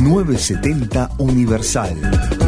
970 Universal.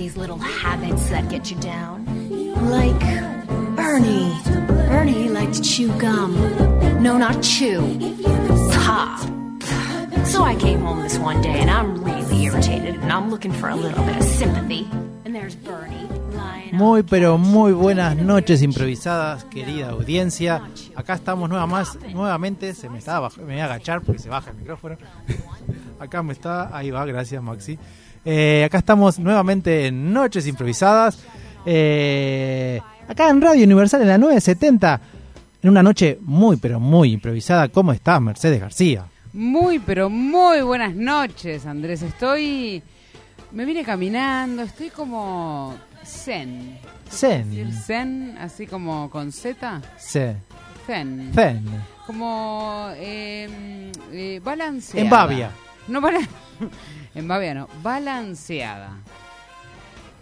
These little habits that get you down? Like Bernie. Bernie liked to chew gum. No, not chew. Pop. So I came home this one day and I'm really irritated and I'm looking for a little bit of sympathy. And there's Bernie Muy pero muy buenas noches improvisadas, querida audiencia. Acá estamos nueva más, nuevamente, se me estaba me voy a agachar porque se baja el micrófono. Acá me está, ahí va, gracias Maxi. Eh, acá estamos nuevamente en Noches Improvisadas. eh, acá en Radio Universal en la 970. En una noche muy pero muy improvisada. ¿Cómo estás, Mercedes García? Muy, pero muy buenas noches, Andrés. Estoy. Me vine caminando, estoy como. Zen. Zen. ¿Decir Zen, así como con Z? Sí. Zen. Zen. Como. Eh, eh, balanceada. En Bavia. No, bala- en Bavia no. Balanceada.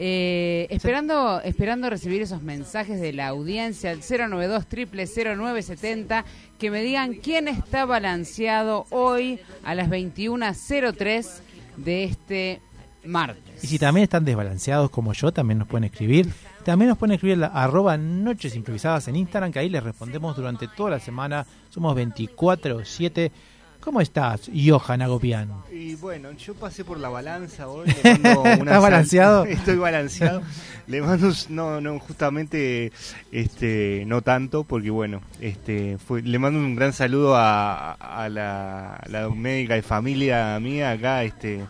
Eh, esperando, esperando recibir esos mensajes de la audiencia al 092 0970 que me digan quién está balanceado hoy a las 21.03 de este martes. Y si también están desbalanceados como yo, también nos pueden escribir. También nos pueden escribir la arroba noches improvisadas en Instagram, que ahí les respondemos durante toda la semana. Somos 24-7. ¿Cómo estás, Johan Agopian? Y bueno, yo pasé por la balanza hoy. Le mando una ¿Estás balanceado? Estoy balanceado. Le mando, un- no, no, justamente, este, no tanto, porque bueno, este, fue, le mando un gran saludo a, a la, a la médica de familia mía acá, este,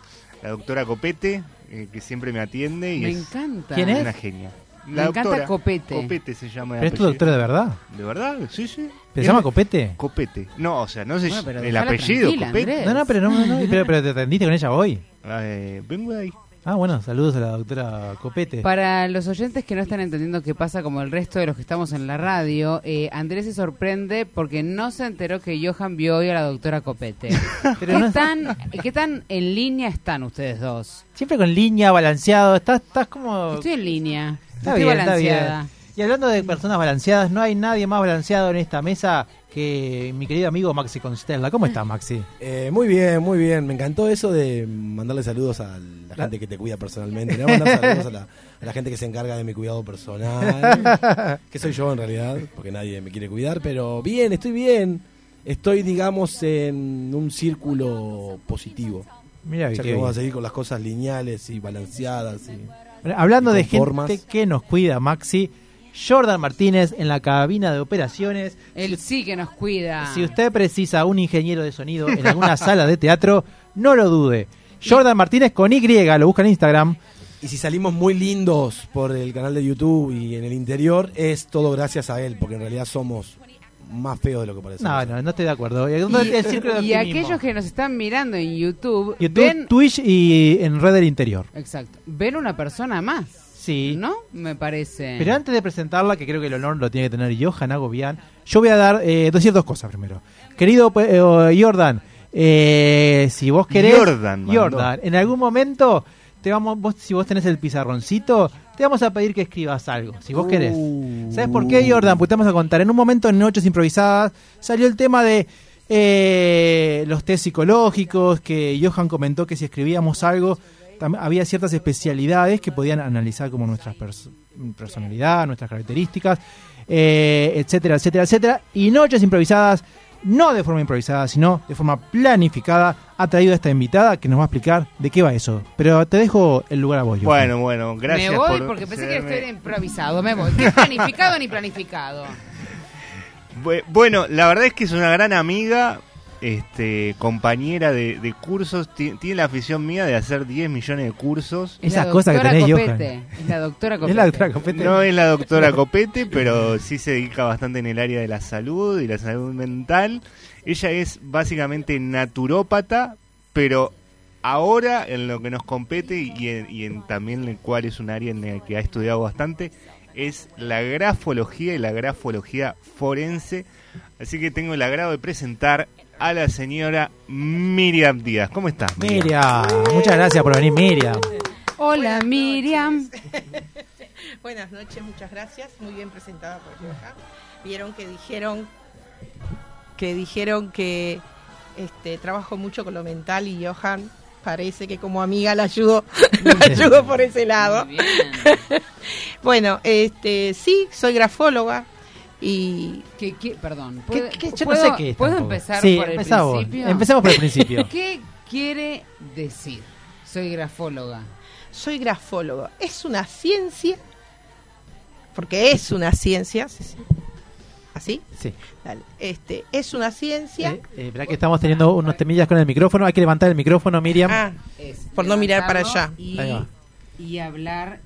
la doctora Copete, eh, que siempre me atiende y Me es encanta. ¿Quién es? una genia. Me La encanta doctora Copete. Copete se llama. ¿Pero es tu apellido. doctora de verdad? ¿De verdad? Sí, sí. ¿Se llama Copete? Copete. No, o sea, no sé Bueno, pero el apellido, tranquila, Copete. Andrés. No, no, pero, no, no, no, pero, pero te atendiste con ella hoy. Eh, vengo de ahí. Ah, bueno, saludos a la doctora Copete. Para los oyentes que no están entendiendo qué pasa como el resto de los que estamos en la radio, eh, Andrés se sorprende porque no se enteró que Johan vio hoy a la doctora Copete. Pero ¿Qué, no- tan, ¿Qué tan en línea están ustedes dos? Siempre con línea, balanceado. Estás, estás como... Estoy en línea. Está estoy bien, está bien. Y hablando de personas balanceadas, no hay nadie más balanceado en esta mesa que mi querido amigo Maxi Constella. ¿Cómo está, Maxi? Eh, muy bien, muy bien. Me encantó eso de mandarle saludos a la gente que te cuida personalmente. Le voy a mandar saludos a la, a la gente que se encarga de mi cuidado personal. que soy yo en realidad, porque nadie me quiere cuidar. Pero bien, estoy bien. Estoy, digamos, en un círculo positivo. Mira, Ya que vamos a seguir con las cosas lineales y balanceadas. Y... Hablando de gente que nos cuida, Maxi, Jordan Martínez en la cabina de operaciones. Él sí que nos cuida. Si usted precisa un ingeniero de sonido en alguna sala de teatro, no lo dude. Jordan Martínez con Y, lo busca en Instagram. Y si salimos muy lindos por el canal de YouTube y en el interior, es todo gracias a él, porque en realidad somos más feos de lo que parecemos. No, no, no estoy de acuerdo. El, el círculo de Y aquellos que nos están mirando en YouTube, YouTube, ven, Twitch y en Red del Interior. exacto, ven una persona más, Sí. ¿no? Me parece. Pero antes de presentarla, que creo que el honor lo tiene que tener Johan Agobian, yo voy a dar, eh, decir dos cosas primero. Querido eh, Jordan, eh, si vos querés... Jordan mandó. Jordan, en algún momento, te vamos, vos, si vos tenés el pizarroncito, te vamos a pedir que escribas algo, si vos querés. Uh. ¿Sabes por qué, Jordan? Pues te vamos a contar. En un momento en Noches Improvisadas salió el tema de eh, los test psicológicos, que Johan comentó que si escribíamos algo, había ciertas especialidades que podían analizar como nuestra pers- personalidad, nuestras características, eh, etcétera, etcétera, etcétera. Y Noches Improvisadas no de forma improvisada, sino de forma planificada, ha traído a esta invitada que nos va a explicar de qué va eso. Pero te dejo el lugar a vos. Bueno, bueno, gracias me voy por porque pensé que cederme- esto era improvisado. Me voy. ¿Qué planificado ni planificado? Bu- Bueno, la verdad es que es una gran amiga, este, compañera de, de cursos. Ti- Tiene la afición mía de hacer 10 millones de cursos. Es Esa la cosa que tenés, Copete. Es la doctora Copete. Es la doctora Copete. No es la doctora Copete, pero sí se dedica bastante en el área de la salud y la salud mental. Ella es básicamente naturópata, pero ahora en lo que nos compete y, en, y en también en el cual es un área en el que ha estudiado bastante es la grafología y la grafología forense. Así que tengo el agrado de presentar a la señora Miriam Díaz. ¿Cómo estás? Miriam, muchas gracias por venir, Miriam. Hola, Miriam. Buenas noches, muchas gracias. Muy bien presentada por Johan. Vieron que dijeron que dijeron que este trabajo mucho con lo mental y Johan parece que como amiga la ayudo, la ayudo por ese lado. Bueno, este sí, soy grafóloga y ¿Qué, qué- perdón. ¿Qué- ¿puedo- qué- yo no puedo- sé qué es ¿Puedo tampoco. empezar Sí, por el principio? Empecemos por el principio. ¿Qué quiere decir? Soy grafóloga. soy grafóloga. Es una ciencia, porque es una ciencia, ¿sí, sí? ¿así? Sí. Dale. Este, es una ciencia. Eh, eh, verá que estamos teniendo unos temillas con el micrófono. Hay que levantar el micrófono, Miriam. Ah, Es Por no mirar para allá. Y, y hablar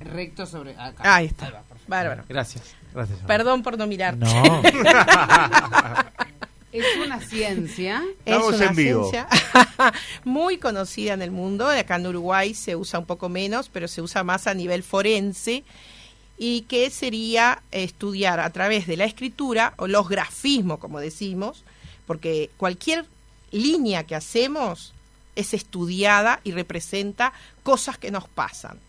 recto sobre acá. ahí está. va. Bárbaro. Gracias. Gracias. Perdón por no mirar. No. Es una ciencia. Es una en vivo. ciencia muy conocida en el mundo. Acá en Uruguay se usa un poco menos, pero se usa más a nivel forense. Y que sería estudiar a través de la escritura o los grafismos, como decimos, porque cualquier línea que hacemos es estudiada y representa cosas que nos pasan.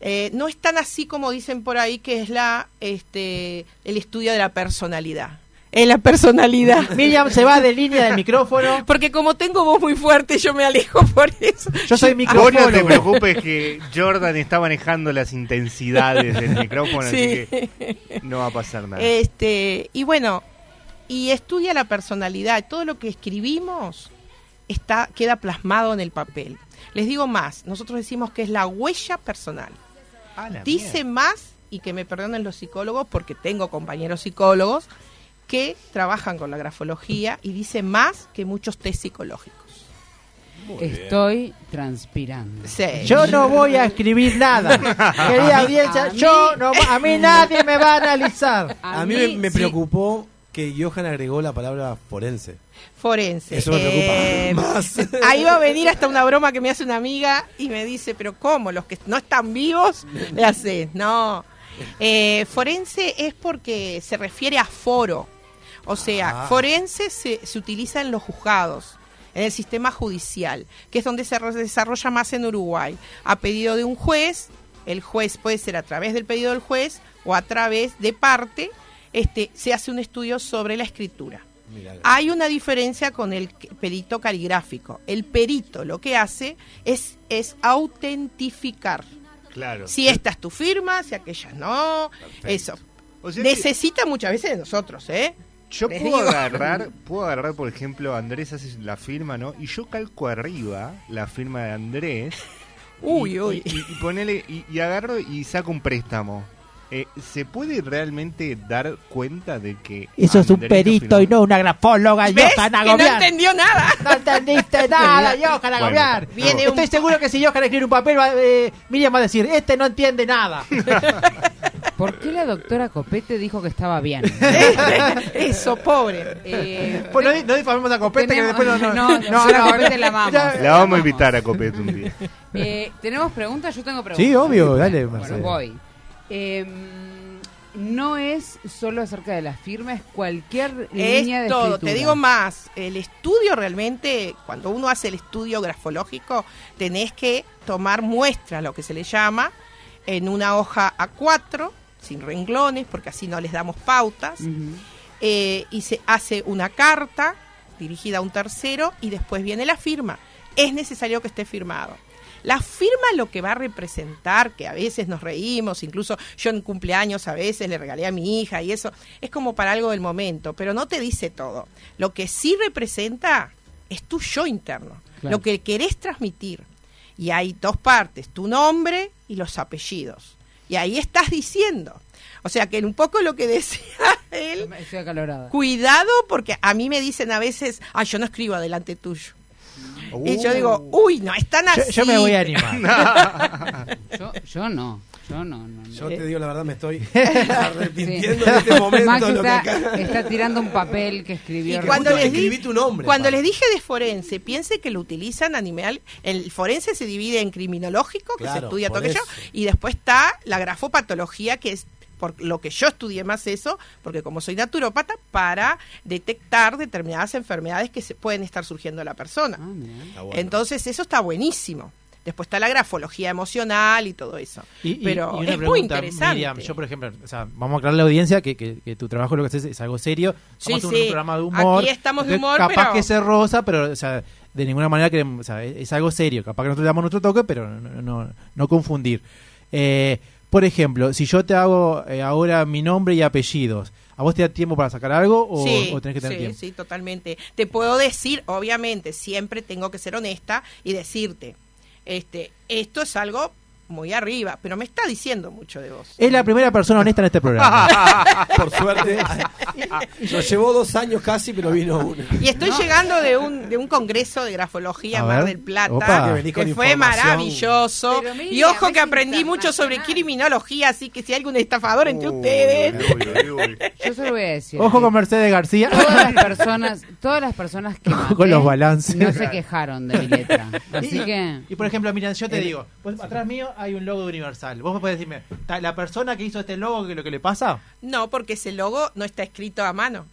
Eh, no es tan así como dicen por ahí que es la este el estudio de la personalidad. Es la personalidad. Miriam se va de línea del micrófono. Porque como tengo voz muy fuerte, yo me alejo por eso. Yo soy Vos no te micrófono. preocupes que Jordan está manejando las intensidades del micrófono, Sí. así que no va a pasar nada. Este, y bueno, y estudia la personalidad. Todo lo que escribimos está, queda plasmado en el papel. Les digo más, nosotros decimos que es la huella personal. Dice mierda. más, y que me perdonen los psicólogos, porque tengo compañeros psicólogos que trabajan con la grafología y dice más que muchos test psicológicos. Estoy transpirando. Sí. Yo no voy a escribir nada. Querida audiencia, A mí- yo no, a mí nadie me va a analizar. A, mí, me, me sí. preocupó que Johan agregó la palabra forense. Forense. Eso me preocupa Eh, más. Ahí va a venir hasta una broma que me hace una amiga y me dice, pero ¿cómo? ¿Los que no están vivos? Le hace, no. Eh, forense es porque se refiere a foro. O sea, Ah. forense se, se utiliza en los juzgados, en el sistema judicial, que es donde se desarrolla más en Uruguay. A pedido de un juez, el juez puede ser a través del pedido del juez o a través de parte, este, se hace un estudio sobre la escritura. Hay una diferencia con el perito caligráfico. El perito lo que hace es, es autentificar. Claro. Si esta es tu firma, si aquella no. Eso. O sea que Necesita muchas veces de nosotros, ¿eh? yo les puedo digo. agarrar, puedo agarrar, por ejemplo, Andrés hace la firma, ¿no? Y yo calco arriba la firma de Andrés. Uy, y, uy. Y, y ponele, y, y agarro y saco un préstamo. Eh, ¿Se puede realmente dar cuenta de que Eso es un perito y no una grafóloga, ¿Ves? Johan Que no Agobiar. entendió nada. No entendiste nada, Johan Agobiar. Viene Estoy un- seguro que si Johan escribe un papel, va, eh, Miriam va a decir, este no entiende nada. ¿Por qué la doctora Copete dijo que estaba bien? Eso, pobre. Eh, Pues no, di- no difamemos a Copete, que después no... no, señora Copete la amamos. Ya- La vamos a invitar a Copete un día. eh, ¿Tenemos preguntas? Yo tengo preguntas. Sí, obvio, dale, Bueno, Mercedes. voy. Eh, no es solo acerca de la firma, es cualquier línea de Es todo, escritura. te digo más, el estudio realmente, cuando uno hace el estudio grafológico, tenés que tomar muestras, lo que se le llama, en una hoja A4, sin renglones, porque así no les damos pautas, eh, y se hace una carta dirigida a un tercero y después viene la firma. Es necesario que esté firmado. La firma lo que va a representar, que a veces nos reímos, incluso yo en cumpleaños a veces le regalé a mi hija y eso, es como para algo del momento, pero no te dice todo. Lo que sí representa es tu yo interno, Claro. lo que querés transmitir. Y hay dos partes, tu nombre y los apellidos. Y ahí estás diciendo. O sea que un poco lo que decía él, Estoy cuidado porque a mí me dicen a veces, ah, yo no escribo adelante tuyo. Y yo Uh. digo, uy, no están así. yo me voy a animar. Yo, yo no. Yo no, no. no. Yo te digo la verdad, me estoy arrepintiendo en este momento Max lo que está, acá. está tirando un papel que escribió. Y cuando les, di- escribí tu nombre, cuando les dije de forense, piense que lo utilizan animal. El forense se divide en criminológico, que se estudia todo aquello, eso. y después está la grafopatología, que es por lo que yo estudié más eso, porque como soy naturópata, para detectar determinadas enfermedades que se pueden estar surgiendo en la persona. Ah, bueno. Entonces, eso está buenísimo. Después está la grafología emocional y todo eso. Y, Pero y una es muy pregunta, interesante. Miriam, yo por ejemplo, o sea, vamos a aclarar a la audiencia que, que, que tu trabajo lo que haces es algo serio. Sí, Estamos en sí. un programa de humor. Aquí estamos de humor, Capaz pero- que es rosa, pero o sea, de ninguna manera queremos, o sea, es, es algo serio. Capaz que nosotros le damos nuestro toque, pero no, no, no confundir. Eh, por ejemplo, si yo te hago eh, ahora mi nombre y apellidos, ¿a vos te da tiempo para sacar algo o, sí, o tenés que tener sí, tiempo? sí, totalmente. Te puedo decir, obviamente, siempre tengo que ser honesta y decirte, este, esto es algo muy arriba, pero me está diciendo mucho de vos. Es la primera persona honesta en este programa. Por suerte. Nos llevó dos años casi, pero vino uno. Y estoy llegando de un, de un congreso de grafología en Mar del Plata, Opa. Que venís con que fue maravilloso. Mira, y ojo que aprendí mucho sobre criminología, así que si hay algún estafador entre Uy, ustedes... uy, uy. Yo solo voy a decir. Ojo con Mercedes García. Todas las personas, todas las personas que Ojo maté con los balances. no se quejaron de mi letra. Así que Y por ejemplo, Miriam, yo te digo, pues atrás mío hay un logo de Universal. Vos podés decirme, "Ta- la persona que hizo este logo, ¿qué es lo que le pasa? No, porque ese logo no está escrito a mano.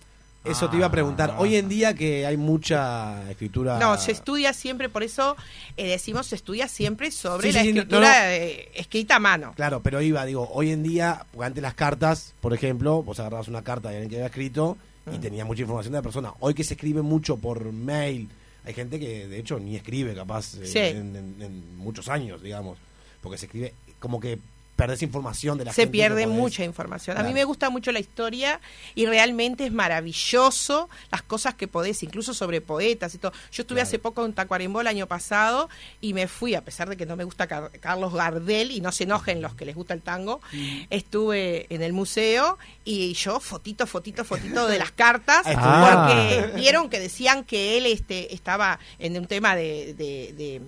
Eso te iba a preguntar. Hoy en día que hay mucha escritura. No, se estudia siempre, por eso eh, decimos se estudia siempre sobre Sí, la sí, escritura no, no. eh, escrita a mano. Claro, pero iba, digo, hoy en día, porque antes las cartas, por ejemplo, vos agarrabas una carta de alguien que había escrito y tenía mucha información de la persona. Hoy que se escribe mucho por mail, hay gente que de hecho ni escribe capaz eh, Sí. en, en- en muchos años, digamos, porque se escribe como que perdés información de la Se gente. pierde podés- mucha información. A mí me gusta mucho la historia y realmente es maravilloso las cosas que podés, incluso sobre poetas y todo. Yo estuve Claro. hace poco en Tacuarembó el año pasado y me fui, a pesar de que no me gusta Car- Carlos Gardel y no se enojen los que les gusta el tango, estuve en el museo y yo fotito, fotito, fotito de las cartas Ah. porque vieron que decían que él este, estaba en un tema de, de- de-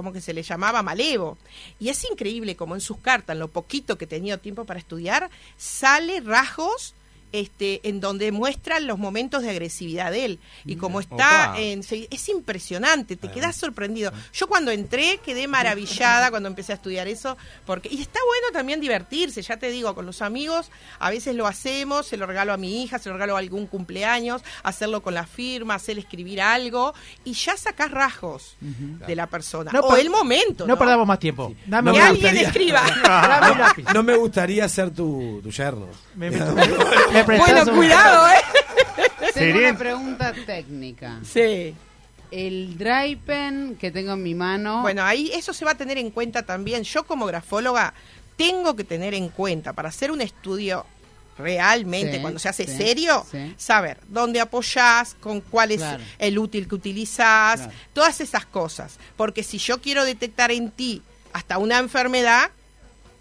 ¿cómo que se le llamaba? Malevo. Y es increíble como en sus cartas, en lo poquito que tenido tiempo para estudiar, sale rasgos este, en donde muestran los momentos de agresividad de él. Y como está en... Es impresionante, te quedas sorprendido. Yo cuando entré quedé maravillada cuando empecé a estudiar eso, porque y está bueno también divertirse, ya te digo, con los amigos, a veces lo hacemos, se lo regalo a mi hija, se lo regalo a algún cumpleaños, hacerlo con la firma, hacer escribir algo, y ya sacás rasgos de la persona. No o el momento. No ¿no? perdamos más tiempo. Dame No Que alguien gustaría. escriba. Dame. No me gustaría ser tu, tu yerno. Me, me- prestás bueno, cuidado, ¿eh? tengo Sería- una pregunta técnica. Sí. El dry pen que tengo en mi mano. Bueno, ahí eso se va a tener en cuenta también. Yo como grafóloga tengo que tener en cuenta para hacer un estudio realmente, Sí, cuando se hace sí, serio, sí. saber dónde apoyás, con cuál es Claro. el útil que utilizás, Claro. todas esas cosas. Porque si yo quiero detectar en ti hasta una enfermedad,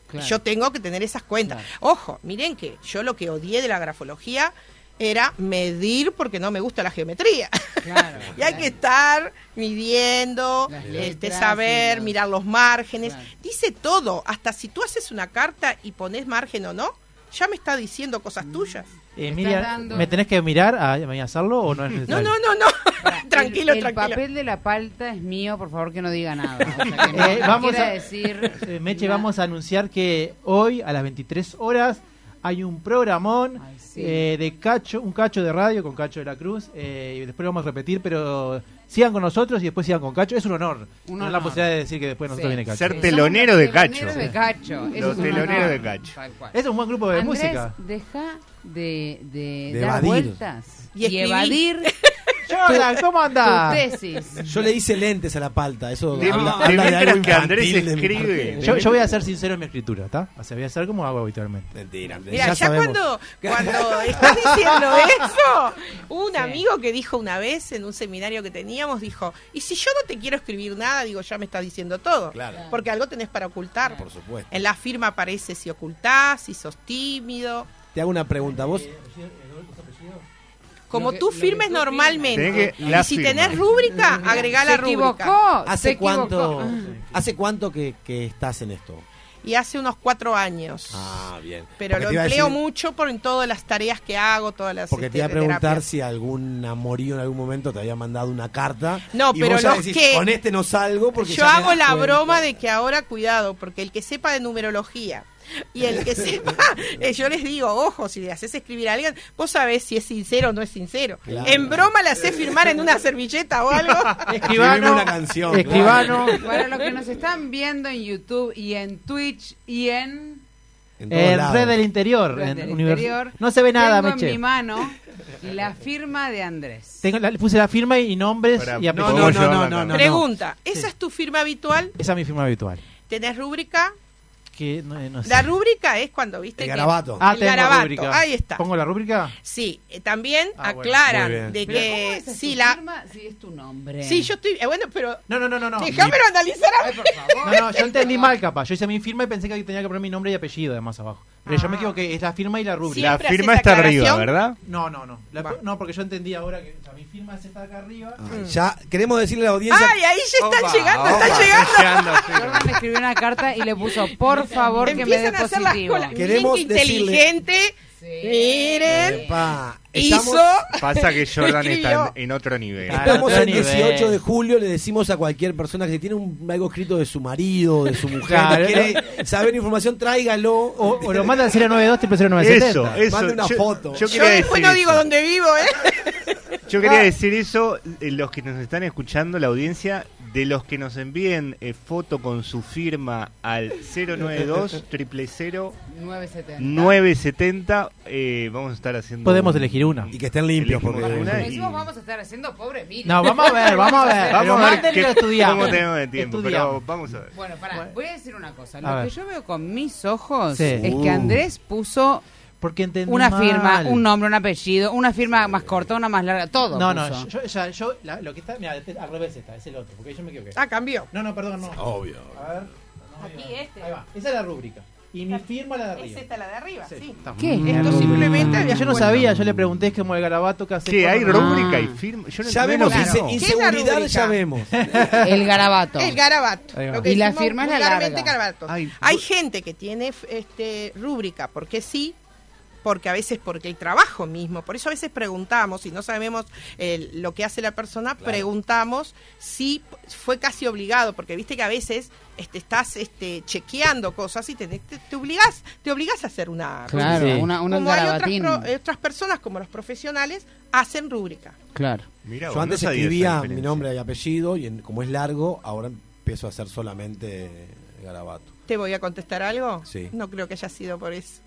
Claro. yo tengo que tener esas cuentas. Claro. Ojo, miren que yo lo que odié de la grafología era medir porque no me gusta la geometría. Claro, y hay que estar midiendo, este, saber, mirar los márgenes. Dice todo. Hasta si tú haces una carta y pones margen o no, ya me está diciendo cosas tuyas. Eh, Miriam, dando- ¿me tenés que mirar a, a hacerlo o no es No, necesario? no, no, no. tranquilo, el, el tranquilo. papel de la palta es mío, por favor que no diga nada. O sea, que no, Eh, no vamos a- decir. Eh, Meche, vamos a anunciar que hoy a las 23 horas hay un programón Ay, sí. eh, de Cacho, un Cacho de radio con Cacho de la Cruz. eh, y después lo vamos a repetir, pero sigan con nosotros y después sigan con Cacho. Es un honor. Un Tener la posibilidad de decir que después nosotros Sí. viene Cacho. Ser telonero de Cacho. de Cacho. Eso Los es un teloneros de Cacho. Es un buen grupo de Andrés, música. deja de, de De dar evadir. vueltas Y evadir Jordan, ¿cómo Tu andás? tesis. Yo le hice lentes a la palta, eso De- habla, de habla de mientras algo que Andrés escribe. Yo, yo voy a ser sincero en mi escritura, ¿está? O sea, voy a hacer como hago habitualmente. Mentira, Andrés, Mira, ya, sabemos. cuando, cuando estás diciendo eso, un amigo que dijo una vez en un seminario que teníamos, dijo, y si yo no te quiero escribir nada, digo, ya me estás diciendo todo. Claro. Porque algo tenés para ocultar. Por supuesto. En la firma aparece si ocultás, si sos tímido. Te hago una pregunta, vos Como que- tú firmes normalmente. Que y si firma. tenés rúbrica, agregá la rúbrica. equivocó. se ¿hace equivocó. cuánto, ¿hace cuánto que, que estás en esto? Y hace unos cuatro años. Ah, bien. Pero Porque lo empleo decir- mucho por en todas las tareas que hago, todas las Porque te este, iba a preguntar si algún amorío en algún momento te había mandado una carta. No, y pero vos ya los decís, que- con este no salgo porque Yo hago la cuenta". broma de que ahora cuidado, porque el que sepa de numerología y el que sepa, eh, yo les digo, ojo, si le haces escribir a alguien, vos sabés si es sincero o no es sincero. Claro. En broma le haces firmar en una servilleta o algo. Escribime una canción, Escribano. Para los que nos están viendo en YouTube y en Twitch y en En lados. Red del Interior. Red en del univers- Interior, No se ve nada, tengo Meche. en mi mano la firma de Andrés. Tengo, la- puse la firma y nombres y No, apellidos. no, no, no, también. no, no. Pregunta, ¿esa es tu firma habitual? Esa es mi firma habitual. ¿Tenés rúbrica? Que no, no sé. La rúbrica es cuando viste El que- garabato. Ah, el tengo garabato, rúbrica. ahí está. ¿Pongo la rúbrica? Sí, eh, también Ah, bueno, aclaran de Pero ¿cómo que esa es si tu la firma si es tu nombre? Sí, yo estoy eh, bueno, pero No, no, no, no. no. déjamelo analizar. a- Ay, por favor. No, no, yo entendí mal capaz. Yo hice mi firma y pensé que tenía que poner mi nombre y apellido además abajo. Pero yo me equivoqué, es la firma y la rúbrica. La Siempre firma está arriba. ¿verdad? No, no, no. La- no, porque yo entendí ahora que mi firma es esta de acá arriba. Ah, Ya queremos decirle a la audiencia. Ay, ahí ya están Opa, llegando, opa, están llegando. Jordan le escribió una carta y le puso, por favor, que me dé Empiezan a hacer las positivo. colas. Queremos inteligente. Sí. Miren. Epa, estamos, Hizo. Pasa que Jordan está en, en otro nivel. Estamos el nivel. 18 de julio. Le decimos a cualquier persona que si tiene un- algo escrito de su marido, de su mujer, Claro. que quiere saber información, tráigalo. O, o lo manda al 092 00970. Eso, eso. Mande una yo, foto. Yo Yo después decir no digo eso. dónde vivo, ¿eh? Yo quería decir eso, eh, los que nos están escuchando, la audiencia, de los que nos envíen eh, foto con su firma al 092 000 970. 970, eh, vamos a estar haciendo... Podemos un- elegir una. Y que estén limpios. Elegimos Porque, una. Decimos, vamos a estar haciendo pobre Miriam. No, vamos a ver, vamos a ver. Vamos a ver y lo estudiamos. cómo tenemos de tiempo, Estudiamos. pero vamos a ver. Bueno, pará, voy a decir una cosa. A Lo ver. que yo veo con mis ojos Sí. es que Uh. Andrés puso Porque entendí una mal. firma, un nombre, un apellido, una firma más corta, una más larga, todo. No, no, puso. yo, ya, yo la- lo que está, mira, al revés está, es el otro, porque yo me equivoqué. Ah, cambió. No, no, perdón, no. Obvio. A ver. Aquí este. Ahí va. Esa es la rúbrica. Y mi firma la de Es arriba. esta la de arriba, Sí, sí. ¿Qué? Esto simplemente había Yo no sabía, yo le pregunté, es como el garabato que hace. ¿Qué? ¿Hay cuando- rúbrica Ah. y firma? Yo no Ya entiendo vemos lo que inse- no. ¿Qué es la inseguridad, rúbrica? ya vemos. El garabato. El garabato. Ahí va. lo que Y la decimos firma es la vulgarmente larga. garabato. Ay, Hay gente que tiene f- este rúbrica porque sí, porque a veces porque el trabajo mismo, por eso a veces preguntamos, si no sabemos el- lo que hace la persona, preguntamos si fue casi obligado, porque viste que a veces este, estás este, chequeando cosas y te, te, te obligás, te obligás a hacer una Claro, Sí. una, una como hay otras, garabatín. pro- eh, otras personas, como los profesionales, hacen rúbrica. Claro. Mirá, Yo antes no escribía mi nombre y apellido y en- como es largo, ahora empiezo a hacer solamente garabato. ¿Te voy a contestar algo? Sí. No creo que haya sido por eso.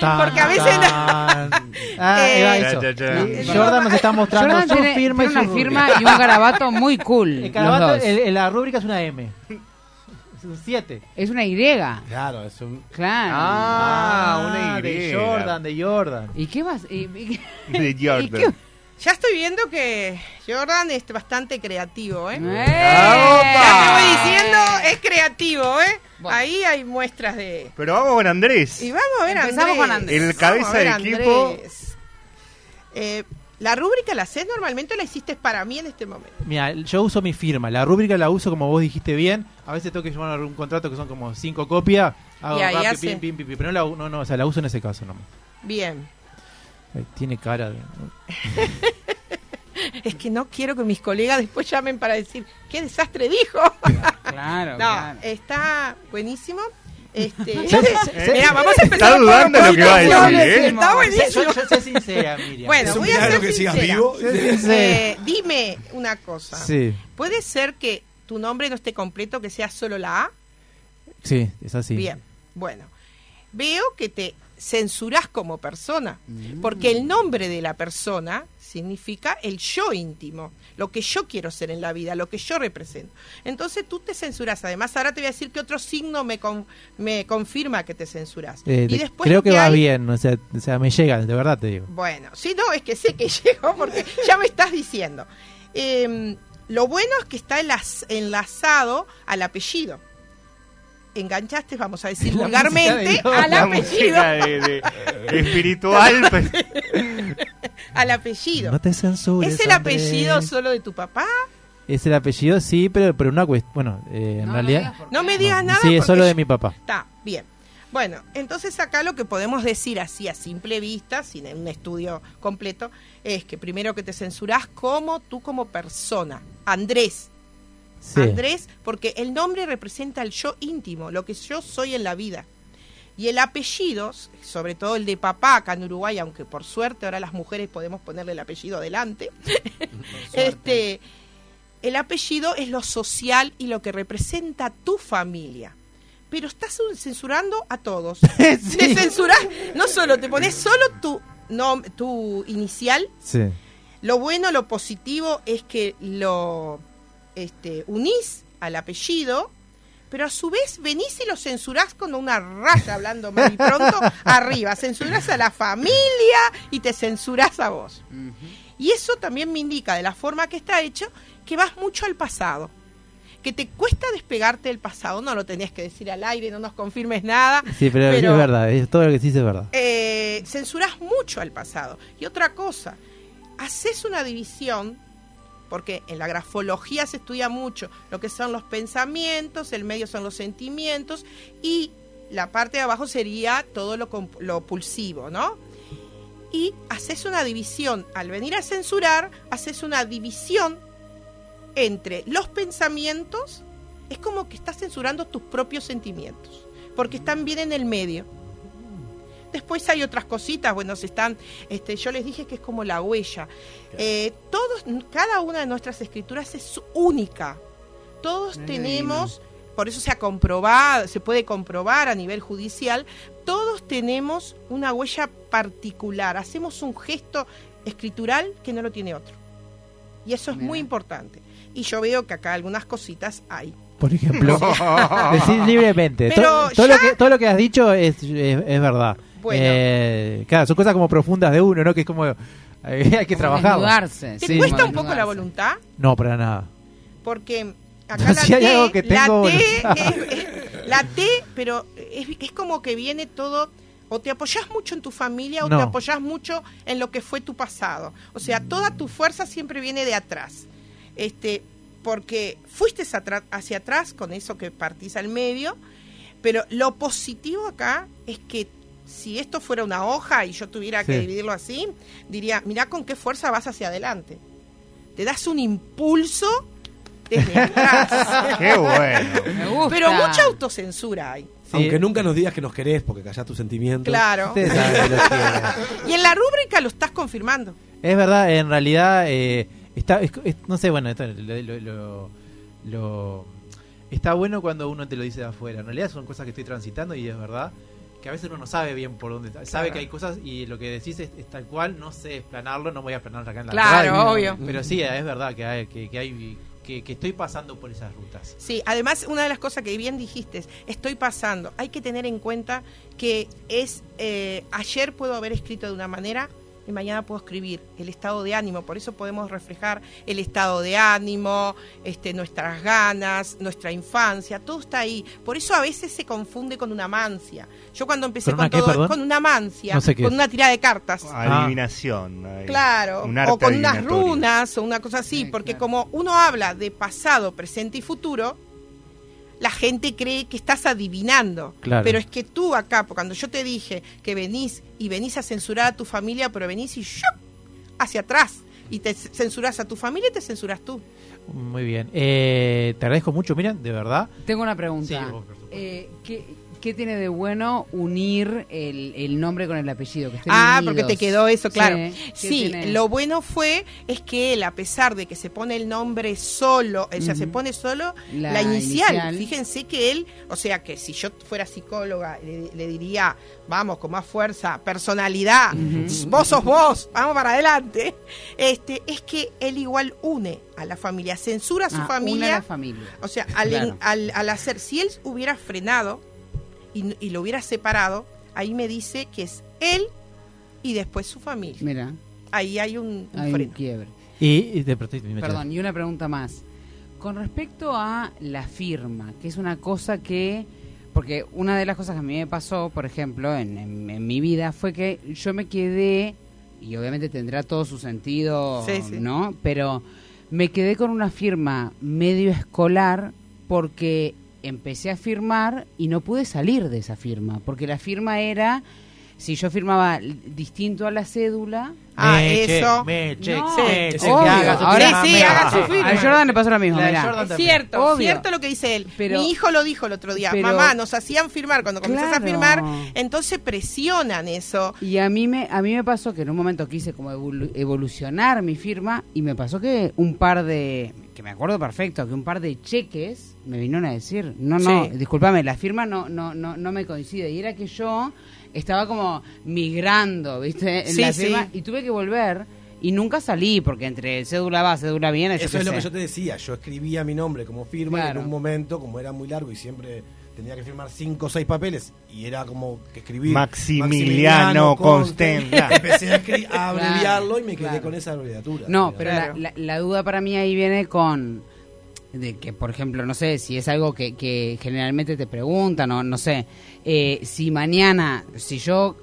Tan, Porque a veces-. Ah, Eh, era Ya, eso. ya, ya. Y Jordan nos está mostrando Jordan su tiene, firma y tiene su una firma y un garabato muy cool. El el- la rúbrica es una M. Es un 7. Es una Y. Claro, es un... Claro. Ah, una Y. De Jordan, de Jordan. ¿Y qué vas? y- y- De ¿Y qué? Jordan. Ya estoy viendo que Jordan es bastante creativo, ¿eh? ¡Eh! Ya te voy diciendo, es creativo, ¿eh? Bueno. Ahí hay muestras de... Pero vamos con Andrés. Y vamos a ver a Empezamos Andrés. con Andrés. El cabeza de equipo. Eh, la rúbrica la haces normalmente o la hiciste para mí en este momento. Mira, yo uso mi firma. La rúbrica la uso como vos dijiste bien. A veces tengo que llevar un contrato que son como cinco copias. Hago Y ahí rápido, hace. pim, pim, pim, pim, pero no, la, no, o sea, la uso en ese caso nomás. Bien. Eh, Tiene cara de... Es que no quiero que mis colegas después llamen para decir, ¿qué desastre dijo? Claro, no, claro. está buenísimo. Este, Mira, vamos a empezar Está dudando lo que va a decir. ¿eh? Está buenísimo. Yo, yo sé sincera, Miriam. Bueno, Es un voy a ser que sigas sincera. vivo. Eh, dime una cosa. Sí, ¿Puede ser que tu nombre no esté completo, que sea solo la A? sí, es así. Bien, bueno. Veo que te censurás como persona, porque el nombre de la persona significa el yo íntimo, lo que yo quiero ser en la vida, lo que yo represento. Entonces tú te censuras. Además, ahora te voy a decir que otro signo me, con- me confirma que te censuras. Eh, y después creo lo que va hay- bien, o sea, o sea, me llega, de verdad te digo. Bueno, sí, no, es que sé que llegó porque ya me estás diciendo. Eh, lo bueno es que está enlaz- enlazado al apellido. Enganchaste, vamos a decir La vulgarmente, al La apellido. de, de- espiritual. pues. Al apellido. No te censures. ¿Es el apellido solo de tu papá? Es el apellido, sí, pero, pero una cuestión. Bueno, eh, en No, realidad. No me digas nada. sí, es solo de yo- mi papá. Está, bien. Bueno, entonces acá lo que podemos decir así a simple vista, sin un estudio completo, es que primero que te censurás como tú como persona. Andrés. Sí. Andrés, porque el nombre representa el yo íntimo, lo que yo soy en la vida. Y el apellido, sobre todo el de papá acá en Uruguay, aunque por suerte ahora las mujeres podemos ponerle el apellido adelante, este, el apellido es lo social y lo que representa tu familia. Pero estás censurando a todos. Te censurás, no solo, te pones solo tu, nom- tu inicial Sí. lo bueno, lo positivo es que lo este, unís al apellido, pero a su vez venís y lo censurás con una raya, hablando mal y pronto, arriba. Censurás a la familia y te censurás a vos. Y eso también me indica, de la forma que está hecho, que vas mucho al pasado. Que te cuesta despegarte del pasado, no lo tenías que decir al aire, no nos confirmes nada. Sí, pero, es verdad, es, todo lo que dices es verdad. eh, censurás mucho al pasado. Y otra cosa, haces una división, porque en la grafología se estudia mucho lo que son los pensamientos, el medio son los sentimientos y la parte de abajo sería todo lo, lo pulsivo, ¿no? Y haces una división, al venir a censurar, haces una división entre los pensamientos, es como que estás censurando tus propios sentimientos, porque están bien en el medio. Después hay otras cositas, bueno, se están, este, yo les dije que es como la huella. Eh, todos, cada una de nuestras escrituras es única. Todos tenemos, por eso se ha comprobado, se puede comprobar a nivel judicial, todos tenemos una huella particular. Hacemos un gesto escritural que no lo tiene otro. Y eso es muy importante. Y yo veo que acá algunas cositas hay. Por ejemplo, decir libremente. Pero todo, todo ya- lo que, todo lo que has dicho es, es, es verdad. Bueno. Eh, claro, son cosas como profundas de uno, ¿no? Que es como. eh, hay que Como trabajar. desnudarse, ¿Te sí, cuesta un poco la voluntad? No, para nada. porque acá la Si hay T, algo que la tengo T, voluntad. es, es- la T, pero es, es como que viene todo, o te apoyas mucho en tu familia o No. te apoyas mucho en lo que fue tu pasado. O sea, toda tu fuerza siempre viene de atrás. Este, porque fuiste hacia atrás con eso que partís al medio, pero lo positivo acá es que si esto fuera una hoja y yo tuviera que dividirlo así, diría, mirá con qué fuerza vas hacia adelante. Te das un impulso desde atrás. Qué bueno. Me gusta. Pero mucha autocensura hay. Sí. Aunque nunca nos digas que nos querés porque callás tus sentimientos. Claro. Ustedes saben que lo quieren. Y en la rúbrica lo estás confirmando. Es verdad, en realidad eh, está, es- es- no sé, bueno, esto lo, lo- lo- lo- está bueno cuando uno te lo dice de afuera. En realidad son cosas que estoy transitando y es verdad que a veces uno no sabe bien por dónde está. Sabe Claro. que hay cosas y lo que decís es, es tal cual, no sé explanarlo, no voy a explanarlo acá en la Claro, radio, obvio. Pero sí, es verdad que hay, que, que hay que, que estoy pasando por esas rutas. Sí, además una de las cosas que bien dijiste, es, estoy pasando. Hay que tener en cuenta que es eh, ayer puedo haber escrito de una manera y mañana puedo escribir el estado de ánimo. Por eso podemos reflejar el estado de ánimo, este, nuestras ganas, nuestra infancia, todo está ahí. Por eso a veces se confunde con una mancia. Yo cuando empecé ¿Con con, una qué, todo, con una mancia, No sé qué con es. una tirada de cartas. Adivinación. ahí. Claro, Un o con unas runas o una cosa así, Sí, porque claro. como uno habla de pasado, presente y futuro, la gente cree que estás adivinando. Claro. Pero es que tú acá, porque cuando yo te dije que venís y venís a censurar a tu familia, pero venís y ¡shup! hacia atrás y te censurás a tu familia y te censuras tú. Muy bien. Eh, te agradezco mucho, Miriam, de verdad. Tengo una pregunta. Sí, vos, por. Eh, ¿qué, ¿qué tiene de bueno unir el, el nombre con el apellido? Que estén Ah, unidos? porque te quedó eso, claro. Sí, lo bueno fue es que él, a pesar de que se pone el nombre solo, o sea, se pone solo la, La inicial. inicial. Fíjense que él, o sea, que si yo fuera psicóloga, le, le diría, vamos, con más fuerza, personalidad, vos sos vos, vamos para adelante. Este, es que él igual une a la familia, censura a su Ah, une a familia. la familia. O sea, al, Claro. al- al hacer, si él hubiera frenado y, y lo hubiera separado, ahí me dice que es él y después su familia. Mira, Ahí hay un, un hay un freno. quiebre. Y, y te Perdón, y una pregunta más. Con respecto a la firma, que es una cosa que... Porque una de las cosas que a mí me pasó, por ejemplo, en, en- en mi vida, fue que yo me quedé, y obviamente tendrá todo su sentido, Sí, sí. ¿no? Pero me quedé con una firma medio escolar porque empecé a firmar y no pude salir de esa firma, porque la firma era, si yo firmaba distinto a la cédula, Ah, Meche, eso. No, sí, que obvio. haga su Ahora firma, sí, haga su firma. a Jordan le pasó lo mismo, mirá. Jordan Es cierto, Obvio. cierto lo que dice él. Pero- Mi hijo lo dijo el otro día. Pero- Mamá, nos hacían firmar cuando comenzás Claro. a firmar, entonces presionan eso. Y a mí me a mí me pasó que en un momento quise como evolu- evolucionar mi firma y me pasó que un par de que me acuerdo perfecto que un par de cheques me vinieron a decir, "No, no, Sí. discúlpame, la firma no no no no me coincide." Y era que yo estaba como migrando, ¿viste? En Sí, la sí. y tuve que volver y nunca salí porque entre cédula va, cédula viene, Eso es lo que yo te decía. Yo escribía mi nombre como firma y en un momento, como era muy largo y siempre tenía que firmar cinco o seis papeles, y era como que escribí Maximiliano Constenda. Empecé a, a Claro, abreviarlo y me quedé claro. con esa abreviatura. No, pero Claro. la, la- la duda para mí ahí viene con de que, por ejemplo, no sé, si es algo que, que generalmente te preguntan o no sé, eh, si mañana, si yo,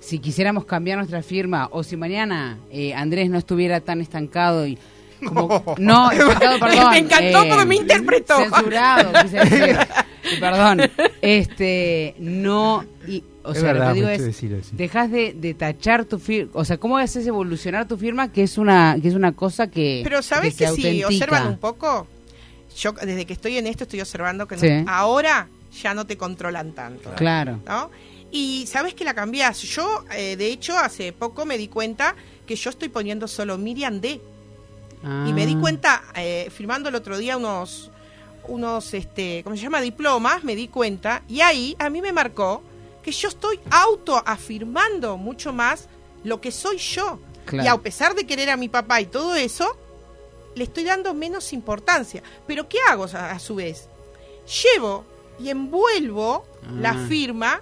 si quisiéramos cambiar nuestra firma o si mañana eh, Andrés no estuviera tan estancado y... Como, no, estancado, perdón. Me encantó eh, porque me interpretó. Censurado, quise decir. Sí, Perdón. Este, no... Y, o Es sea, verdad, lo que digo es, decirlo, sí. dejas de, de tachar tu firma, o sea, ¿cómo haces evolucionar tu firma que es una que es una cosa que Pero ¿sabes que si autentica? observan un poco? Yo desde que estoy en esto estoy observando que no- Sí. ahora ya no te controlan tanto. Claro. ¿no? Y sabes que la cambiás. Yo, eh, de hecho, hace poco me di cuenta que yo estoy poniendo solo Miriam D. Y me di Ah. cuenta, eh, firmando el otro día unos, unos, este, ¿cómo se llama? Diplomas, me di cuenta. Y ahí a mí me marcó que yo estoy autoafirmando mucho más lo que soy yo. Claro. Y a pesar de querer a mi papá y todo eso, le estoy dando menos importancia. Pero ¿qué hago a, a su vez? Llevo y envuelvo la Ah. firma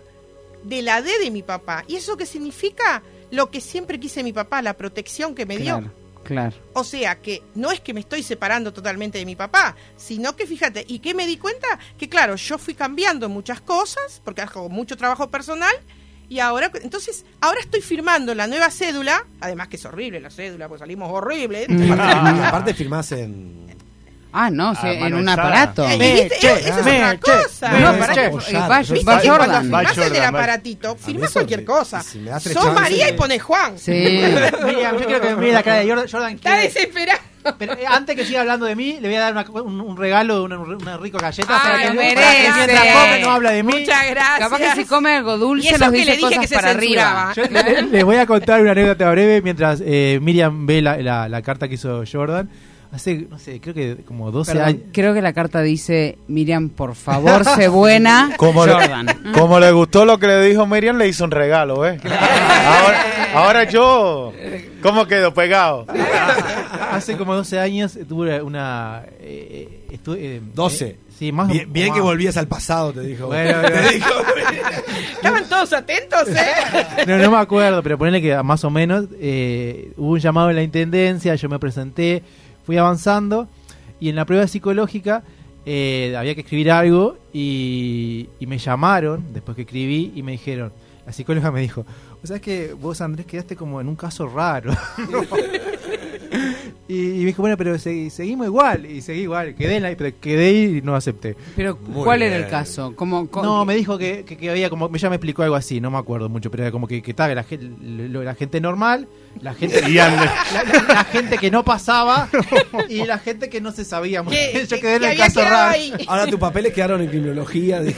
de la D de mi papá. ¿Y eso qué significa? Lo que siempre quise mi papá, la protección que me dio. Claro, claro. O sea que no es que me estoy separando totalmente de mi papá, sino que fíjate, ¿y qué me di cuenta? Que claro, yo fui cambiando muchas cosas, porque hago mucho trabajo personal, y ahora, entonces, ahora estoy firmando la nueva cédula, además que es horrible la cédula, pues salimos horribles. Aparte, aparte firmás en. Ah, no, sí, en un aparato. Eh, Me- ¿viste? che, Eso es otra che, cosa. No, che. pará, o eh, ya, va, yo- ¿Viste va que cuando el aparatito, firmás eso cualquier cosa. Sos María y pones Juan. Sí. Miriam, yo quiero que me mire la cara de Jordan. Jordan Está desesperado. Pero eh, antes que siga hablando de mí, le voy a dar una- un, un regalo, una, una rica galleta. Ah, para que, para mientras come no habla de mí. Muchas gracias. Capaz que si come algo Y dulce eso nos que dice le dije cosas que se para arriba. Yo les voy a contar una anécdota breve mientras eh, Miriam ve la, la- la carta que hizo Jordan. Hace, no sé, creo que como 12 Perdón, años. creo que la carta dice, Miriam, por favor, sé buena, Como le- Jordan. Como le gustó lo que le dijo Miriam, le hizo un regalo, ¿eh? Ahora, ahora yo, ¿cómo quedo? Pegado. Hace como 12 años tuve una. eh, estu- eh, 12. eh, sí, más o- Bien, bien más- que volvías al pasado, te dijo. Bueno, te bueno. dijo. Estaban todos atentos, ¿eh? No, no me acuerdo, pero ponerle que más o menos eh, hubo un llamado en la intendencia, yo me presenté, fui avanzando y en la prueba psicológica eh, había que escribir algo y, y me llamaron después que escribí y me dijeron, la psicóloga me dijo, o sea, es que vos Andrés quedaste como en un caso raro. y, y me dijo, bueno, pero segui- seguimos igual y seguí igual, quedé, en la- pero quedé y no acepté. Pero, Muy ¿cuál era el caso? ¿Cómo, cómo- No, me dijo que, que, que había como, ella me explicó algo así, no me acuerdo mucho, pero era como que, que estaba la, lo- la gente normal, la gente, la, la- la gente que no pasaba y la gente que no se sabía. Yo que- quedé en el caso raro. ahí. Ahora tus papeles quedaron en criminología.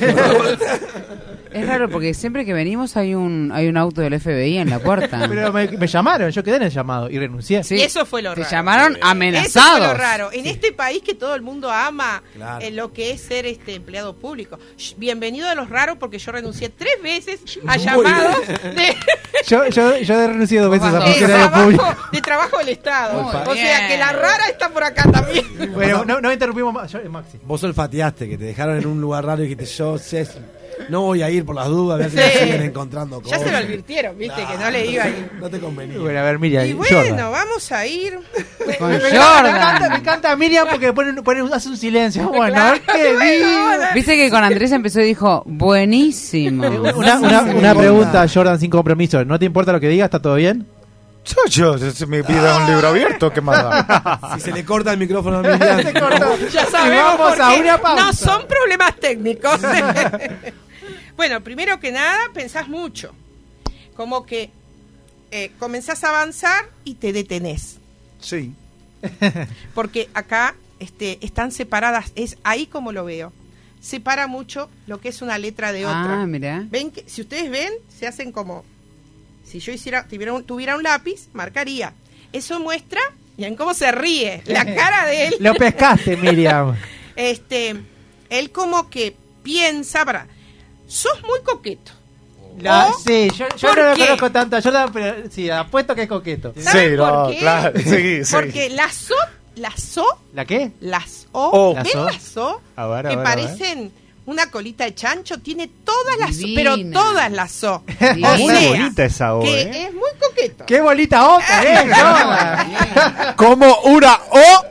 Es raro porque siempre que venimos hay un hay un auto del FBI en la puerta. Pero me, me llamaron, yo quedé en el llamado y renuncié. Sí. Y eso fue lo Te raro. llamaron Eso fue amenazados. lo raro. En este país que todo el mundo ama Claro. eh, lo que es ser este empleado público. Bienvenido a los raros porque yo renuncié tres veces a llamados de, Yo, yo, yo he renunciado dos veces a funcionario público. trabajo, de trabajo del Estado. Muy o sea que la rara está por acá también. Bueno, no, no interrumpimos más. Yo, Maxi. Vos olfateaste, que te dejaron en un lugar raro y dijiste, yo sé, no voy a ir por las dudas, a ver si Sí. me siguen encontrando Ya cosas. se lo advirtieron, viste, que no le iba a ir. No te convenía. Bueno, a ver, Miriam. Y Jordan. bueno, vamos a ir. Con Me encanta, me encanta, me Jordan. encanta Miriam porque pone, pone- hace un silencio. Bueno, Claro, qué bueno, Viste que con Andrés empezó y dijo, buenísimo. Una, una, una pregunta, Jordan, sin compromiso. ¿No te importa lo que diga? ¿Está todo bien? Yo, yo, si me pide un libro abierto, ¿qué más da? Si se le corta el micrófono a Miriam, Ya sabemos vamos por a una pausa. No son problemas técnicos. Bueno, primero que nada, pensás mucho. Como que eh, comenzás a avanzar y te detenés. Sí. Porque acá este, están separadas. Es ahí como lo veo. Separa mucho lo que es una letra de otra. Ah, mira. Ven que, si ustedes ven, se hacen como. Si yo hiciera, tuviera un, tuviera un lápiz, marcaría. Eso muestra, miren cómo se ríe, la cara de él. Lo pescaste, Miriam. este, él como que piensa, para, sos muy coqueto. La- ¿O? sí, yo, yo ¿Por no lo qué? conozco tanto a Jordan, pero sí, apuesto que es coqueto. ¿Saben Sí, por no, qué? claro, sí, sí. Porque las so, las so, ¿La qué? las o, Oh. ¿ven Las o? las so? A ver, a que ver, a ver. parecen una colita de chancho, tiene todas las Divina. pero todas las so. O Muy bonita esa O, que ¿eh? es muy coqueto. ¡Qué bolita otra, eh, Jordan! Como una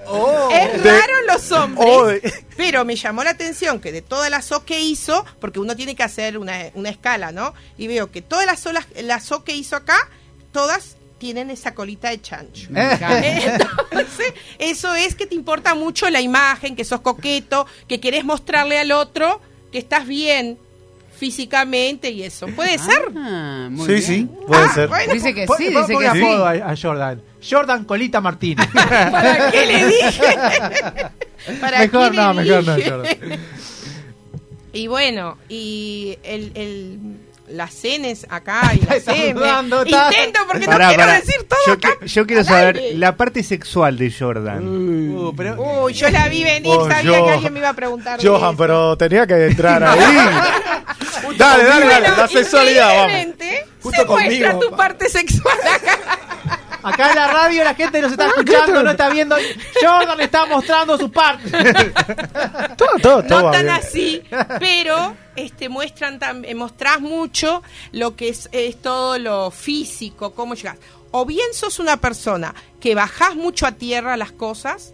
O. Es de- raro los hombres, o de- pero me llamó la atención que de todas las O que hizo, porque uno tiene que hacer una, una escala, ¿no? Y veo que todas las O, las, las O que hizo acá, todas tienen esa colita de chancho. Entonces, eso es que te importa mucho la imagen, que sos coqueto, que querés mostrarle al otro que estás bien físicamente y eso. ¿Puede ser? Ah, muy Sí, bien. sí, puede Ah, ser. bueno, Dice que sí, dice que sí. apodo a, a Jordan. Jordan Colita Martínez. ¿Para qué le dije? ¿Para mejor qué no, le mejor no? Jordan. Y bueno, y el, el, las cenes acá y las M. dudando, Intento porque Pará, no quiero decir todo yo, acá. yo quiero saber aire. la parte sexual de Jordan. Uh, pero, Uy, yo la vi venir, Oh, sabía yo- que alguien me iba a preguntar. Johan, eso. pero tenía que entrar ahí. dale, dale, dale, Bueno, la sexualidad, vamos. Justo se muestra conmigo, tu pa. parte sexual acá. Acá en la radio la gente nos está escuchando, no está viendo. Jordan está mostrando su parte. Todo, todo, todo no tan bien. así, pero este muestran eh, mostrás mucho lo que es, es todo lo físico, cómo llegás. O bien sos una persona que bajás mucho a tierra las cosas,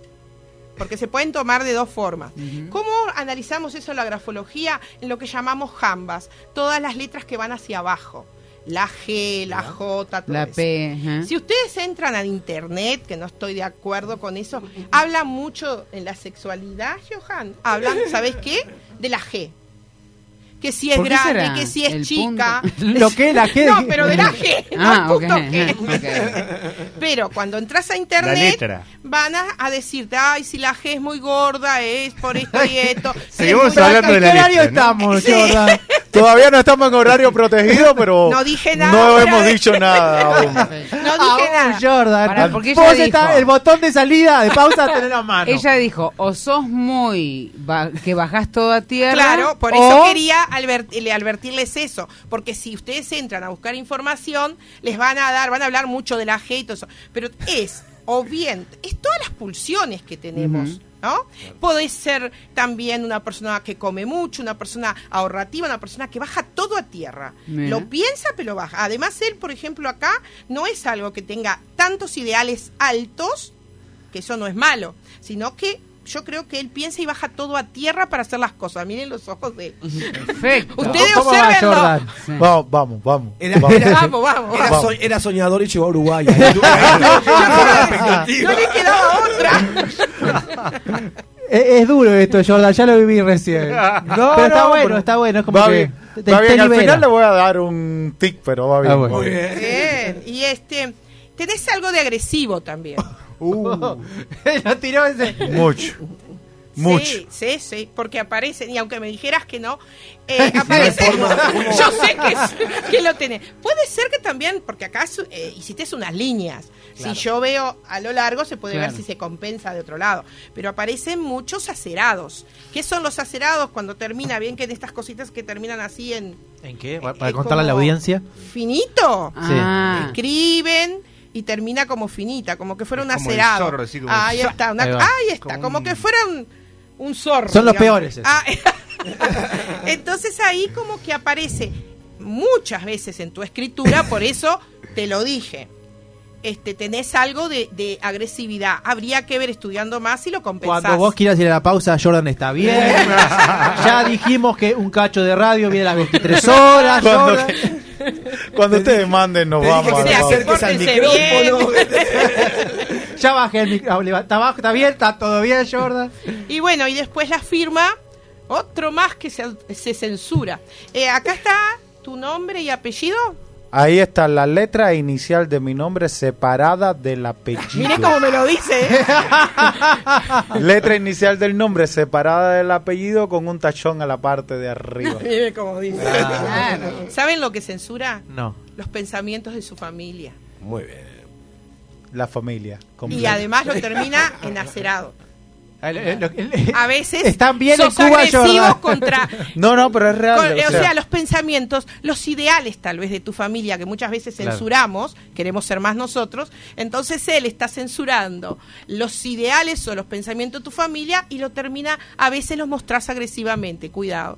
porque se pueden tomar de dos formas. ¿Cómo analizamos eso en la grafología? En lo que llamamos jambas, todas las letras que van hacia abajo. La G, la J, todo La eso. P. ajá. Si ustedes entran al internet, que no estoy de acuerdo con eso, hablan mucho en la sexualidad, Johan. Hablan, ¿sabes qué? De la G. Que si es ¿Por qué grande, será? que si es El chica. Lo que la G. No, pero de la G. Ah, no punto G. Pero cuando entras a internet, van a, a decirte, ay, si la G es muy gorda, es por esto y esto. si es Seguimos muy- hablando de ¿En la qué horario letra, ¿no? estamos, Sí. Todavía no estamos en horario protegido, pero No dije nada no hemos de- dicho nada aún. No dije Aún, nada. Jordan. Pará, porque Vos ella está- dijo- el botón de salida, de pausa, tenés la mano. Ella dijo, o sos muy... ba- que bajás todo a tierra. Claro, por eso o- quería advert- le- advertirles eso, porque si ustedes entran a buscar información, les van a dar, van a hablar mucho de la G y todo eso, pero es, o bien, es todas las pulsiones que tenemos. ¿No? Puede ser también una persona que come mucho, una persona ahorrativa, una persona que baja todo a tierra. Mira. Lo piensa, pero lo baja. Además, él, por ejemplo, acá no es algo que tenga tantos ideales altos, que eso no es malo, sino que yo creo que él piensa y baja todo a tierra para hacer las cosas. Miren los ojos de él. Perfecto. Ustedes ¿Cómo va, observenlo. Sí. Vamos, vamos, vamos. Era- Vamos. era- Vamos, vamos. Era, Vamos. so- era soñador y llegó a Uruguay. No le quedaba otra. Es, es duro esto, Jordan, ya lo viví recién. No, pero está no, bueno, pero- está bueno. Es como Va que bien, te- te va bien. Al final le voy a dar un tic, pero va bien. Ah, bueno. Muy bien. Bien. Y este, tenés algo de agresivo también. Uh, lo tiró ese. mucho. Mucho. Sí, sí, sí, porque aparecen, y aunque me dijeras que no, eh, aparecen. yo sé que, es- que lo tenés. Puede ser que también, porque acá eh, hiciste unas líneas. Si yo veo a lo largo, se puede Claro. ver si se compensa de otro lado. Pero aparecen muchos acerados. ¿Qué son los acerados cuando termina? Bien que de estas cositas que terminan así en ¿En qué? Para, Eh, para contarle a la audiencia. finito. Ah. Escriben y termina como finita, como que fuera un como el acerado. zorro, así como- ahí está, una- Ahí está, Como como, un- que fuera un, un zorro. Son los digamos. peores. Ah, entonces ahí como que aparece muchas veces en tu escritura, por eso te lo dije. Este, tenés algo de, de agresividad. Habría que ver estudiando más si lo compensás. Cuando vos quieras ir a la pausa, Jordan está bien. ya dijimos que un cacho de radio viene a las 23 horas. Cuando, Jordan. cuando ustedes manden, nos vamos que te acerques al micrófono. Ya bajé el micrófono. ¿Está, ¿Está bien? ¿Está todo bien, Jordan? Y bueno, y después la firma, otro más que se, se censura. Eh, acá está tu nombre y apellido. Ahí está la letra inicial de mi nombre separada del apellido. Mire cómo me lo dice. ¿eh? Letra inicial del nombre separada del apellido con un tachón a la parte de arriba. Mire cómo dice. Claro. ¿Saben lo que censura? No. Los pensamientos de su familia. Muy bien. La familia. Y además lo termina en acerado. El- el- el- A veces Están bien sos en Cuba, agresivos Jordan. contra No, no, pero es real. Con- o sea, sea, los pensamientos, los ideales tal vez de tu familia, que muchas veces Claro. censuramos, queremos ser más nosotros, entonces él está censurando los ideales o los pensamientos de tu familia y lo termina, a veces los mostrás agresivamente, cuidado.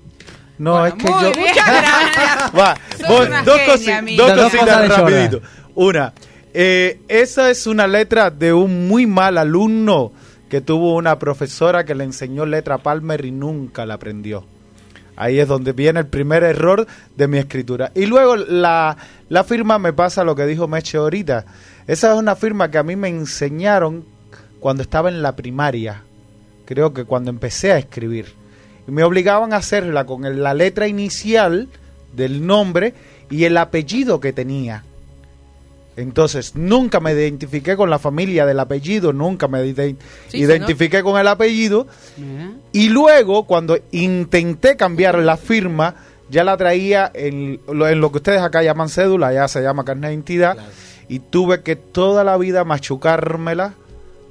no, Bueno, es que yo... Muchas gracias. Va, vos- dos, genia, cosi- amigo. dos Dos cositas rapidito. Una, eh, esa es una letra de un muy mal alumno que tuvo una profesora que le enseñó letra Palmer y nunca la aprendió. Ahí es donde viene el primer error de mi escritura. Y luego la, la firma me pasa lo que dijo Meche ahorita. Esa es una firma que a mí me enseñaron cuando estaba en la primaria. Creo que cuando empecé a escribir. Y me obligaban a hacerla con la letra inicial del nombre y el apellido que tenía. Entonces, nunca me identifiqué con la familia del apellido, nunca me Sí, identifiqué con el apellido. Mira. Y luego, cuando intenté cambiar la firma, ya la traía en lo, en lo que ustedes acá llaman cédula, ya se llama carnet de identidad, y tuve que toda la vida machucármela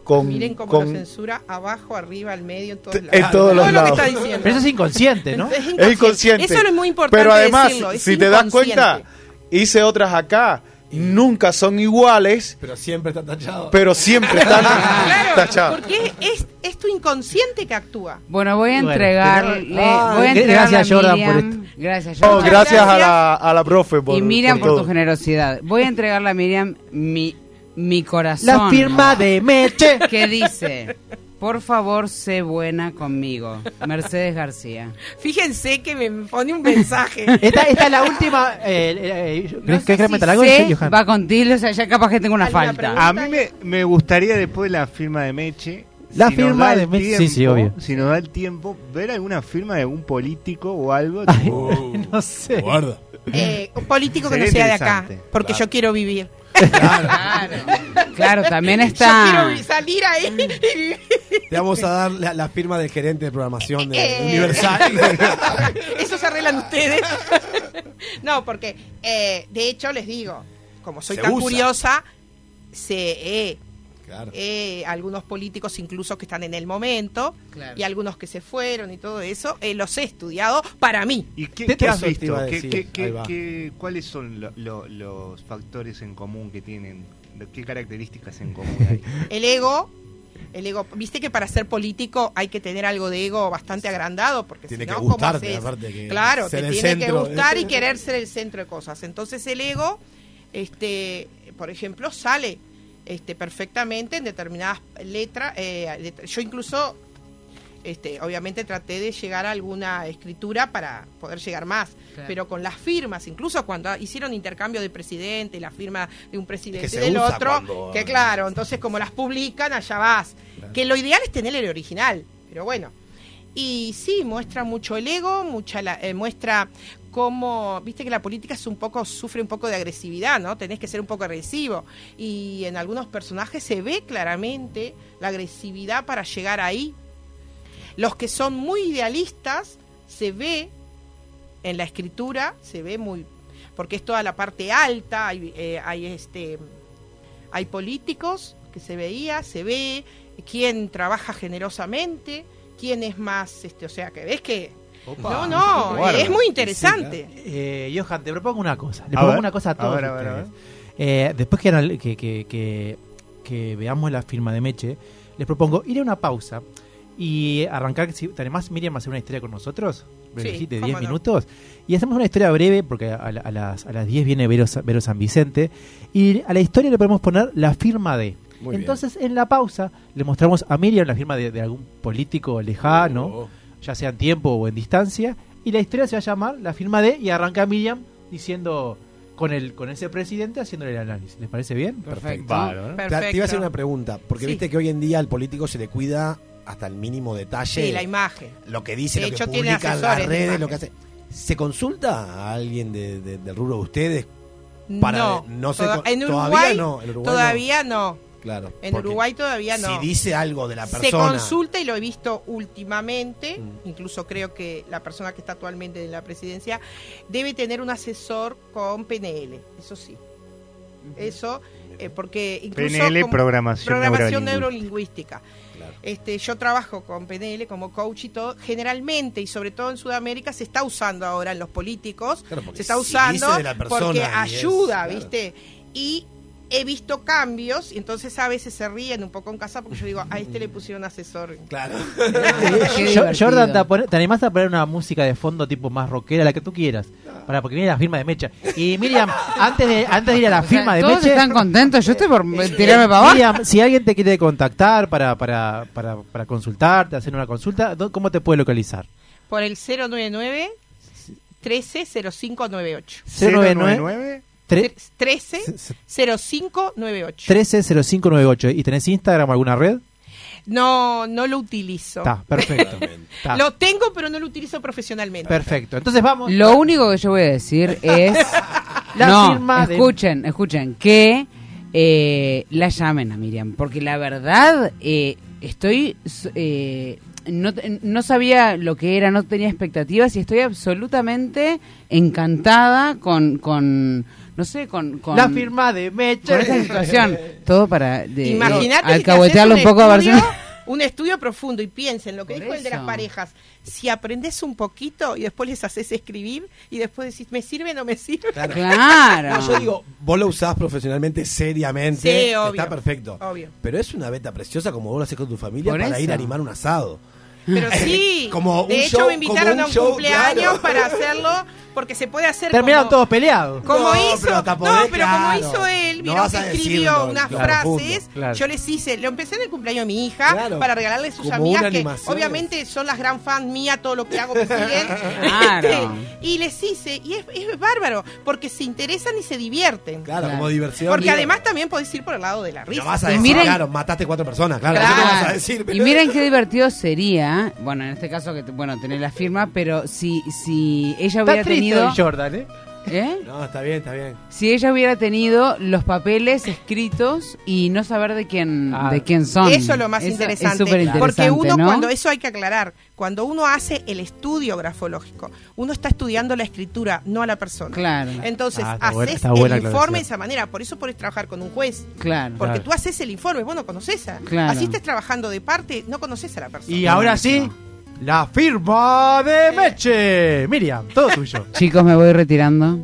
con... Miren cómo con- lo censura abajo, arriba, al medio, en todos En lados. todos Todo los lo que lados. está diciendo. Pero eso es inconsciente, ¿no? Es es inconsciente. Eso es muy importante Pero además, decirlo, si te das inconsciente. cuenta, hice otras acá, nunca son iguales, Pero siempre está tachado. pero siempre están Claro, tachadas. porque es, es tu inconsciente que actúa. Bueno, voy a entregarle, voy a entregarle gracias, a Jordan, Miriam. por esto. Gracias, Oh, Jordan. gracias, a gracias. la, a la profe por, y Miriam por, tu generosidad. Voy a entregarle a Miriam mi, mi corazón. La firma de Meche. Que dice, por favor, sé buena conmigo. Mercedes García. Fíjense que me pone un mensaje. Esta, esta es la última. Eh, eh, ¿Crees No sé que si algo? sé, Sí, Johan. va contigo, o sea, ya capaz que tengo una ¿Alguna falta. pregunta? A mí me, me gustaría después de la firma de Meche. La si firma de Meche, sí, sí, obvio. Si nos da el tiempo, ver alguna firma de algún político o algo. Ay, tipo, no sé. Guarda. Eh, un político que no sea de acá, porque yo quiero vivir. Claro, claro, también Yo está. quiero vi- salir ahí. Te vamos a dar la, la firma del gerente de programación de Eh. Universal. Eso se arreglan ustedes. no, porque eh, de hecho les digo, como soy Se tan usa. curiosa, sé eh, claro. eh, algunos políticos incluso que están en el momento Claro. y algunos que se fueron y todo eso, eh, los he estudiado para mí. ¿Y qué, Te- qué has visto? ¿Qué- qué- qué- qué- ¿Cuáles son lo- lo- los factores en común que tienen? ¿Qué características en común hay? El ego, el ego, viste que para ser político hay que tener algo de ego bastante agrandado, porque Tiene si que no, ¿cómo gustarte, haces? aparte que Claro, ser te el tiene que centro. gustar y querer ser el centro de cosas. Entonces el ego, este, por ejemplo, sale este, perfectamente en determinadas letras. eh, yo incluso, este, obviamente traté de llegar a alguna escritura para poder llegar más, Claro. pero con las firmas, incluso cuando hicieron intercambio de presidente, la firma de un presidente y del otro, cuando- que claro, entonces como las publican, allá vas. Que lo ideal es tener el original, pero bueno. Y sí, muestra mucho el ego, mucha la- eh, muestra cómo, viste que la política es un poco, sufre un poco de agresividad, ¿no? Tenés que ser un poco agresivo. Y en algunos personajes se ve claramente la agresividad para llegar ahí. Los que son muy idealistas, se ve en la escritura, se ve muy, porque es toda la parte alta, hay, eh, hay este, hay políticos que se veía, se ve quién trabaja generosamente, quién es más, este, o sea, que ves que no, no, es muy interesante. Eh, Johan, te propongo una cosa. Le A propongo ver, una cosa a a todos ver, a ver, a ustedes. Eh, después que, anal- que, que, que- que veamos la firma de Meche, les propongo ir a una pausa y arrancar. Si, además, Miriam va a hacer una historia con nosotros, brevecita, de cómo 10 no. minutos. Y hacemos una historia breve, porque a, la- a las, a las 10 viene Vero, Sa- Vero San Vicente. Y a la historia le podemos poner la firma de. Muy bien. Entonces, en la pausa, le mostramos a Miriam la firma de, de algún político lejano Oh. Ya sea en tiempo o en distancia, y la historia se va a llamar La firma de, y arranca Miriam diciendo con el con ese presidente haciéndole el análisis. ¿Les parece bien? Perfecto. Te, te iba a hacer una pregunta, porque Sí. viste que hoy en día al político se le cuida hasta el mínimo detalle. Sí, la imagen. Lo que dice, De lo que hecho, publica en las redes, lo que hace. ¿Se consulta a alguien de- de- del rubro de ustedes? Para- no, no Toda- en todavía Uruguay, no, en Uruguay no. todavía no. Claro. En porque Uruguay todavía no. Si dice algo de la Se persona. consulta y lo he visto últimamente, Mm. incluso creo que la persona que está actualmente en la presidencia debe tener un asesor con PNL, eso sí. Eso, eh, porque incluso PNL, programación programación neurolingüística. neurolingüística. Este, yo trabajo con PNL como coach y todo. Generalmente, y sobre todo en Sudamérica, se está usando ahora en los políticos. Claro, porque se está si usando dice de la persona porque es- ayuda, claro. ¿viste? Y he visto cambios y entonces a veces se ríen un poco en casa porque yo digo, a este le pusieron asesor. Claro. Jordan, ¿te, te animás a poner una música de fondo tipo más rockera, la que tú quieras? Para, porque viene la firma de Mecha. Y Miriam, antes de, antes de ir a la O sea, firma de todos Meche, están contentos. Yo estoy por tirarme para abajo. Miriam, si alguien te quiere contactar para, para, para, para consultarte, hacer una consulta, ¿dó- ¿cómo te puede localizar? Por el 099 130598. 099 Tre- 13 0598. 130598. ¿Y tenés Instagram o alguna red? No, no lo utilizo. Está, perfecto. Lo tengo, pero no lo utilizo profesionalmente. perfecto. Entonces vamos. Lo único que yo voy a decir es... La no, firma de- escuchen, escuchen, que eh, la llamen a Miriam, porque la verdad eh, estoy... eh, no, no sabía lo que era, no tenía expectativas y estoy absolutamente encantada con, con no sé, con, con, La firma de Meche. con esta situación. Todo para de, Imagínate alcahuetearlo un poco a estudio, un estudio profundo y piensen lo que Por dijo el de las parejas. Si aprendes un poquito y después les haces escribir y después decís, ¿me sirve o no me sirve? Claro. Claro. No, yo digo, vos lo usás profesionalmente, seriamente. Sí, obvio. Está perfecto. Obvio. Pero es una beta preciosa como vos lo haces con tu familia Por para ir a animar un asado. Pero sí, Como de hecho show- me invitaron como un a un show, cumpleaños claro. para hacerlo porque se puede hacer Terminaron como- todos peleados. Como No, hizo, pero no, pero como claro. hizo él, No vieron que a escribió decirlo, unas claro, frases, punto, claro. yo les hice, lo empecé en el cumpleaños de mi hija Claro. para regalarle a sus Como amigas que animación. obviamente son las gran fans mía, todo lo que hago me siguen. Claro. Y les hice, y es, es bárbaro, porque se interesan y se divierten. Claro, Claro. como diversión. Porque además también podés ir por el lado de la No risa. vas a decir, miren- claro, mataste cuatro personas. Claro, eso Claro. no vas a decir. Y miren qué divertido sería, bueno, en este caso que bueno, tener la firma, pero si si ella Está hubiera triste tenido hoy Jordan, ¿eh? ¿Eh? No, está bien, está bien. Si ella hubiera tenido los papeles escritos y no saber de quién Ah. de quién son. Eso es lo más Eso interesante. Es súper interesante, porque uno ¿no? cuando eso hay que aclarar, cuando uno hace el estudio grafológico, uno está estudiando la escritura, no a la persona. Claro. Entonces, Ah, haces buena el informe de esa manera. Por eso podés trabajar con un juez. Claro. Porque Claro. tú haces el informe, vos no conoces a. Claro. Así estés trabajando de parte, no conoces a la persona. Y ahora sí, la firma de Meche. Miriam, todo tuyo. Chicos, me voy retirando.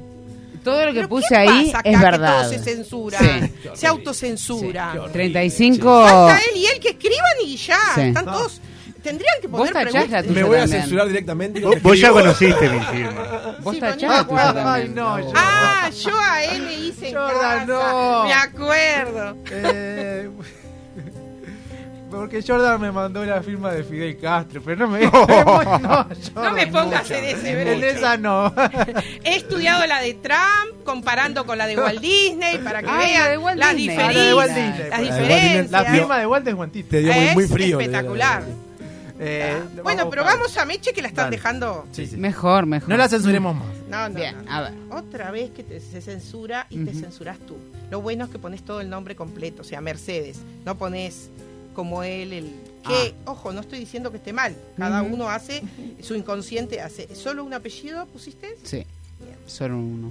Todo lo que ¿Pero puse qué ahí pasa acá es que verdad. todo se censura, Sí. se autocensura. 35 Falta él y él que escriban y ya. Sí. Están todos. Tendrían que Vos poner preguntas. Me voy a también. censurar directamente. Vos, vos ya conociste mi firma. Vos Sí, tachaste no. Ay, no, yo- Ah, yo a él le hice en Jordan, casa. no. Me acuerdo. Eh, porque Jordan me mandó la firma de Fidel Castro, pero no me. no, me pongas en ese En esa no. He estudiado la de Trump comparando con la de Walt Disney para que Ah, vean Walt las Disney. La de Walt Disney. diferencias. La Las de Walt Disney, diferencias. La firma de Walter es. Te dio muy, Es muy frío. espectacular. Eh, Bueno, pero vamos a Meche que la están Dale. dejando. Sí, sí. Mejor, mejor. No la censuremos más. No, no, Bien, no. a ver. Otra vez que te- se censura y te censuras tú. Lo bueno es que pones todo el nombre completo, o sea, Mercedes. No pones como él el Que, ojo, no estoy diciendo que esté mal. Cada uno hace, su inconsciente hace. ¿Solo un apellido pusiste? Sí, Bien. solo uno.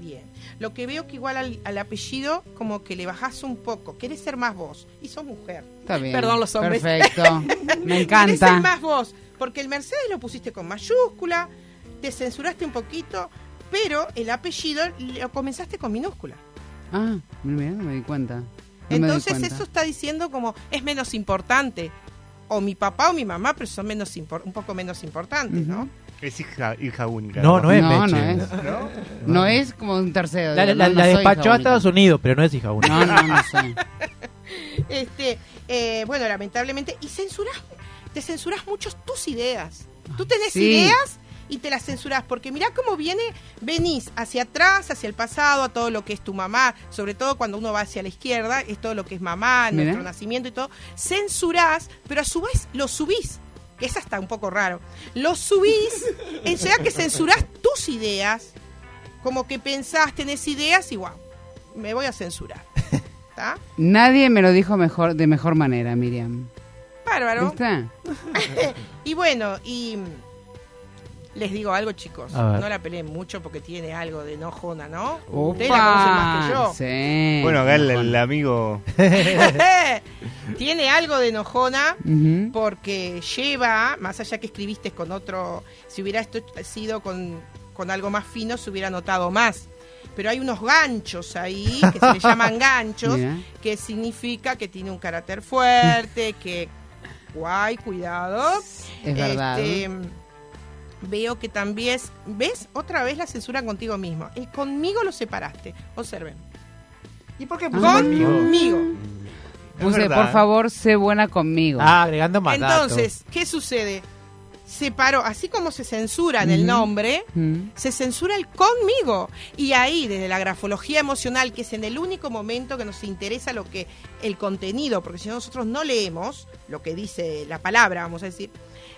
Bien. Lo que veo que igual al, al apellido, como que le bajás un poco. Querés ser más vos. Y sos mujer. Está bien. Perdón, los hombres. Perfecto. Me Querés ser encanta. más vos. Porque el Mercedes lo pusiste con mayúscula, te censuraste un poquito, pero el apellido lo comenzaste con minúscula. Ah, mira, no me di cuenta. No Entonces eso está diciendo como es menos importante. O mi papá o mi mamá, pero son menos un poco menos importantes, ¿no? Es hija, hija única. No, no es No, no es. No es como un tercero. La, digo, la- no, no la soy despachó a Estados. Unidos, pero no es hija única. No, no, no soy. Este, eh, bueno, lamentablemente, y censurás, te censurás mucho tus ideas. Tú tenés sí. ideas y te las censurás, porque mirá cómo viene, venís hacia atrás, hacia el pasado, a todo lo que es tu mamá, sobre todo cuando uno va hacia la izquierda, es todo lo que es mamá, Mirá. nuestro nacimiento y todo, censurás, pero a su vez lo subís, que es hasta un poco raro, lo subís, o sea que censurás tus ideas, como que pensás, tenés ideas y wow, me voy a censurar. ¿Está? Nadie me lo dijo mejor de mejor manera, Miriam. Bárbaro. ¿Viste? Y bueno, y les digo algo, chicos. No la peleen mucho porque tiene algo de enojona, ¿no? Opa, Ustedes la conocen más que yo. Sí. Bueno, acá el, el amigo. tiene algo de enojona porque lleva, más allá que escribiste con otro, si hubiera esto sido con, con algo más fino, se hubiera notado más. Pero hay unos ganchos ahí, que se le llaman ganchos, Mira. que significa que tiene un carácter fuerte, que guay, cuidado. Es verdad. Este, veo que también, ¿ves? Otra vez la censura contigo mismo. El conmigo lo separaste. Observen. ¿Y por qué Ah. conmigo? Conmigo. Es Puse, por favor, sé buena conmigo. Ah, agregando más datos. Entonces, ¿qué sucede? Separó, así como se censura en el nombre, Mm. se censura el conmigo. Y ahí, desde la grafología emocional, que es en el único momento que nos interesa lo que el contenido, porque si no nosotros no leemos lo que dice la palabra, vamos a decir,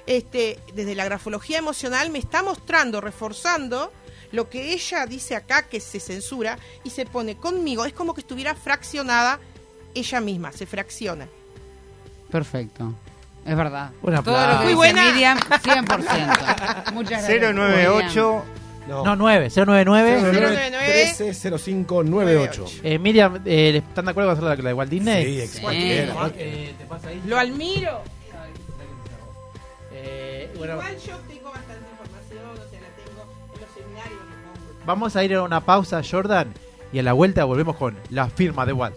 este, desde la grafología emocional me está mostrando, reforzando lo que ella dice acá que se censura y se pone conmigo. Es como que estuviera fraccionada ella misma, se fracciona. Perfecto. Es verdad. Un Todo lo aplauso. que Muy buena. Miriam, 100%. Muchas gracias. 098. No, 9, 099. 099. 130598. Eh, Miriam, eh, ¿están de acuerdo con hacer la, la de Walt Disney? Sí, Sí. Eh, ¿te pasa ahí? Lo admiro. Bueno, Igual yo tengo bastante información, o sea, la tengo en los seminarios que pongo. vamos a ir a una pausa, Jordan, y a la vuelta volvemos con la firma de Walt.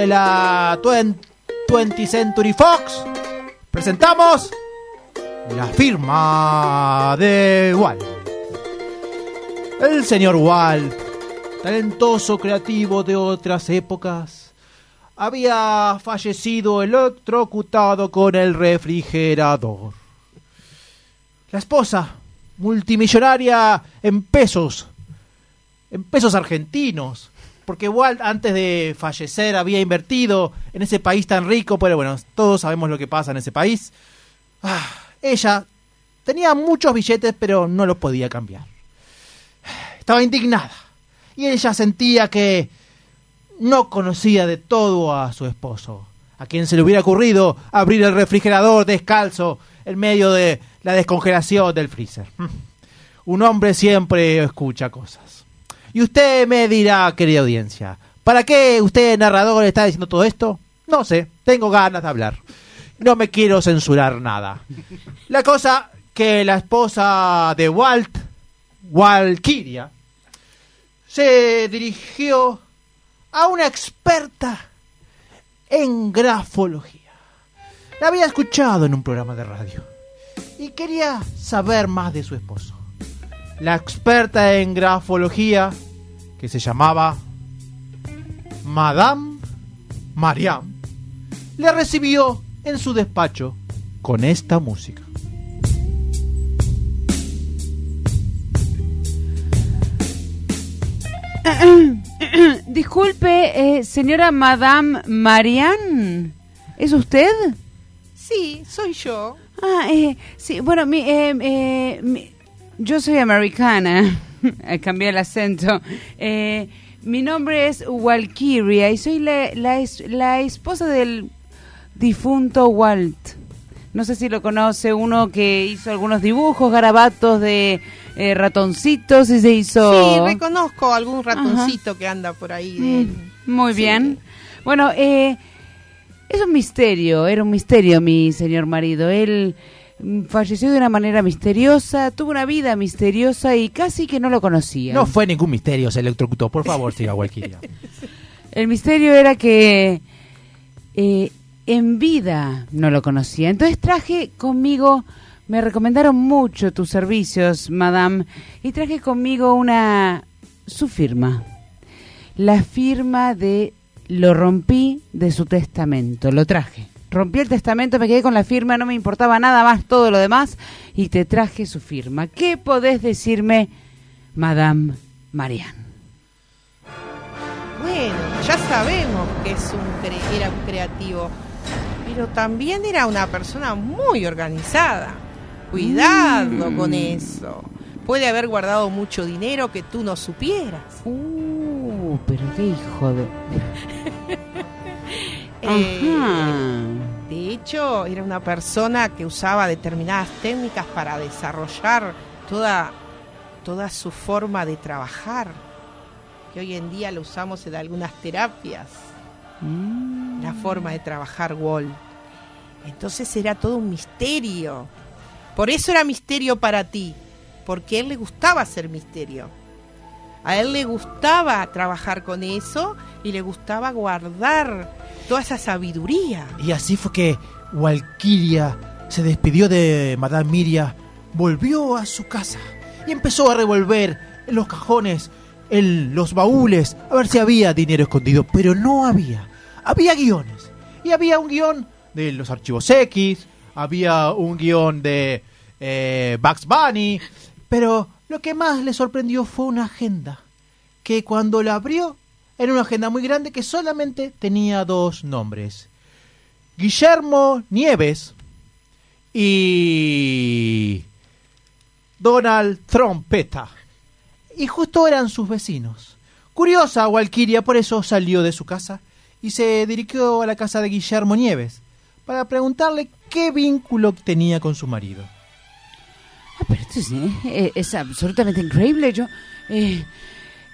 De la 20, 20 Century Fox, presentamos la firma de Walt. El señor Walt, talentoso creativo de otras épocas, había fallecido electrocutado con el refrigerador. La esposa, multimillonaria en pesos, en pesos argentinos, porque Walt antes de fallecer había invertido en ese país tan rico, pero bueno, todos sabemos lo que pasa en ese país. Ah, ella tenía muchos billetes, pero no los podía cambiar. Estaba indignada y ella sentía que no conocía de todo a su esposo, a quien se le hubiera ocurrido abrir el refrigerador descalzo en medio de la descongelación del freezer. Un hombre siempre escucha cosas. Y usted me dirá, querida audiencia, ¿para qué usted, narrador, está diciendo todo esto? No sé, tengo ganas de hablar. No me quiero censurar nada. La cosa que la esposa de Walt, Walkiria, se dirigió a una experta en grafología. La había escuchado en un programa de radio y quería saber más de su esposo. La experta en grafología, que se llamaba Madame Mariam, le recibió en su despacho con esta música. Disculpe, eh, señora Madame Marianne, ¿es usted? Sí, soy yo. Ah, eh, sí, bueno, mi, eh, eh, mi- yo soy americana, cambié el acento. Eh, mi nombre es Walkiria y soy la, la, la esposa del difunto Walt. No sé si lo conoce, uno que hizo algunos dibujos, garabatos de eh, ratoncitos y se hizo... Sí, reconozco algún ratoncito que anda por ahí. de. Mm, Muy Sí. bien. Bueno, eh, es un misterio, era un misterio mi señor marido. Él falleció de una manera misteriosa, tuvo una vida misteriosa y casi que no lo conocía. No fue ningún misterio, se electrocutó. Por favor, siga Walkiria. El misterio era que eh, en vida no lo conocía. Entonces traje conmigo, me recomendaron mucho tus servicios, madame, y traje conmigo una, su firma. La firma de, lo rompí de su testamento, lo traje. Rompí el testamento, me quedé con la firma, no me importaba nada más todo lo demás, y te traje su firma. ¿Qué podés decirme, madame Marianne? Bueno, ya sabemos que es un cre- era un creativo, pero también era una persona muy organizada. Cuidado Mm. con eso. Puede haber guardado mucho dinero que tú no supieras. Uh, pero qué hijo de... Eh, de hecho, era una persona que usaba determinadas técnicas para desarrollar toda, toda su forma de trabajar, que hoy en día lo usamos en algunas terapias, Mm. la forma de trabajar Wall. Entonces era todo un misterio. Por eso era misterio para ti, porque a él le gustaba hacer misterio. A él le gustaba trabajar con eso y le gustaba guardar toda esa sabiduría. Y así fue que Walkiria se despidió de Madame Miria, volvió a su casa y empezó a revolver en los cajones, en los baúles, a ver si había dinero escondido, pero no había. Había guiones. Y había un guion de los archivos X, había un guion de eh, Bugs Bunny, pero lo que más le sorprendió fue una agenda, que cuando la abrió era una agenda muy grande que solamente tenía dos nombres. Guillermo Nieves y Donald Trompeta. Y justo eran sus vecinos. Curiosa Walkiria por eso salió de su casa y se dirigió a la casa de Guillermo Nieves para preguntarle qué vínculo tenía con su marido. Ah, pero esto es, eh, es absolutamente increíble. Yo, eh,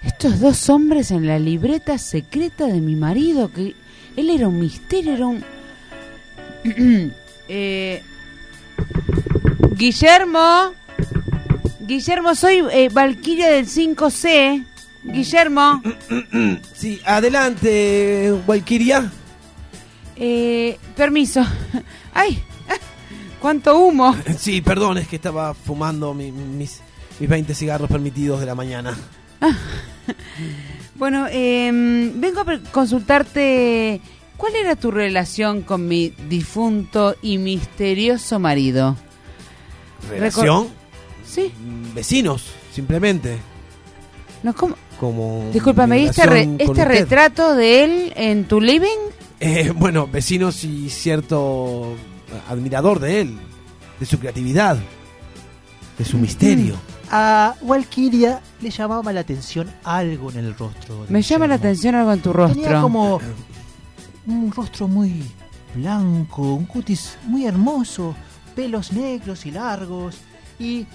estos dos hombres en la libreta secreta de mi marido, que él era un misterio, era un... Eh, Guillermo, Guillermo, soy eh, Valquiria del 5C. Guillermo. Sí, adelante, Walkiria. Eh, permiso. Ay, cuánto humo. Sí, perdón, es que estaba fumando mi- mis, mis 20 cigarros permitidos de la mañana. Bueno, eh, vengo a consultarte cuál era tu relación con mi difunto y misterioso marido. ¿Relación? Sí. Mm, Vecinos, simplemente. No, ¿cómo? Como Discúlpame, mi ¿y este, re- este retrato de él en tu living? Eh, bueno, vecinos y cierto admirador de él, de su creatividad, de su misterio. A Walkiria le llamaba la atención algo en el rostro. Me llama la atención algo en tu rostro. Tenía como un rostro muy blanco, un cutis muy hermoso, pelos negros y largos, y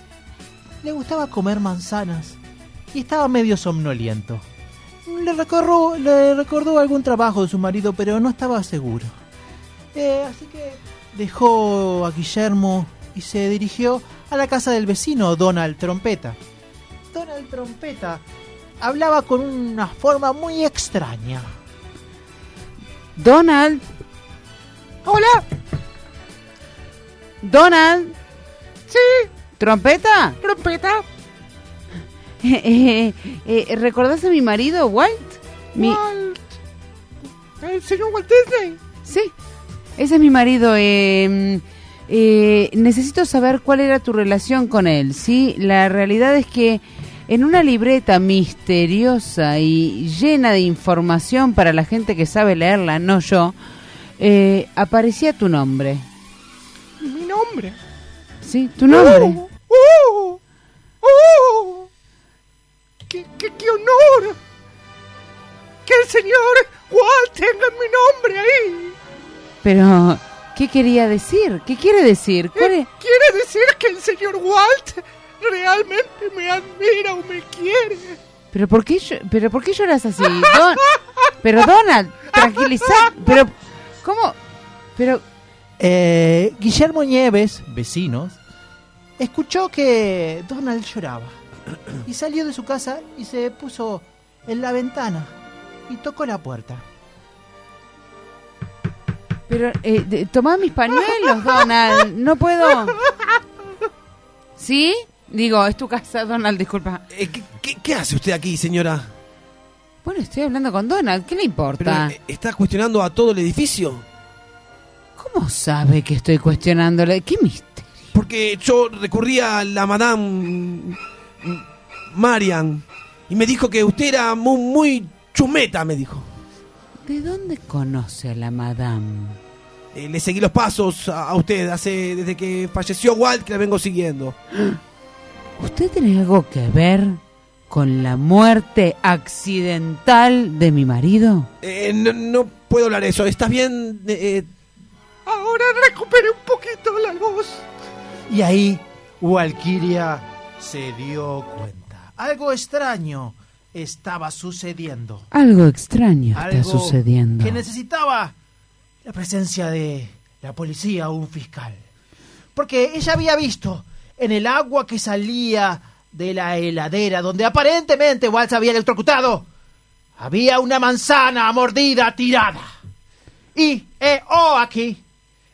le gustaba comer manzanas, y estaba medio somnoliento. Le recordó, le recordó algún trabajo de su marido, pero no estaba seguro. Eh, así que dejó a Guillermo y se dirigió a la casa del vecino, Donald Trompeta. Donald Trompeta hablaba con una forma muy extraña. Donald. Hola. Donald. Sí. ¿Trompeta? Trompeta. Eh, eh, ¿Recordás a mi marido, Walt? Mi- Walt. El señor Walt Disney. Sí, ese es mi marido. eh, eh, necesito saber cuál era tu relación con él, ¿sí? La realidad es que en una libreta misteriosa y llena de información para la gente que sabe leerla, no yo, eh, aparecía tu nombre. Mi nombre. ¿Sí? Tu nombre. ¡Oh! ¡Oh! ¡Oh! ¡Qué, qué, qué honor! ¡Que el señor Walt tenga mi nombre ahí! Pero, ¿qué quería decir? ¿Qué quiere decir? ¿Cuál es? Quiere decir que el señor Walt realmente me admira o me quiere. ¿Pero por qué, pero por qué lloras así? Don- pero Donald, tranquiliza. Pero, ¿cómo? Pero, Eh, Guillermo Nieves, vecinos, escuchó que Donald lloraba y salió de su casa y se puso en la ventana y tocó la puerta. Pero, eh, de- tomá mis pañuelos, Donald. No puedo. ¿Sí? Digo, es tu casa, Donald, disculpa. Eh, ¿qué, qué- qué hace usted aquí, señora? Bueno, estoy hablando con Donald. ¿Qué le importa? Pero, eh, ¿Está cuestionando a todo el edificio? ¿Cómo sabe que estoy cuestionándole? ¿Qué misterio? Porque yo recurrí a la Madame Marian y me dijo que usted era muy, muy chumeta, me dijo. ¿De dónde conoce a la madame? Eh, le seguí los pasos a, a usted hace desde que falleció Walt que la vengo siguiendo. ¿Usted tiene algo que ver con la muerte accidental de mi marido? Eh, no, no puedo hablar eso. ¿Estás bien? Eh, Ahora recuperé un poquito la voz. Y ahí Walkiria se dio cuenta. Algo extraño estaba sucediendo. Algo extraño está Algo sucediendo. que necesitaba la presencia de la policía o un fiscal. Porque ella había visto en el agua que salía de la heladera donde aparentemente Walt se había electrocutado, había una manzana mordida tirada. Y, eh, oh, aquí,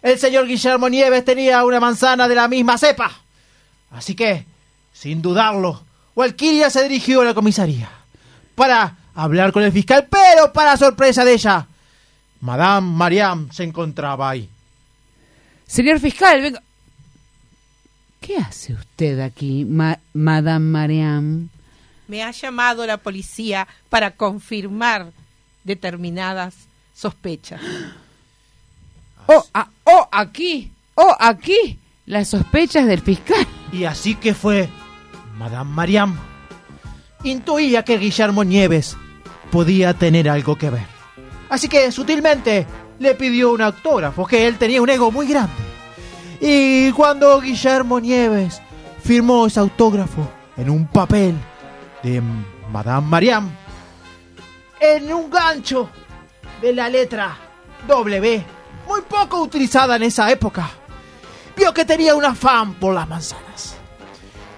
el señor Guillermo Nieves tenía una manzana de la misma cepa. Así que, sin dudarlo, Walkiria se dirigió a la comisaría para hablar con el fiscal, pero para sorpresa de ella, Madame Mariam se encontraba ahí. Señor fiscal, venga. ¿Qué hace usted aquí, ma- Madame Mariam? Me ha llamado la policía para confirmar determinadas sospechas. Oh, ah, oh, aquí. Oh, aquí. Las sospechas del fiscal. Y así que fue Madame Mariam. Intuía que Guillermo Nieves podía tener algo que ver. Así que sutilmente le pidió un autógrafo, que él tenía un ego muy grande. Y cuando Guillermo Nieves firmó ese autógrafo en un papel de Madame Mariam, en un gancho de la letra W, muy poco utilizada en esa época, vio que tenía un afán por las manzanas.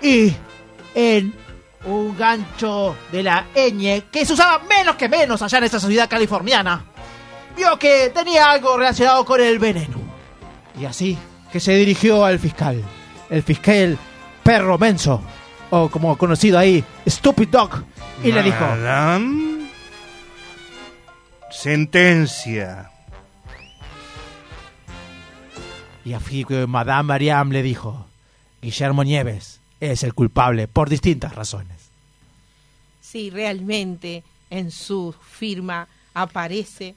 Y en un gancho de la ñ que se usaba menos que menos allá en esta sociedad californiana, vio que tenía algo relacionado con el veneno. Y así que se dirigió al fiscal, el fiscal perro menso, o como conocido ahí, Stupid Dog, y le dijo, sentencia. y así que Madame Mariam le dijo, Guillermo Nieves es el culpable por distintas razones. Sí, realmente en su firma aparece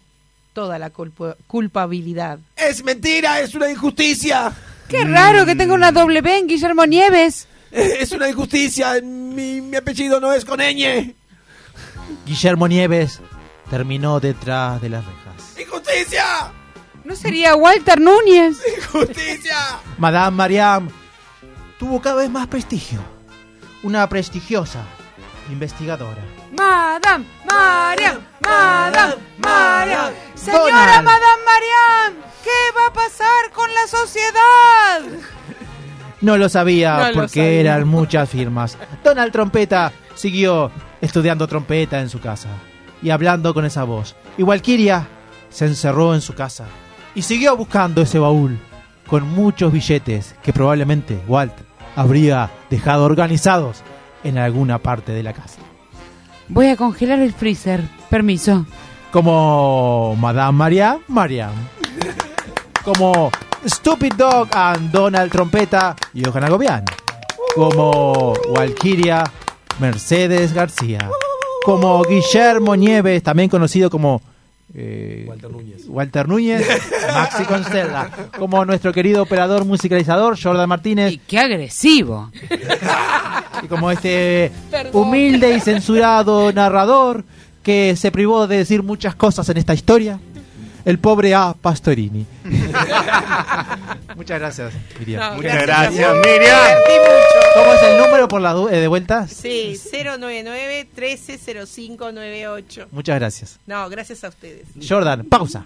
toda la culpa- culpabilidad. Es mentira, es una injusticia. Qué raro que tenga una doble B en Guillermo Nieves. Es una injusticia. Mi, mi apellido no es con ñ. Guillermo Nieves terminó detrás de las rejas. ¡Injusticia! ¿No sería Walter Núñez? ¡Injusticia! Madame Mariam tuvo cada vez más prestigio. Una prestigiosa investigadora. Madame Mariam, Madame Mariam. Señora Donald. Madame Mariam, ¿qué va a pasar con la sociedad? No lo sabía No lo porque sabía. eran muchas firmas. Donald Trompeta siguió estudiando trompeta en su casa y hablando con esa voz. Y Valkyria se encerró en su casa y siguió buscando ese baúl con muchos billetes que probablemente Walt habría dejado organizados en alguna parte de la casa. Voy a congelar el freezer. Permiso. Como Madame Maria Mariam. Como Stupid Dog and Donald Trompeta y Johanna Gobián. Como Walkiria Mercedes García. Como Guillermo Nieves, también conocido como eh, Walter Núñez. Walter Núñez, Maxi Constella. Como nuestro querido operador musicalizador Jordan Martínez. Y qué agresivo. Y como este humilde y censurado narrador que se privó de decir muchas cosas en esta historia, el pobre A. Pastorini. Muchas gracias, Miriam. No, Muchas gracias, vos. Miriam. Me divertí mucho. ¿Cómo es el número por la eh, de vuelta? Sí, 099-130598. Muchas gracias. No, gracias a ustedes. Jordan, pausa.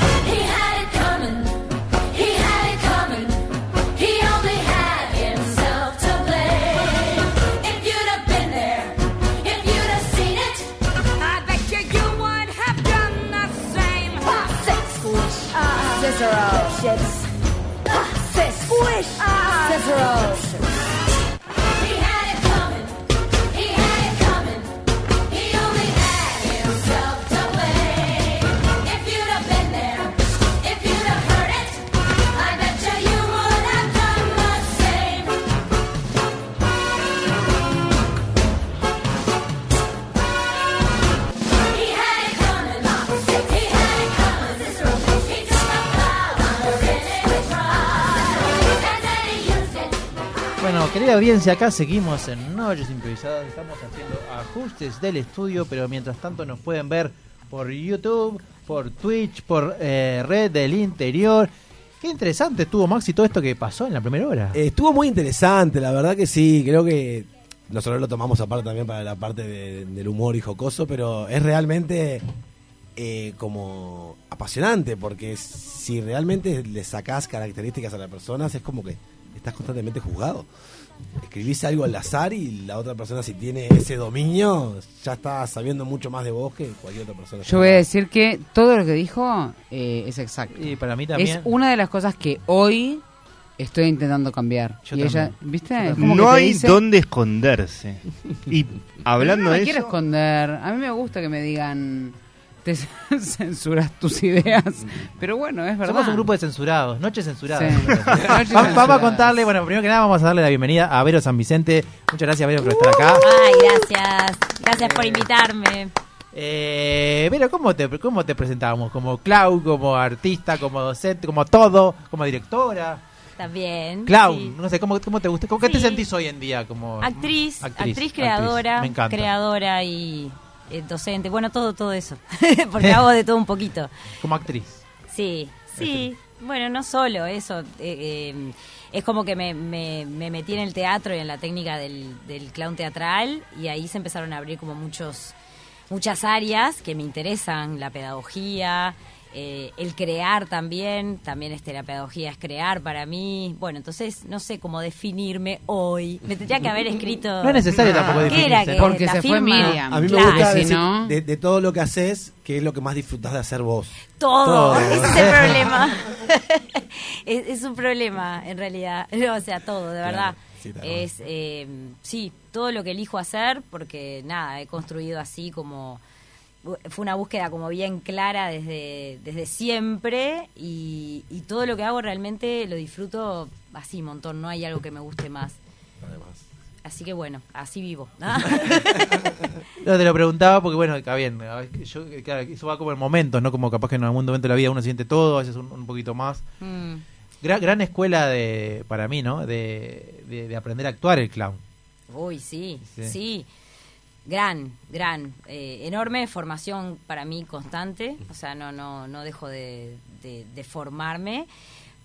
Querida audiencia, acá seguimos en Noches Improvisadas. Estamos haciendo ajustes del estudio, pero mientras tanto nos pueden ver por YouTube, por Twitch, por eh, Red del Interior. Qué interesante estuvo, Maxi, todo esto que pasó en la primera hora. Estuvo muy interesante, la verdad que sí. Creo que nosotros lo tomamos aparte también para la parte de- del humor y jocoso, pero es realmente eh, como apasionante, porque si realmente le sacás características a las personas, es como que estás constantemente juzgado. Escribís algo al azar y la otra persona, si tiene ese dominio, ya está sabiendo mucho más de vos que cualquier otra persona. Yo voy a decir que todo lo que dijo eh, es exacto. Y para mí también. Es una de las cosas que hoy estoy intentando cambiar. Yo y ella. ¿viste? Como no que hay dice- dónde esconderse. Y hablando no me de quiero eso, esconder. A mí me gusta que me digan, te censuras tus ideas. Pero bueno, es verdad. Somos un grupo de censurados, noches censuradas. Sí. Vamos, vamos a contarle, bueno, primero que nada vamos a darle la bienvenida a Vero San Vicente. Muchas gracias, Vero, por estar acá. Ay, gracias. Gracias por invitarme. Eh, Vero, ¿cómo te, ¿cómo te presentamos? ¿Como clown, como artista, como docente, como todo, como directora? También. Clown, sí. no sé, ¿cómo, cómo te gusta? ¿Cómo, ¿Qué te sentís hoy en día? Como Actriz, actriz, actriz, creadora, Me encanta. creadora y eh, docente. Bueno, todo, todo eso. Porque hago de todo un poquito. Como actriz. Sí, sí. Bueno, no solo eso. eh, eh, es como que me, me- me metí en el teatro y en la técnica del, del clown teatral y ahí se empezaron a abrir como muchos muchas áreas que me interesan, la pedagogía, eh, el crear también, también este, la pedagogía es crear para mí. Bueno, entonces no sé cómo definirme hoy. Me tendría que haber escrito... No es necesario tampoco ¿Qué era definirse. que Porque la se fue? Miriam. A mí me gusta decir, no- de, de todo lo que haces, ¿qué es lo que más disfrutás de hacer vos? Todo, Todo. ese es el problema. es, es un problema, en realidad. No, o sea, todo, de Claro, verdad. sí, es, eh, sí, todo lo que elijo hacer, porque nada, he construido así como... Fue una búsqueda como bien clara desde, desde siempre y, y todo lo que hago realmente lo disfruto así, un montón. No hay algo que me guste más. Así que bueno, así vivo. No, te lo preguntaba porque, bueno, está bien. Yo, claro, eso va como en momentos, ¿no? Como capaz que en algún momento de la vida uno siente todo, a veces un, un poquito más. Mm. Gran, gran escuela de, para mí, ¿no? De, de, de aprender a actuar el clown. Uy, sí, Sí. sí. Gran, gran. Eh, enorme formación para mí constante. O sea, no, no, no dejo de, de- formarme.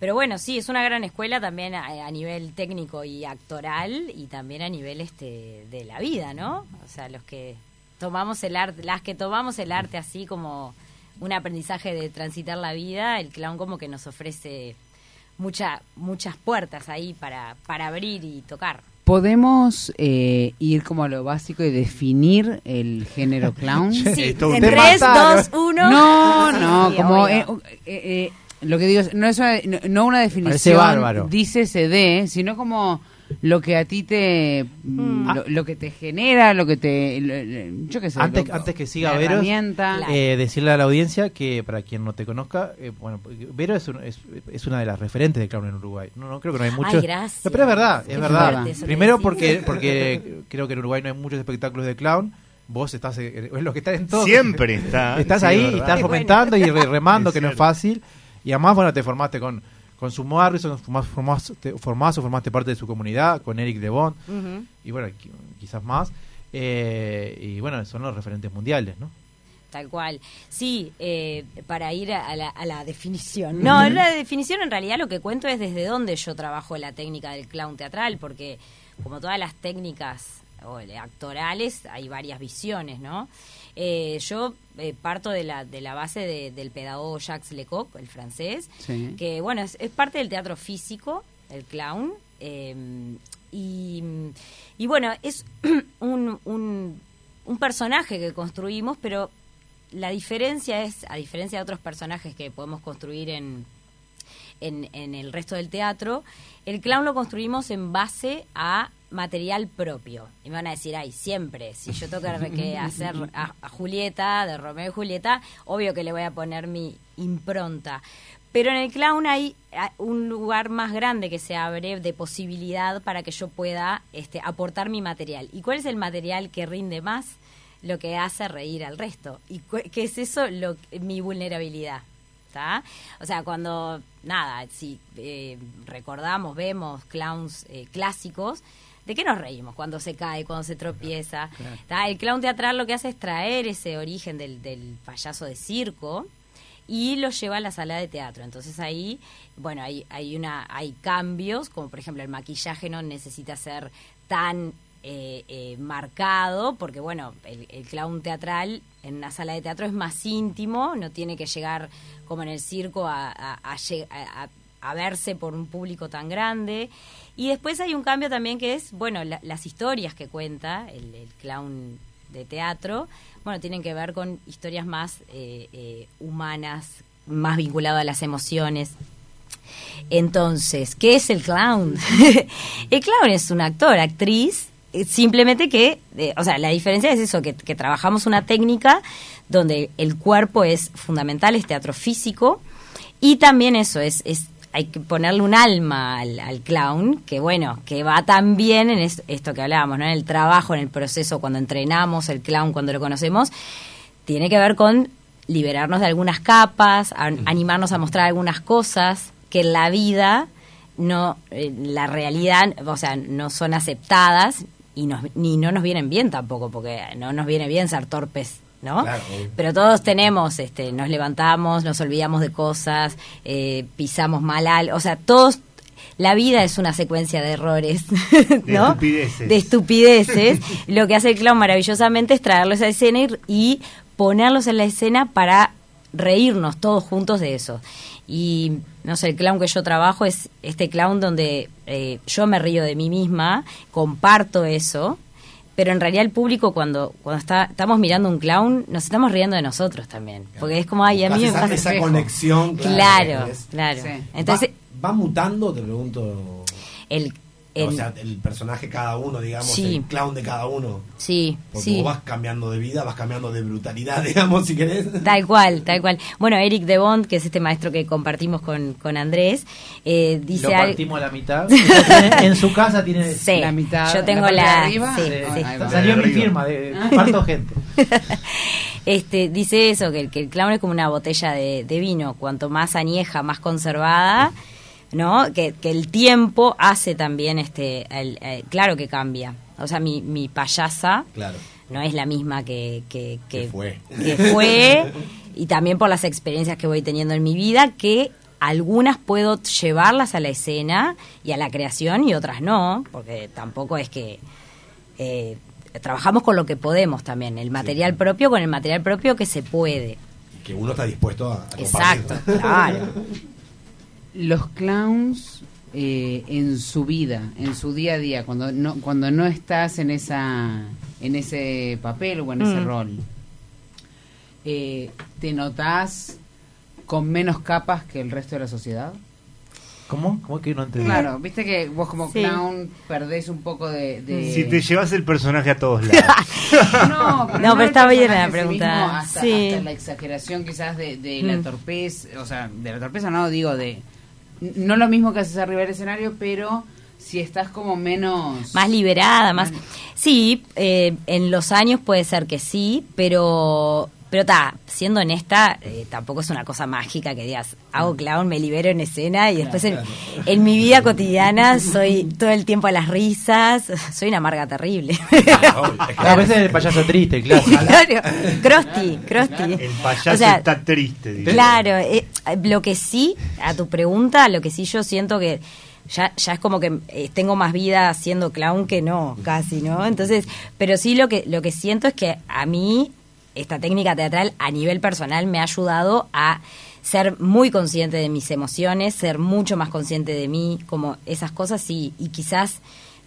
Pero bueno, sí, es una gran escuela también a, a nivel técnico y actoral y también a nivel este de la vida, ¿no? O sea, los que tomamos el arte, las que tomamos el arte así como un aprendizaje de transitar la vida, el clown como que nos ofrece mucha, muchas puertas ahí para, para abrir y tocar. ¿Podemos eh, ir como a lo básico y definir el género clown? Sí, en te 3, mataron. 2, 1. No, no, como obvio. eh, eh, eh, lo que digo es, no es una, no, no una Parece definición, bárbaro. dice CD, sino como lo que a ti te, mm, lo, lo que te genera, lo que te, lo- yo qué sé, Antes, lo- antes que siga Vero, eh, decirle a la audiencia que para quien no te conozca, eh, bueno, Vero es, un- es, es una de las referentes de clown en Uruguay. No, no creo que no hay muchos. Ay, gracias. No, pero es verdad, es verdad. Primero porque porque creo que en Uruguay no hay muchos espectáculos de clown. Vos estás eh, es lo que está en todo. siempre está. Estás sí, ahí, ¿verdad? estás bueno. fomentando y re- remando, Es que no es fácil. Y además, bueno, te formaste con, con su Morrison, formás, formás, te- formás o formaste parte de su comunidad, con Eric de Bond, Ujú. y bueno, qui- quizás más. Eh, y bueno, son los referentes mundiales, ¿no? Tal cual. Sí, eh, para ir a la, a la definición. No, la definición en realidad lo que cuento es desde dónde yo trabajo la técnica del clown teatral, porque como todas las técnicas o, eh, actorales hay varias visiones, ¿no? Eh, yo eh, parto de la, de la base de- del pedagogo Jacques Lecoq, el francés, Sí. que bueno, es, es parte del teatro físico, el clown, eh, y, y bueno, es un, un, un personaje que construimos, pero la diferencia es, a diferencia de otros personajes que podemos construir en, en, en el resto del teatro, el clown lo construimos en base a material propio. Y me van a decir, ay, siempre, si yo tengo que- hacer a, a Julieta, de Romeo y Julieta, obvio que le voy a poner mi impronta. Pero en el clown hay un lugar más grande que se abre de posibilidad para que yo pueda este, aportar mi material. ¿Y cuál es el material que rinde más? Lo que hace reír al resto. ¿Y qué es eso? Lo, mi vulnerabilidad. ¿Está? O sea, cuando, nada, si eh, recordamos, vemos clowns eh, clásicos, ¿de qué nos reímos? Cuando se cae, cuando se tropieza. El clown teatral lo que hace es traer ese origen del, del payaso de circo y lo lleva a la sala de teatro. Entonces ahí, bueno, hay, hay, una, hay cambios, como por ejemplo el maquillaje no necesita ser tan eh, eh, marcado, porque bueno, el, el clown teatral en una sala de teatro es más íntimo, no tiene que llegar como en el circo a, a- a lle- a- a- verse por un público tan grande. Y después hay un cambio también que es, bueno, la- las historias que cuenta el, clown de teatro, bueno, tienen que ver con historias más eh, eh, humanas, más vinculadas a las emociones. Entonces, ¿qué es el clown? el clown es un actor, actriz, eh, simplemente que, o sea, la diferencia es eso, que, que trabajamos una técnica donde el cuerpo es fundamental, es teatro físico, y también eso, es, es hay que ponerle un alma al, al clown, que bueno, que va también en es- esto que hablábamos, ¿no? En el trabajo, en el proceso, cuando entrenamos el clown, cuando lo conocemos, tiene que ver con liberarnos de algunas capas, a- animarnos a mostrar algunas cosas que en la vida no, eh, la realidad, o sea, no son aceptadas y nos, ni no nos vienen bien tampoco, porque no nos viene bien ser torpes, ¿no? Claro. Pero todos tenemos, este, nos levantamos, nos olvidamos de cosas, eh, pisamos mal al, o sea, todos, la vida es una secuencia de errores, ¿no? estupideces. De estupideces. Lo que hace el clown maravillosamente es traerlos a escena y, y ponerlos en la escena para reírnos todos juntos de eso. Y no sé, el clown que yo trabajo es este clown donde eh, yo me río de mí misma, comparto eso, pero en realidad el público cuando cuando está, estamos mirando un clown nos estamos riendo de nosotros también, porque es como ay a mí me esa, pasa esa conexión. Claro, claro. Sí. Entonces ¿Va, va mutando? Te pregunto. el, o el- sea, el personaje cada uno, digamos, Sí. el clown de cada uno. sí, Porque sí. vos vas cambiando de vida, vas cambiando de brutalidad, digamos, si querés. Tal cual, tal cual. Bueno, Eric de Bond, que es este maestro que compartimos con, con Andrés, eh, dice Lo partimos a la mitad. En su casa tiene. Sí, La mitad, yo tengo la parte la. de arriba. sí, Eh. Salió mi firma de parto gente. Este, dice eso, que, el- que el clown es como una botella de, de vino, cuanto más añeja, más conservada, ¿no? Que, que el tiempo hace también, este, el- el- claro que cambia. O sea, mi, mi payasa Claro. no es la misma que, que, fue. que fue, y también por las experiencias que voy teniendo en mi vida, que algunas puedo llevarlas a la escena y a la creación y otras no, porque tampoco es que eh, trabajamos con lo que podemos también, el material propio con el material propio que se puede. Que uno está dispuesto a, a Exacto, claro. Los clowns eh, en su vida, en su día a día, cuando no, cuando no estás en esa, en ese papel o en ese Mm. rol, eh, ¿te notás con menos capas que el resto de la sociedad? ¿Cómo? ¿Cómo que no entendí? Claro, viste que vos como Sí. clown perdés un poco de... de- Si te llevas el personaje a todos lados. No, pero, No, pero el está bien la sí pregunta. hasta, Sí. hasta la exageración quizás de, de la Mm. torpeza, o sea, de la torpeza no, digo de... No lo mismo que haces arriba del escenario, pero si estás como menos... Más liberada, más... Sí, eh, en los años puede ser que sí, pero... Pero está, siendo honesta, eh, tampoco es una cosa mágica que digas, hago clown, me libero en escena y después en, en mi vida cotidiana soy todo el tiempo a las risas, soy una amarga terrible. A veces el payaso triste, claro. claro, Krusty, Krusty. El payaso O sea, está triste. dice. Claro, eh, lo que sí, a tu pregunta, lo que sí yo siento que ya, ya es como que eh, tengo más vida siendo clown que no, casi, ¿no? Entonces, pero sí lo que, lo que siento es que a mí esta técnica teatral a nivel personal me ha ayudado a ser muy consciente de mis emociones, ser mucho más consciente de mí, como esas cosas sí, y quizás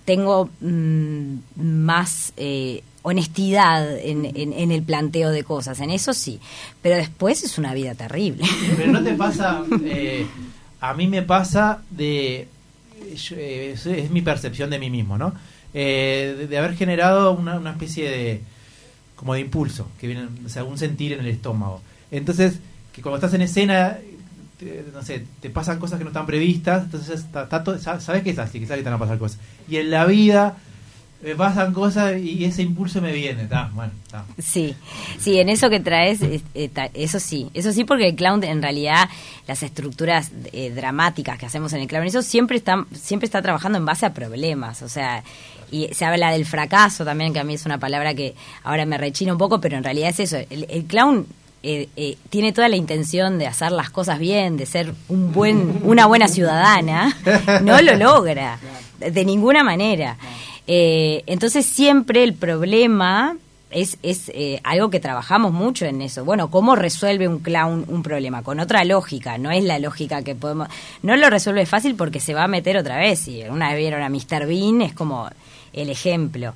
tengo mm, más eh, honestidad en, el planteo de cosas, en eso sí, pero después es una vida terrible. Pero no te pasa, eh, a mí me pasa de, eh, es, es mi percepción de mí mismo, ¿no? Eh, de, de haber generado una, una especie de, como de impulso, que viene, o sea, un sentir en el estómago. Entonces, que cuando estás en escena, te- no sé, te pasan cosas que no están previstas, entonces está, está todo- sa- sabes que es así, que sabes que te van a pasar cosas. Y en la vida me pasan cosas y ese impulso me viene. Está, bueno, está. Sí, sí, en eso que traes, eh, eh, eso sí, eso sí, porque el clown en realidad las estructuras eh, dramáticas que hacemos en el clown, eso siempre está, siempre está trabajando en base a problemas, o sea, y se habla del fracaso también, que a mí es una palabra que ahora me rechina un poco, pero en realidad es eso, el, el clown eh, eh, tiene toda la intención de hacer las cosas bien, de ser un buen, una buena ciudadana, no lo logra, de ninguna manera. Eh, entonces siempre el problema es, es eh, algo que trabajamos mucho en eso. Bueno, ¿cómo resuelve un clown un problema? Con otra lógica, no es la lógica que podemos... No lo resuelve fácil porque se va a meter otra vez. Y una vez vieron a Mr. Bean, es como el ejemplo.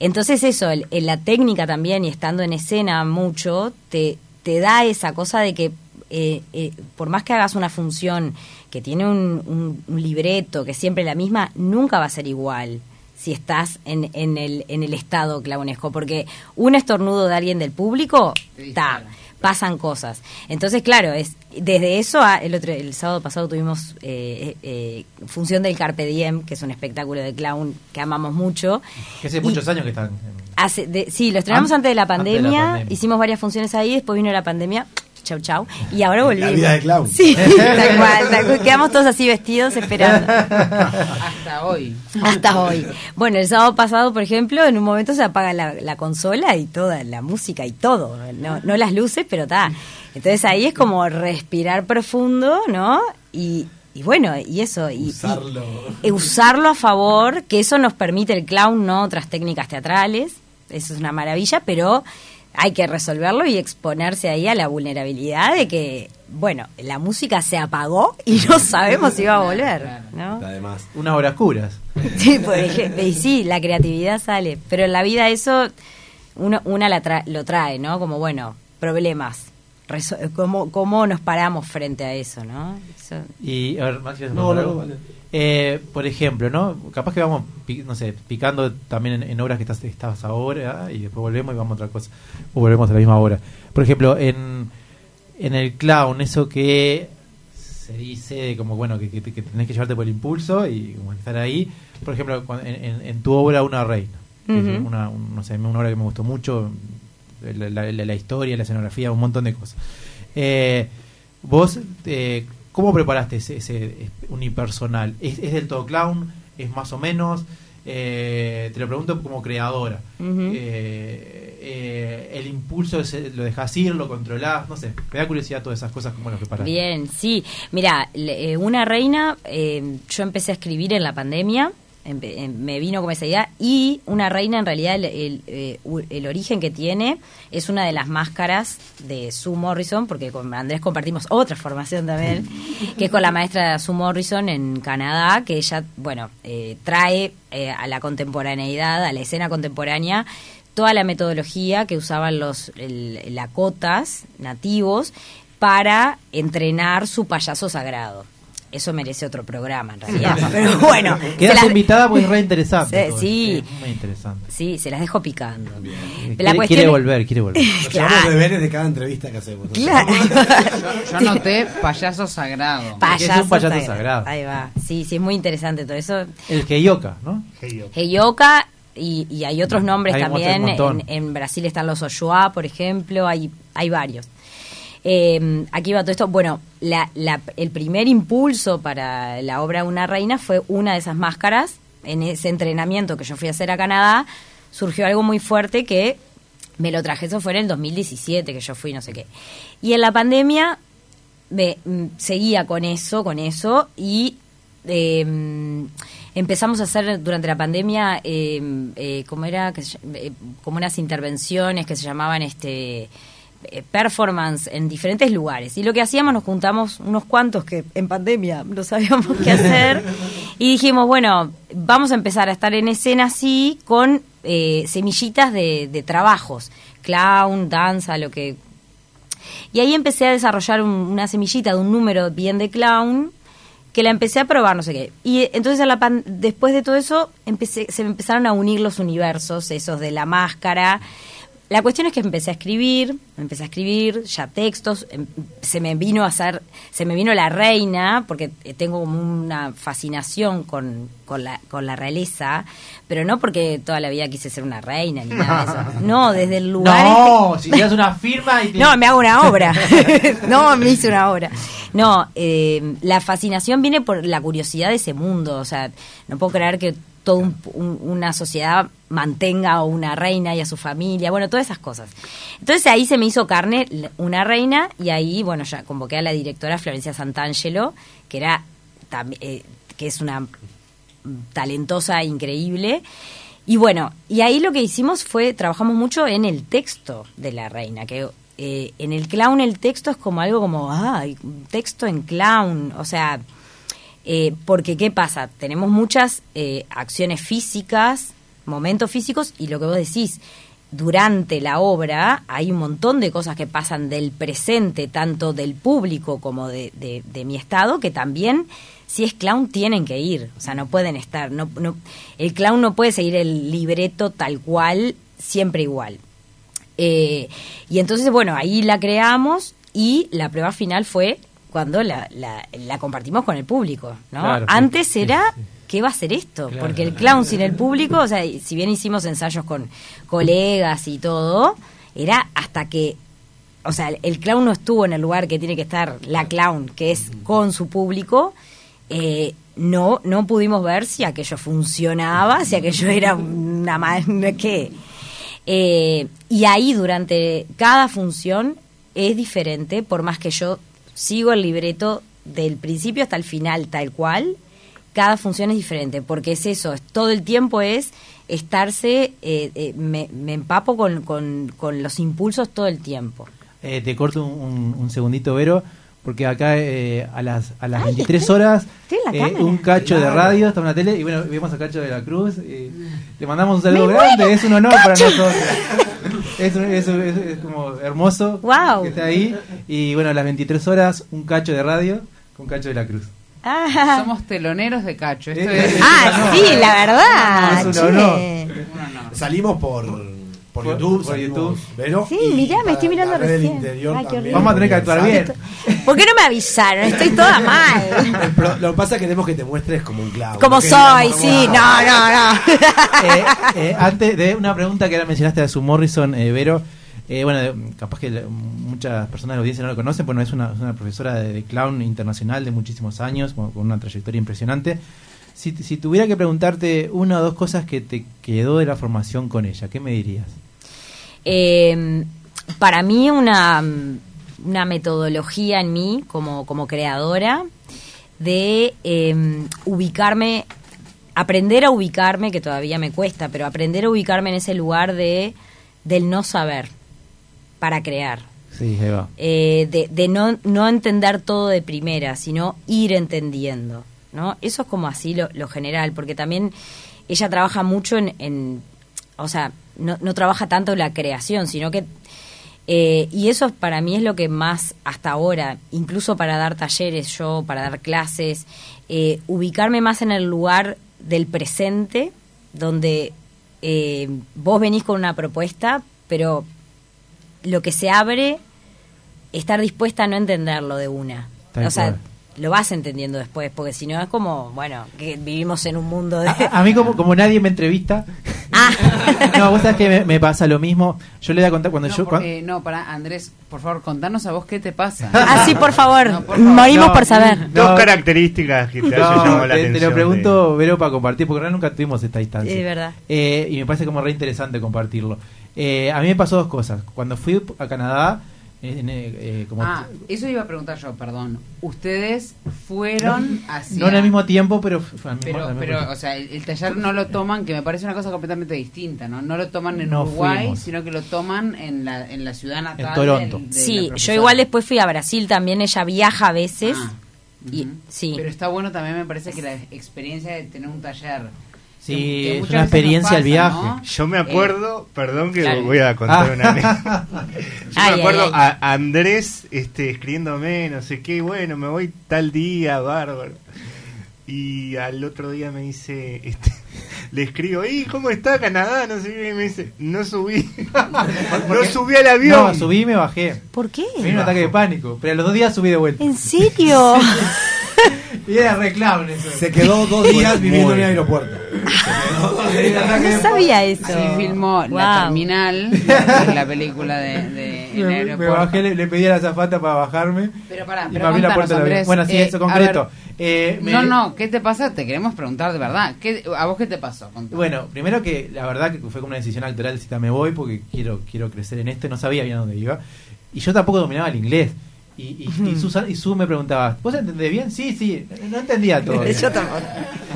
Entonces eso, el- el- la técnica también y estando en escena mucho, te, te da esa cosa de que eh, eh, por más que hagas una función que tiene un, un- un libreto, que es siempre la misma, nunca va a ser igual si estás en, en, el, en el estado clownesco, porque un estornudo de alguien del público, ta, pasan cosas. Entonces, claro, es desde eso a el otro el sábado pasado tuvimos eh, eh, función del Carpe Diem, que es un espectáculo de clown que amamos mucho. Que hace Y- muchos años que están. Hace, de- sí, lo estrenamos An- antes de la antes de la pandemia, pandemia. hicimos varias funciones ahí, después vino la pandemia, chau chau, y ahora volvimos. vida de clown. Sí, tal cual, tal cual. quedamos todos así vestidos esperando. Hasta hoy. Hasta hoy. Bueno, el sábado pasado, por ejemplo, en un momento se apaga la, la consola y toda la música y todo. No, no las luces, pero está. Entonces ahí es como respirar profundo, ¿no? Y, y bueno, y eso. Y, Usarlo. y- y usarlo a favor, que eso nos permite el clown, no otras técnicas teatrales. Eso es una maravilla, pero hay que resolverlo y exponerse ahí a la vulnerabilidad de que, bueno, la música se apagó y no sabemos si va a volver, ¿no? Además. Unas horas curas. Sí, por ejemplo, y sí, la creatividad sale, pero en la vida eso uno, una la tra- lo trae, ¿no? Como, bueno, problemas. ¿Cómo, ¿Cómo nos paramos frente a eso, no? Eso- Y, a ver, Maxi, ¿vas a No, contar no, algo? no, vale. Eh, por ejemplo, ¿no? Capaz que vamos, pi- no sé, picando también en, en obras que estás, estás ahora y después volvemos y vamos a otra cosa. O volvemos a la misma hora. Por ejemplo, en, en el clown, eso que se dice como, bueno, que, que, que tenés que llevarte por el impulso y como estar ahí. Por ejemplo, cuando- en, en- en tu obra Una Reina. que es Ujú. una, un- no sé, una obra que me gustó mucho. La, la- la- la historia, la escenografía, un montón de cosas. Eh, vos, eh, ¿cómo preparaste ese, ese unipersonal? ¿Es, ¿Es del todo clown? ¿Es más o menos? Eh, te lo pregunto como creadora. Eh, eh, ¿El impulso ese, lo dejas ir, lo controlás? No sé, me da curiosidad todas esas cosas, ¿cómo las preparás? Bien, sí. Mira, le- Una Reina, yo empecé a escribir en la pandemia, em- me vino como esa idea, y Una Reina en realidad el, el, eh, el origen que tiene es una de las máscaras de Sue Morrison, porque con Andrés compartimos otra formación también, que es con la maestra Sue Morrison en Canadá, que ella, bueno, eh, trae eh, a la contemporaneidad, a la escena contemporánea, toda la metodología que usaban los el- lakotas nativos para entrenar su payaso sagrado. Eso merece otro programa en realidad. Pero bueno, Quedas las- invitada porque es re interesante. Sí, muy interesante. Sí, se las dejo picando. Quiere, quiere volver, quiere volver. Nos llevamos deberes de cada entrevista que hacemos. Claro. Yo anoté payaso sagrado. Porque es un payaso sagrado. Ahí va. Sí, sí, es muy interesante todo eso. El Heyoka, ¿no? Heyoka y, y hay otros nombres Hay también. en Brasil están los Oshua, por ejemplo, hay, hay varios. Eh, aquí va todo esto. Bueno, la- la- el primer impulso para la obra Una Reina fue una de esas máscaras. En ese entrenamiento que yo fui a hacer a Canadá, surgió algo muy fuerte que me lo traje. Eso fue en el 2017 que yo fui, no sé qué. Y en la pandemia me mm, seguía con eso, con eso, y eh, mm, empezamos a hacer durante la pandemia, eh, eh, ¿cómo era? Eh, como unas intervenciones que se llamaban este eh, performance en diferentes lugares. Y lo que hacíamos, nos juntamos unos cuantos que en pandemia no sabíamos qué hacer, y dijimos, bueno, vamos a empezar a estar en escena así con eh, semillitas de, de trabajos, clown, danza, lo que y ahí empecé a desarrollar un- una semillita de un número bien de clown que la empecé a probar, no sé qué. Y eh, entonces a la pan- después de todo eso empecé, se me empezaron a unir los universos, esos de la máscara. La cuestión es que empecé a escribir, empecé a escribir ya textos, em- se me vino a hacer, se me vino la reina, porque eh, tengo como una fascinación con, con, la, con la realeza, pero no porque toda la vida quise ser una reina ni nada de eso. No, desde el lugar... No, este- si das una firma y te- no, me hago una obra. no, me hice una obra. No, eh, la fascinación viene por la curiosidad de ese mundo. O sea, no puedo creer que toda un- un- una sociedad mantenga a una reina y a su familia. Bueno, todas esas cosas. Entonces ahí se me hizo carne una reina y ahí, bueno, ya convoqué a la directora Florencia Santangelo, que era eh, que es una talentosa, increíble. Y bueno, y ahí lo que hicimos fue, trabajamos mucho en el texto de la reina, que eh, en el clown el texto es como algo como, ay, un texto en clown, o sea, eh, porque ¿qué pasa? Tenemos muchas eh, acciones físicas, momentos físicos, y lo que vos decís, durante la obra hay un montón de cosas que pasan del presente, tanto del público como de, de- de mi estado, que también, si es clown, tienen que ir. O sea, no pueden estar. El clown no puede seguir el libreto tal cual, siempre igual. Eh, y entonces, bueno, ahí la creamos y la prueba final fue cuando la, la, la compartimos con el público, ¿no? Claro, Antes sí, era, ¿qué va a ser esto? Claro. Porque el clown sin el público, o sea, si bien hicimos ensayos con colegas y todo, era hasta que, o sea, el clown no estuvo en el lugar que tiene que estar la clown, que es con su público, eh, no, no pudimos ver si aquello funcionaba, si aquello era una más, ¿qué? Eh, y ahí durante cada función es diferente, por más que yo sigo el libreto del principio hasta el final tal cual, cada función es diferente, porque es eso, es, todo el tiempo es estarse, eh, eh, me, empapo con, con, con los impulsos todo el tiempo. Eh, te corto un- un segundito, Vero, porque acá eh, a las, a las 23 horas estoy en la eh, un cacho de radio, está en la tele, y bueno, vemos a Cacho de la Cruz. y le mandamos un saludo ¡Me grande, muero! es un honor para nosotros. Es, un- es un- es- es como hermoso Guau. que está ahí. Y bueno, a las 23 horas, un cacho de radio con Cacho de la Cruz. Somos teloneros de Cacho. Esto Eh, es... Ah, sí, la verdad. No, es un che. honor. Salimos por, por, YouTube, por YouTube. Vero, Sí, mirá, me estoy mirando recién. interior Ay, qué Vamos a tener que actuar bien. ¿Por qué no me avisaron? Estoy toda mal. Pro- Lo que pasa es que queremos que te muestres como un clavo. Como soy, digamos, sí. No, no, no. Eh, eh, antes de una pregunta que ahora mencionaste a su Morrison, eh, Vero, eh, bueno, capaz que muchas personas de la audiencia no lo conocen, bueno, es una, es una profesora de, de clown internacional de muchísimos años, con, con una trayectoria impresionante. Si, si tuviera que preguntarte una o dos cosas que te quedó de la formación con ella, ¿qué me dirías? Eh, para mí una, una metodología en mí como, como creadora de eh, ubicarme, aprender a ubicarme, que todavía me cuesta, pero aprender a ubicarme en ese lugar de del no saber para crear. Sí, Eva. Eh, de, de no, no entender todo de primera, sino ir entendiendo, ¿no? Eso es como así lo, lo general, porque también ella trabaja mucho en, en- o sea, no, no trabaja tanto la creación, sino que, eh, y eso para mí es lo que más hasta ahora, incluso para dar talleres yo, para dar clases, eh, ubicarme más en el lugar del presente, donde eh, vos venís con una propuesta, pero lo que se abre, estar dispuesta a no entenderlo de una. Tal o sea, cual. Lo vas entendiendo después, porque si no es como, bueno, que vivimos en un mundo de... A, a mí como, como nadie me entrevista, Ah. no, vos sabés que me, me pasa lo mismo. Yo le voy a contar cuando No, yo... por- eh, no, para Andrés, por favor, contanos a vos qué te pasa. Ah, sí, por favor. No, por Morimos No, por saber. Dos características que te llamado la te, te atención. lo pregunto, Vero, para compartir, porque nunca tuvimos esta instancia. Es verdad. Eh, y me parece como re interesante compartirlo. Eh, a mí me pasó dos cosas. Cuando fui a Canadá, eh, en, eh, como Ah, eso iba a preguntar yo, perdón. Ustedes fueron hacia... no en el mismo tiempo, pero fue al mismo- Pero, al mismo pero tiempo. o sea, el, el taller no lo toman, que me parece una cosa completamente distinta, ¿no? No lo toman en No Uruguay, fuimos. sino que lo toman en la, en la ciudad natal. En Toronto. del- Sí, yo igual después fui a Brasil también, ella viaja a veces. Ah, y, sí. Pero está bueno también, me parece que la experiencia de tener un taller. Sí, que- que es una experiencia el pasa, viaje. ¿no? Yo me acuerdo, perdón que claro. voy a contar Ah. una anécdota. Yo Ay, me acuerdo ay, ay. a Andrés este, escribiéndome, no sé qué, bueno, me voy tal día, bárbaro. Y al otro día me dice, este, le escribo, ¿y cómo está Canadá? No sé qué, y me dice, no subí. no subí al avión. No, subí y me bajé. ¿Por qué? Me un ataque de pánico, pero a los dos días subí de vuelta. ¿En serio? Y era reclamo eso. Se quedó dos días viviendo en el aeropuerto. No sabía eso. Sí, filmó La Wow. Terminal, que es la película de, de el Me, me aeropuerto. bajé, le, le pedí a la azafata para bajarme. Pero pará, y abrí la puerta. Andrés, Bueno, sí, eh, eso a concreto. ver, Eh, me- No, no, ¿qué te pasa? Te queremos preguntar de verdad. ¿Qué, ¿A vos qué te pasó? Contá. Bueno, primero que la verdad que fue como una decisión actoral, si me voy porque quiero quiero crecer en esto, no sabía bien a dónde iba. Y yo tampoco dominaba el inglés. Y, y, y, Susan- y Su me preguntaba, ¿vos entendés bien? Sí, sí, no entendía todo. Yo tampoco.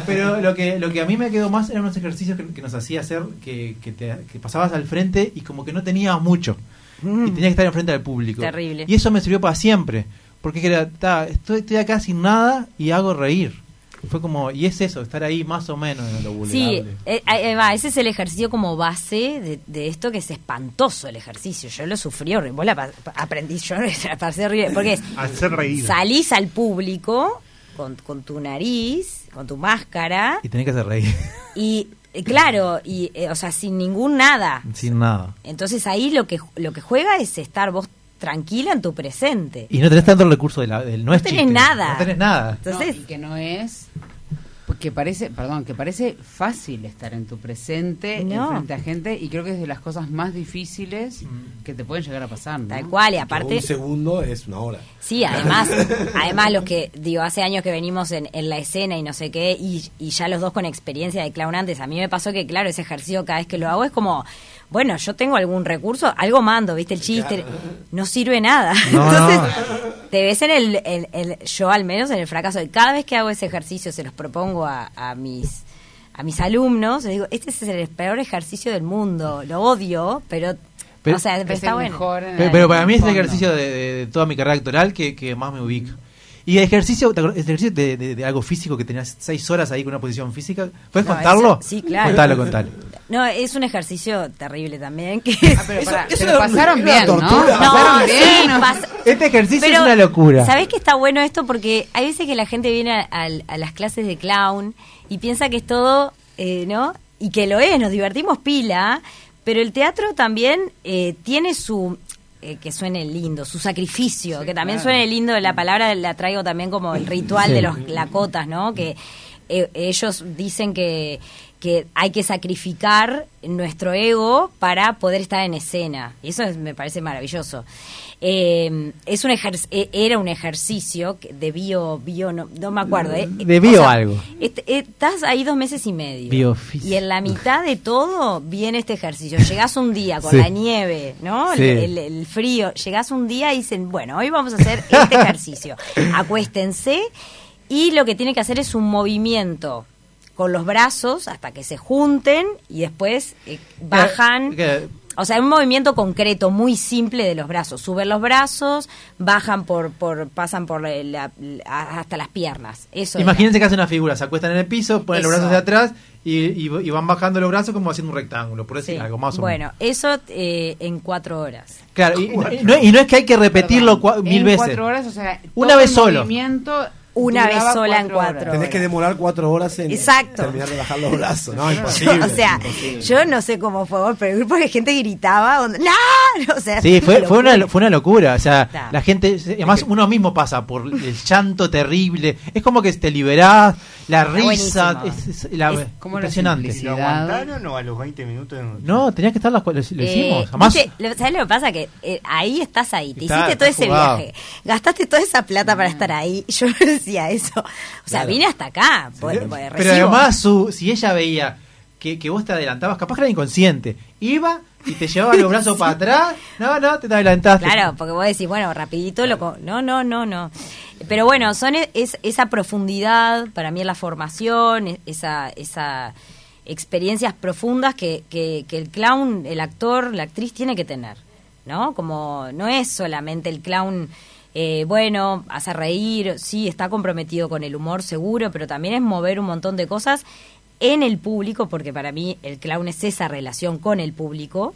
Pero lo que, lo que a mí me quedó más eran unos ejercicios que, que nos hacía hacer, que, que, te- que pasabas al frente y como que no tenías mucho. Y tenías que estar enfrente del público. Terrible. Y eso me sirvió para siempre. Porque era, ta, estoy, estoy acá sin nada y hago reír. Fue como, y es eso, estar ahí más o menos en lo Sí, vulnerable. eh, ahí va, ese es el ejercicio como base de, de esto que es espantoso el ejercicio. Yo lo sufrí horrible. Vos la aprendí, yo la pasé horrible. Porque es, Hacer reír. salís al público con, con tu nariz, con tu máscara Y tenés que hacer reír. y, eh, claro, y eh, o sea, sin ningún nada. sin nada. Entonces ahí lo que, lo que juega es estar vos tranquila en tu presente. Y no tenés tanto el recurso de la, del no, es tenés chiste. nada. No tenés nada. No, Entonces, y que no es porque parece, perdón, que parece fácil estar en tu presente, No. frente a gente, y creo que es de las cosas más difíciles que te pueden llegar a pasar. ¿no? tal cual, y Que aparte... Un segundo es una hora. Sí, además, además los que, digo, hace años que venimos en, en la escena y no sé qué, y, y ya los dos con experiencia de clown antes, a mí me pasó que, claro, ese ejercicio cada vez que lo hago es como, bueno, yo tengo algún recurso, algo mando, ¿viste? El chiste, no sirve nada. No, Entonces, no. te ves en el, el- el- yo al menos en el fracaso, y cada vez que hago ese ejercicio se los propongo a, a mis a mis alumnos, les digo, este es el peor ejercicio del mundo, lo odio, pero, Pero- o sea, pero Es está bueno. Pero, para mí es el ejercicio de, de- de toda mi carrera actoral que, que más me ubica. Y el ejercicio, el ejercicio de, de- de algo físico que tenías seis horas ahí con una posición física. ¿Puedes No, contarlo? eso- sí, claro. Contalo, contalo. No, es un ejercicio terrible también. Que Ah, pero eso pero era- pasaron bien, ¿no? tortura. Pasaron No, bien. sí, Este ejercicio Pero, es una locura. ¿Sabés que está bueno esto? Porque hay veces que la gente viene a, a- a las clases de clown y piensa que es todo, eh, ¿no? Y que lo es, nos divertimos pila, pero el teatro también eh, tiene su eh, que suene lindo, su sacrificio, que también claro. suene lindo, la palabra la traigo también como el ritual Sí. de los lacotas, ¿no? Que eh, ellos dicen que, que hay que sacrificar nuestro ego para poder estar en escena. Y eso es- me parece maravilloso. Eh, es un eh, era un ejercicio que- de bio, bio no, no me acuerdo. eh. De bio algo. est- eh, estás ahí dos meses y medio. Y en la mitad de todo viene este ejercicio. Llegás un día con Sí. la nieve, ¿no? El- Sí. El, el frío. Llegás un día y dicen, bueno, hoy vamos a hacer este ejercicio. Acuéstense y lo que tiene que hacer es un movimiento con los brazos hasta que se junten y después eh, bajan. O sea, un movimiento concreto, muy simple de los brazos. Suben los brazos, bajan por, por pasan por la- hasta las piernas. Eso. es. Imagínense que hacen una figura, se acuestan en el piso, ponen los brazos de atrás y, y- y van bajando los brazos como haciendo un rectángulo, por decir Sí. algo más o Bueno, menos. eso eh, en cuatro horas. Claro, y, y no, y no es que hay que repetirlo cua- mil en veces. cuatro horas, o sea, Una todo vez el solo. movimiento Una vez sola en horas. cuatro. Tenés que demorar cuatro horas en Exacto. terminar de bajar los brazos. No, imposible. o sea, imposible. yo no sé cómo fue, pero el grupo de gente gritaba, onda, ¡No! O sea, Sí, fue, fue, una, locura. fue una locura. O sea, Está. la gente, además uno mismo pasa por el llanto terrible. Es como que te liberás, la risa, es, es- la- Es impresionante. ¿Y lo aguantaron o a los 20 minutos? No, tenía que estar las lo, lo Eh, hicimos. Jamás. viste, lo- ¿Sabes lo que pasa? Que eh, ahí estás ahí, te Está- hiciste todo ese jugado. viaje, gastaste toda esa plata para estar ahí. Yo no decía eso. O sea, Claro. vine hasta acá. pues, pues, Pero además, su, si ella veía que, que vos te adelantabas, capaz que era inconsciente, iba y te llevaba los brazos para atrás. No, no, te adelantaste. Claro, porque vos decís, bueno, rapidito lo... co- No, no, no, no. Pero bueno, son e- es, esa profundidad, para mí es la formación, es- esa, esa experiencias profundas que, que, que el clown, el actor, la actriz tiene que tener, ¿no? Como no es solamente el clown... eh, bueno, hace reír, sí, está comprometido con el humor seguro, pero también es mover un montón de cosas en el público, porque para mí el clown es esa relación con el público,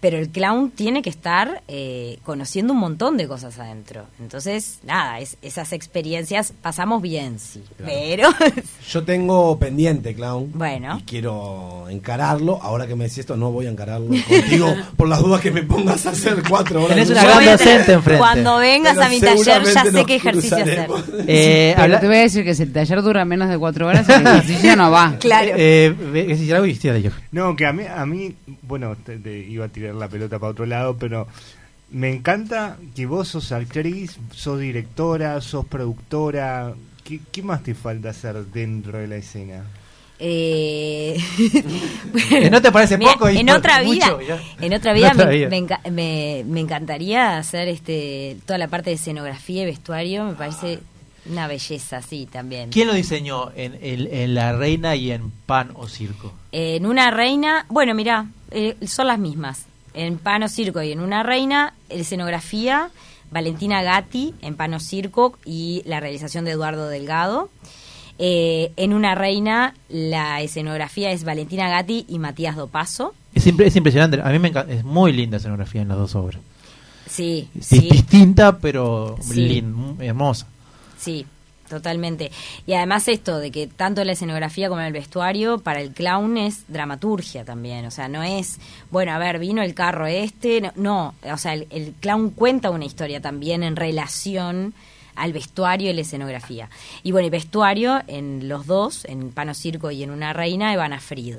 pero el clown tiene que estar eh, conociendo un montón de cosas adentro. Entonces, nada, es, esas experiencias pasamos bien, sí. Pero, Yo tengo pendiente, clown. Bueno. Y quiero encararlo. Ahora que me decís esto, no voy a encararlo contigo por las dudas que me pongas a hacer cuatro horas. Tenés de una gran docente enfrente. cuando vengas Pero a mi taller ya sé qué ejercicio hacer. Eh, habla- te voy a decir que si el taller dura menos de cuatro horas, el ejercicio no va. Claro. eh, ¿qué tírale, yo. No, que a mí, a mí bueno, te- te iba a tirar la pelota para otro lado, pero me encanta que vos sos actriz, sos directora, sos productora. ¿Qué, qué más te falta hacer dentro de la escena? Eh, Eh, ¿no te parece mira, poco y en otra mucho? vida, en otra vida, En otra me, vida. me enca- me- me encantaría hacer este toda la parte de escenografía y vestuario. Me parece una belleza, sí, también. ¿Quién lo diseñó en, el- en La Reina y en Pan o Circo? En una reina, bueno, mira, son las mismas. En Pano Circo y en una reina, escenografía, Valentina Gatti en Pano Circo y la realización de Eduardo Delgado. Eh, en una reina, la escenografía es Valentina Gatti y Matías Dopaso. Es, impre- es impresionante. A mí me encanta. Es muy linda escenografía en las dos obras. Sí, Es sí. distinta, pero Sí. hermosa. Sí, totalmente. Y además esto de que tanto la escenografía como el vestuario para el clown es dramaturgia también. O sea, no es, bueno, a ver, vino el carro este. No, o sea, el, el clown cuenta una historia también en relación al vestuario y la escenografía. Y bueno, y vestuario en los dos, en Pano Circo y en Una Reina, Ivana Frid.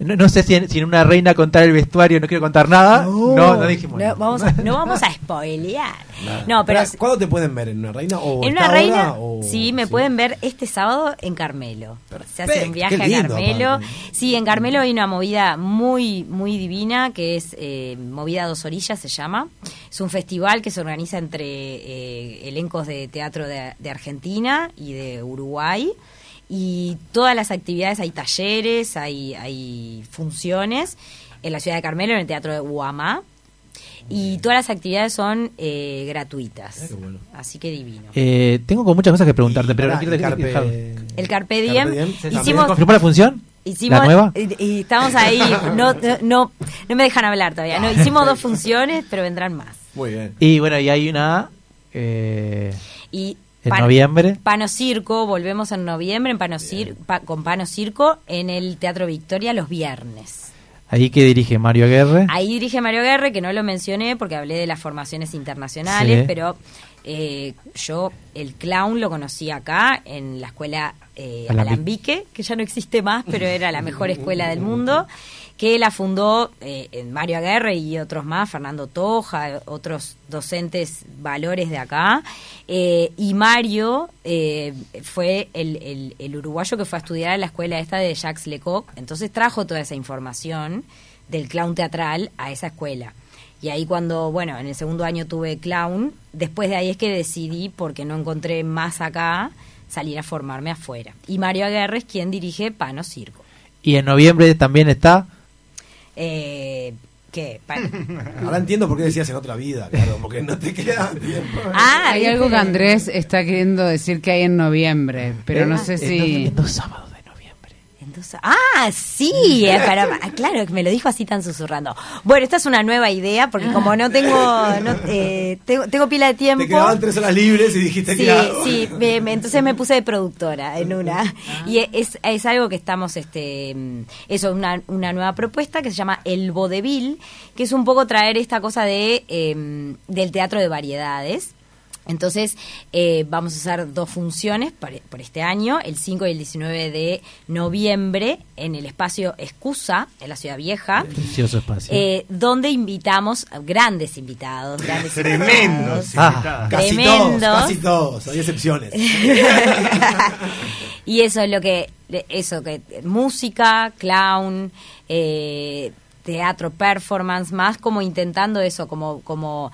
No, no sé si en, si en una reina contar el vestuario, no quiero contar nada. No, no, dijimos. No nada. vamos, a, no vamos a spoilear. No, pero... ¿Cuándo te pueden ver? ¿En una reina? O En una reina, ahora, o- sí, me pueden ver este sábado en Carmelo. Se hace un viaje a Carmelo. aparte. Sí, en Carmelo hay una movida muy, muy divina que es eh, Movida Dos Orillas, se llama. Es un festival que se organiza entre eh, elencos de teatro de, de Argentina y de Uruguay. Y todas las actividades, hay talleres, hay, hay funciones en la ciudad de Carmelo, en el teatro de Guamá. Y todas las actividades son eh, gratuitas. qué bueno. Así que divino. Eh, tengo con muchas cosas que preguntarte, pero no quiero el Carpe- dejar- El Carpe Diem, Carpe Diem, sí, ¿Se hicimos, ¿Confirmó la función? hicimos ¿La nueva? Y, y estamos ahí, no, no, no me dejan hablar todavía. No, hicimos dos funciones, pero vendrán más. Muy bien. Y bueno, y hay una. Eh, Y en Pan- noviembre. Pano Circo, volvemos en noviembre en Pano Cir- pa- con Pano Circo en el Teatro Victoria los viernes. Ahí que dirige Mario Aguerre. Ahí dirige Mario Guerre, que no lo mencioné porque hablé de las formaciones internacionales, Sí. pero eh, yo el clown lo conocí acá en la escuela eh. Alambique, que ya no existe más, pero era la mejor escuela del mundo, que la fundó eh, Mario Aguerre y otros más, Fernando Toja, otros docentes valores de acá. Eh, y Mario eh, fue el, el- el uruguayo que fue a estudiar a la escuela esta de Jacques Lecoq, entonces trajo toda esa información del clown teatral a esa escuela. Y ahí cuando, bueno, en el segundo año tuve clown, después de ahí es que decidí, porque no encontré más acá, salir a formarme afuera. Y Mario Aguerre es quien dirige Pano Circo. Y en noviembre también está. Eh, ¿Qué? Pano. Ahora entiendo por qué decías en otra vida, claro, porque no te queda tiempo. Ah, Hay algo que Andrés está queriendo decir que hay en noviembre, pero no sé en si... dos- en dos sábados ah, sí, pero, ah, claro, me lo dijo así tan susurrando. Bueno, esta es una nueva idea, porque como no tengo, no, eh, tengo, tengo pila de tiempo. Te quedaban tres horas libres y dijiste Sí, que sí, me- me- entonces me puse de productora en una. Y es, es algo que estamos, este, eso, una, una nueva propuesta que se llama El Vodevil, que es un poco traer esta cosa de em, del teatro de variedades. Entonces, eh, vamos a hacer dos funciones por, por este año, el 5 y el 19 de noviembre, en el espacio Excusa, en la Ciudad Vieja. Precioso espacio. Eh, donde invitamos a grandes invitados, grandes Tremendos. invitados. Ah. Casi tremendos. todos, casi todos, hay excepciones. y eso es lo que eso que música clown eh, teatro performance más como intentando eso como como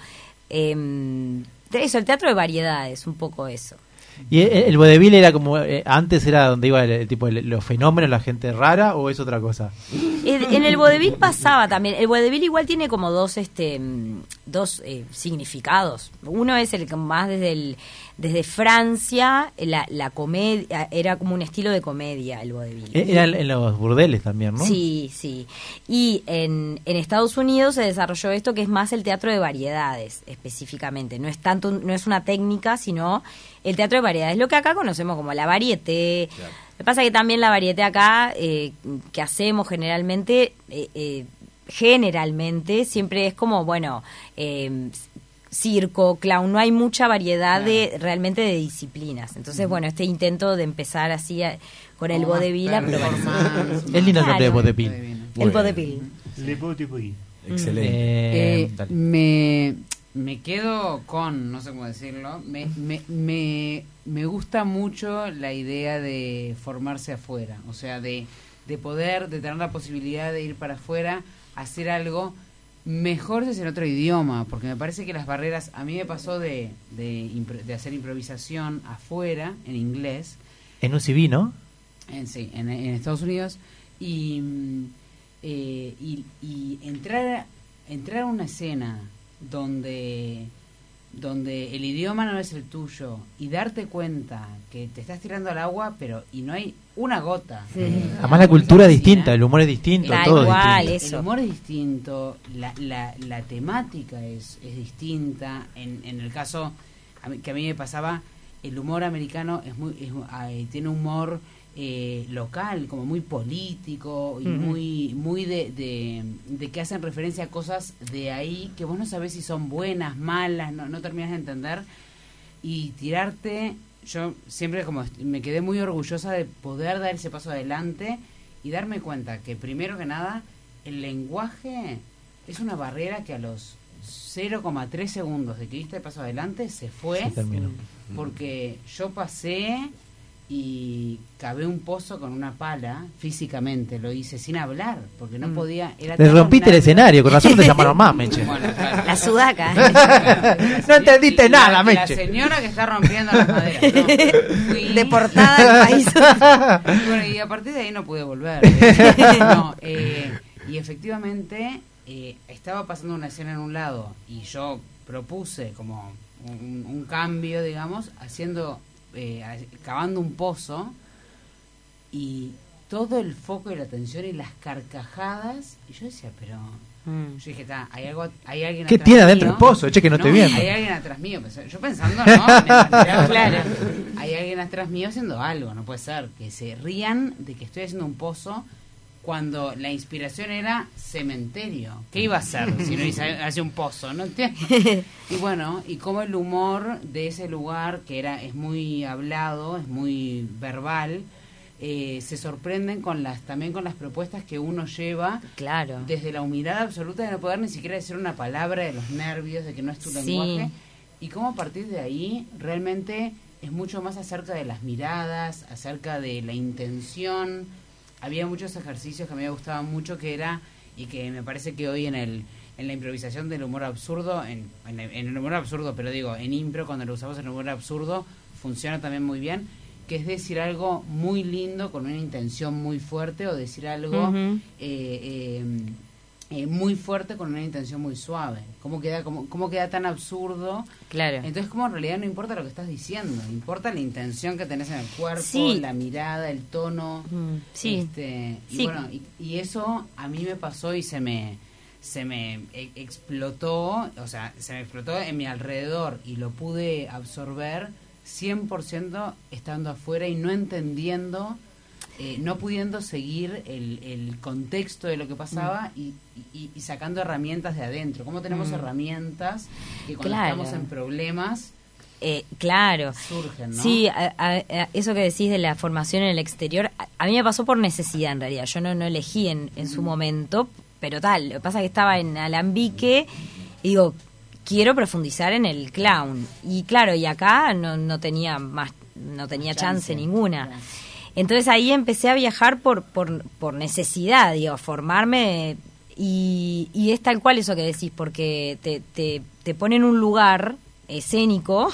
em, eso el teatro de variedades un poco eso ¿Y el, el vodevil era como, eh, antes era donde iba el, el tipo, el- los fenómenos, la gente rara, o es otra cosa? En, en el vodevil pasaba también. El vodevil igual tiene como dos este mm, dos eh, significados. Uno es el que más desde el desde Francia la, la comedia era como un estilo de comedia el vodevil. Eh, Era en, los burdeles también, ¿no? Sí, sí. Y en, en Estados Unidos se desarrolló esto que es más el teatro de variedades, específicamente. No es tanto, no es una técnica, sino el teatro de variedades. Lo que acá conocemos como la varieté. Lo que pasa que también la varieté acá, eh, que hacemos generalmente, eh, eh, generalmente, siempre es como, bueno, eh, circo, clown, no hay mucha variedad de realmente de disciplinas. Entonces, bueno, este intento de empar así a- con el vodevil a probar. Es lindo el nombre de vodevil. El vodevil. Le vodevil. Excelente. Eh, Eh, me, me quedo con, no sé cómo decirlo, me, me, me, me gusta mucho la idea de formarse afuera, o sea, de, de poder, de tener la posibilidad de ir para afuera, hacer algo mejor si es en otro idioma, porque me parece que las barreras, a mí me pasó de, de, hacer improvisación afuera, en inglés, En un CV, ¿no? en, sí, en, en Estados Unidos y, mm, eh, y, y entrar entrar a una escena donde donde el idioma no es el tuyo y darte cuenta que te estás tirando al agua pero y no hay una gota Además la cultura es distinta, el humor es distinto, Tal todo es cual, distinto. eso. el humor es distinto, la, la, la temática es, es distinta. En, en el caso a mí- que a mí me pasaba, el humor americano es muy es, eh, tiene humor eh, local, como muy político y muy muy de, de, de que hacen referencia a cosas de ahí que vos no sabés si son buenas, malas, no, no terminas de entender. Y tirarte, yo siempre como me quedé muy orgullosa de poder dar ese paso adelante y darme cuenta que primero que nada el lenguaje es una barrera que a los 0,3 segundos de que diste el paso adelante se fue. Se porque yo pasé y cavé un pozo con una pala físicamente lo hice sin hablar porque no podía era Le tan rompiste el escenario, con razón te llamaron más, Meche. Bueno, claro. La sudaca. No entendiste La- nada, la, Meche. señora que está rompiendo las maderas ¿no? Fui- Deportada del país. y bueno, y a partir de ahí no pude volver. No, eh, y efectivamente eh, estaba pasando una escena en un lado y yo propuse como un, un cambio, digamos, haciendo, eh, cavando un pozo y todo el foco y la atención y las carcajadas. Y yo decía, pero... Mm. Yo dije, "Ta, hay, algo, hay alguien ¿Qué atrás tiene adentro mío". el pozo? Che, que no estoy viendo. Hay alguien atrás mío. Pensé- Yo pensando, ¿no? Claro. Hay alguien atrás mío haciendo algo. No puede ser que se rían de que estoy haciendo un pozo cuando la inspiración era cementerio. ¿Qué iba a hacer si no hace un pozo? ¿No entiendes? Y bueno, y como el humor de ese lugar, que era es muy hablado, es muy verbal, eh, se sorprenden con las también con las propuestas que uno lleva Claro. desde la humildad absoluta de no poder ni siquiera decir una palabra de los nervios, de que no es tu Sí. lenguaje, y cómo a partir de ahí realmente es mucho más acerca de las miradas, acerca de la intención. Había muchos ejercicios que me gustaban mucho que era, y que me parece que hoy en el en la improvisación del humor absurdo, en, en, el- en el humor absurdo, pero digo, en impro, cuando lo usamos en el humor absurdo, funciona también muy bien, que es decir algo muy lindo con una intención muy fuerte o decir algo eh, eh, eh, muy fuerte con una intención muy suave. ¿Cómo queda, cómo, cómo queda tan absurdo? Claro. Entonces, como en realidad no importa lo que estás diciendo, importa la intención que tenés en el cuerpo, Sí. la mirada, el tono. Mm, sí. Este, y bueno, y, y eso a mí me pasó y se me se me e- explotó, o sea, se me explotó en mi alrededor y lo pude absorber 100% estando afuera y no entendiendo, eh, no pudiendo seguir el, el contexto de lo que pasaba y, y- y sacando herramientas de adentro. ¿Cómo tenemos Mm. herramientas que cuando Claro. estamos en problemas Eh, claro. surgen, ¿no? Sí, a- a- a- eso que decís de la formación en el exterior, a, mí me pasó por necesidad en realidad. Yo no, no elegí en, en su momento, pero tal. Lo que pasa es que estaba en Alambique y digo, quiero profundizar en el clown. Y claro, y acá no, no tenía más, no tenía chance, Chance. ninguna. Entonces ahí empecé a viajar por, por, por necesidad, digo, a formarme. Y, y es tal cual eso que decís, porque te, te, te pone en un lugar escénico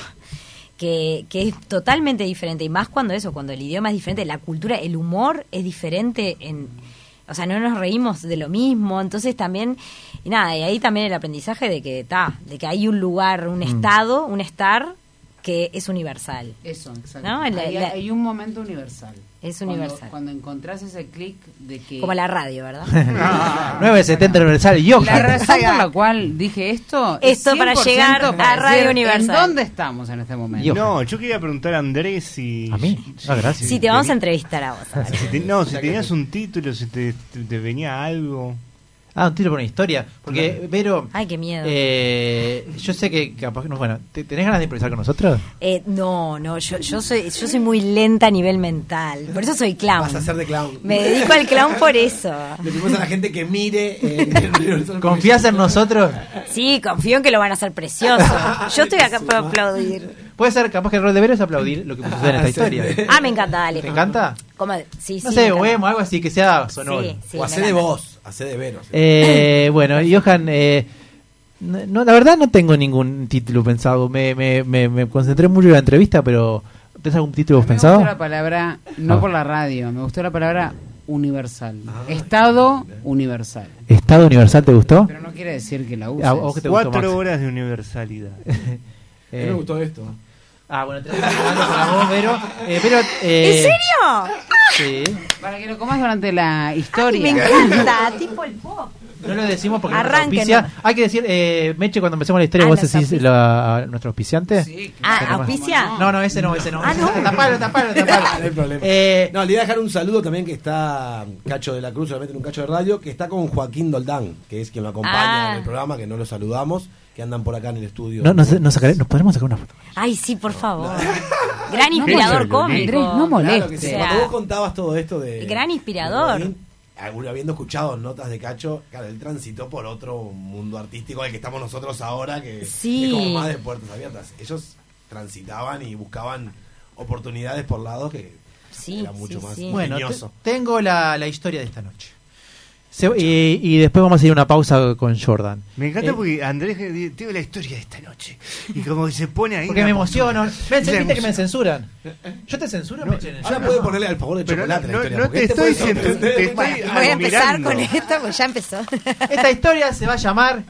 que, que es totalmente diferente y más cuando eso, cuando el idioma es diferente, la cultura, el humor es diferente en... O sea, no nos reímos de lo mismo, entonces también, y nada, y ahí también el aprendizaje de que, ta, de que hay un lugar, un Mm. estado, un estar que es universal. Eso, exacto. ¿No? La- hay, la- hay un momento universal. Es Cuando- universal. Cuando, encontrás ese clic de que... Como la radio, ¿verdad? 970 Universal La Yoga. razón por la cual dije esto es Esto para 100% llegar a para Radio Universal. ¿En dónde estamos en este momento? No, yo quería preguntar a Andrés si... ¿A mí? Ah, gracias. Sí, te vamos a entrevistar a vos. Si te- no, si tenías un título, si te, te- te venía algo. Ah, un tiro por una historia. Porque, Claro. Vero, Ay, qué miedo. eh, yo sé que capaz que no. Bueno, ¿te- ¿tenés ganas de improvisar con nosotros? Eh, no, no, yo, yo soy yo soy muy lenta a nivel mental. Por eso soy clown. Vas a hacer de clown. Me dedico al clown por eso. Le pedimos a la gente que mire. eh, ¿Confías en nosotros? Sí, confío en que lo van a hacer precioso. Yo estoy acá para aplaudir. Puede ser, capaz que el rol de Vero es aplaudir lo que sucede en esta historia. Ah, me encanta, dale. ¿Te encanta? ¿Cómo? Sí, sí. No me sé, o algo así que sea sonoro. Sí, sí, o me hace de voz, hace de veros. Eh, bueno, Johan, eh, no, la verdad no tengo ningún título pensado. Me, me, me, me concentré mucho en la entrevista, pero ¿tenés algún título Me pensado? gustó la palabra, no Ah. por la radio, me gustó la palabra universal. Estado universal. ¿Estado Universal te gustó? Pero no quiere decir que la uses. ¿A vos qué te gustó, Cuatro horas de universalidad. Eh, me gustó esto. Ah, bueno, tenés que hablar con la voz, Vero. Eh, Vero, eh, ¿En serio? Sí. Para que lo comas durante la historia. Me encanta, tipo el pop. No lo decimos porque Arranquen. ¿no? Hay que decir, eh, Meche, cuando empecemos la historia, Ah, vos nos decís la- a nuestro auspiciante. Ah, Tenemos- ¿auspicia? No, no, ese no, ese no. Ah, ¿no? Tapalo, tapalo, tapalo. no hay problema. Eh, no, le iba a dejar un saludo también que está Cacho de la Cruz, obviamente en un cacho de radio, que está con Joaquín Doldán, que es quien lo acompaña Ah. en el programa, que no lo saludamos, que andan por acá en el estudio. no, no, sé, nos, sacaré- nos podremos sacar una foto. Ay, sí, por favor. Gran inspirador cómico. Andrés, no molestes. Claro que sí. O sea, Cuando vos contabas todo esto de. Gran inspirador. de habiendo escuchado notas de Cacho, claro, él transitó por otro mundo artístico al que estamos nosotros ahora, que Sí. es como más de puertas abiertas. Ellos transitaban y buscaban oportunidades por lados que Sí, era mucho sí, más sí. Bueno, te- ingenioso. tengo la, la historia de esta noche. Se- y, y después vamos a ir a una pausa con Jordan. Me encanta Eh, porque Andrés eh, tiene la historia de esta noche. Y como que se pone ahí. Porque me emociono. Ven, viste que me censuran. Yo te censuro, Meche? Ahora puede ponerle al favor de Pero chocolate no- la historia. no porque te este estoy te estoy Bueno, Voy a empezar con esto, pues ya empezó. Esta historia se va a llamar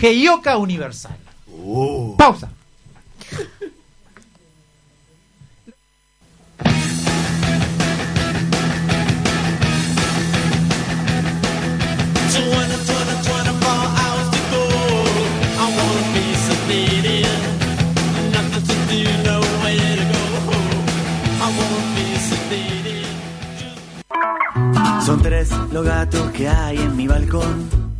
Heyoka Universal. Uh. Pausa. Son tres los gatos que hay en mi balcón.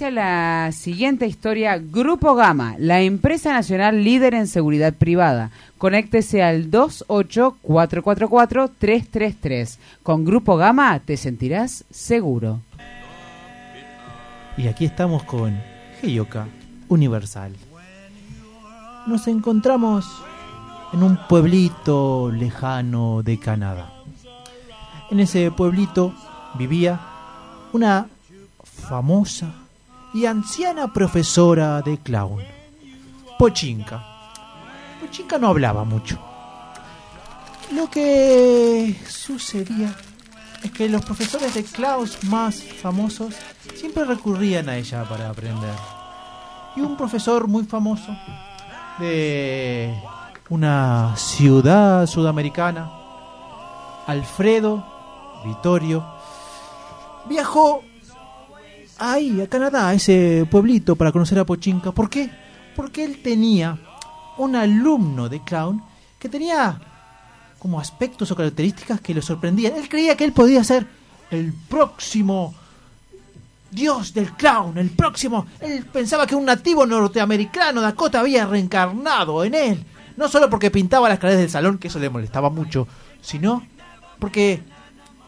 La siguiente historia Grupo Gama, la empresa nacional líder en seguridad privada. Conéctese al 28444-333. Con Grupo Gama te sentirás seguro. Y aquí estamos con Heyoka Universal. Nos encontramos en un pueblito lejano de Canadá. En ese pueblito vivía una famosa y anciana profesora de clown, Pochinka. Pochinka no hablaba mucho. Lo que sucedía es que los profesores de clowns más famosos siempre recurrían a ella para aprender. Y un profesor muy famoso de una ciudad sudamericana, Alfredo Vittorio, viajó ahí, a Canadá, a ese pueblito para conocer a Pochinka. ¿Por qué? Porque él tenía un alumno de clown que tenía como aspectos o características que lo sorprendían. Él creía que él podía ser el próximo dios del clown, el próximo. Él pensaba que un nativo norteamericano, Dakota, había reencarnado en él. No solo porque pintaba las paredes del salón, que eso le molestaba mucho, sino porque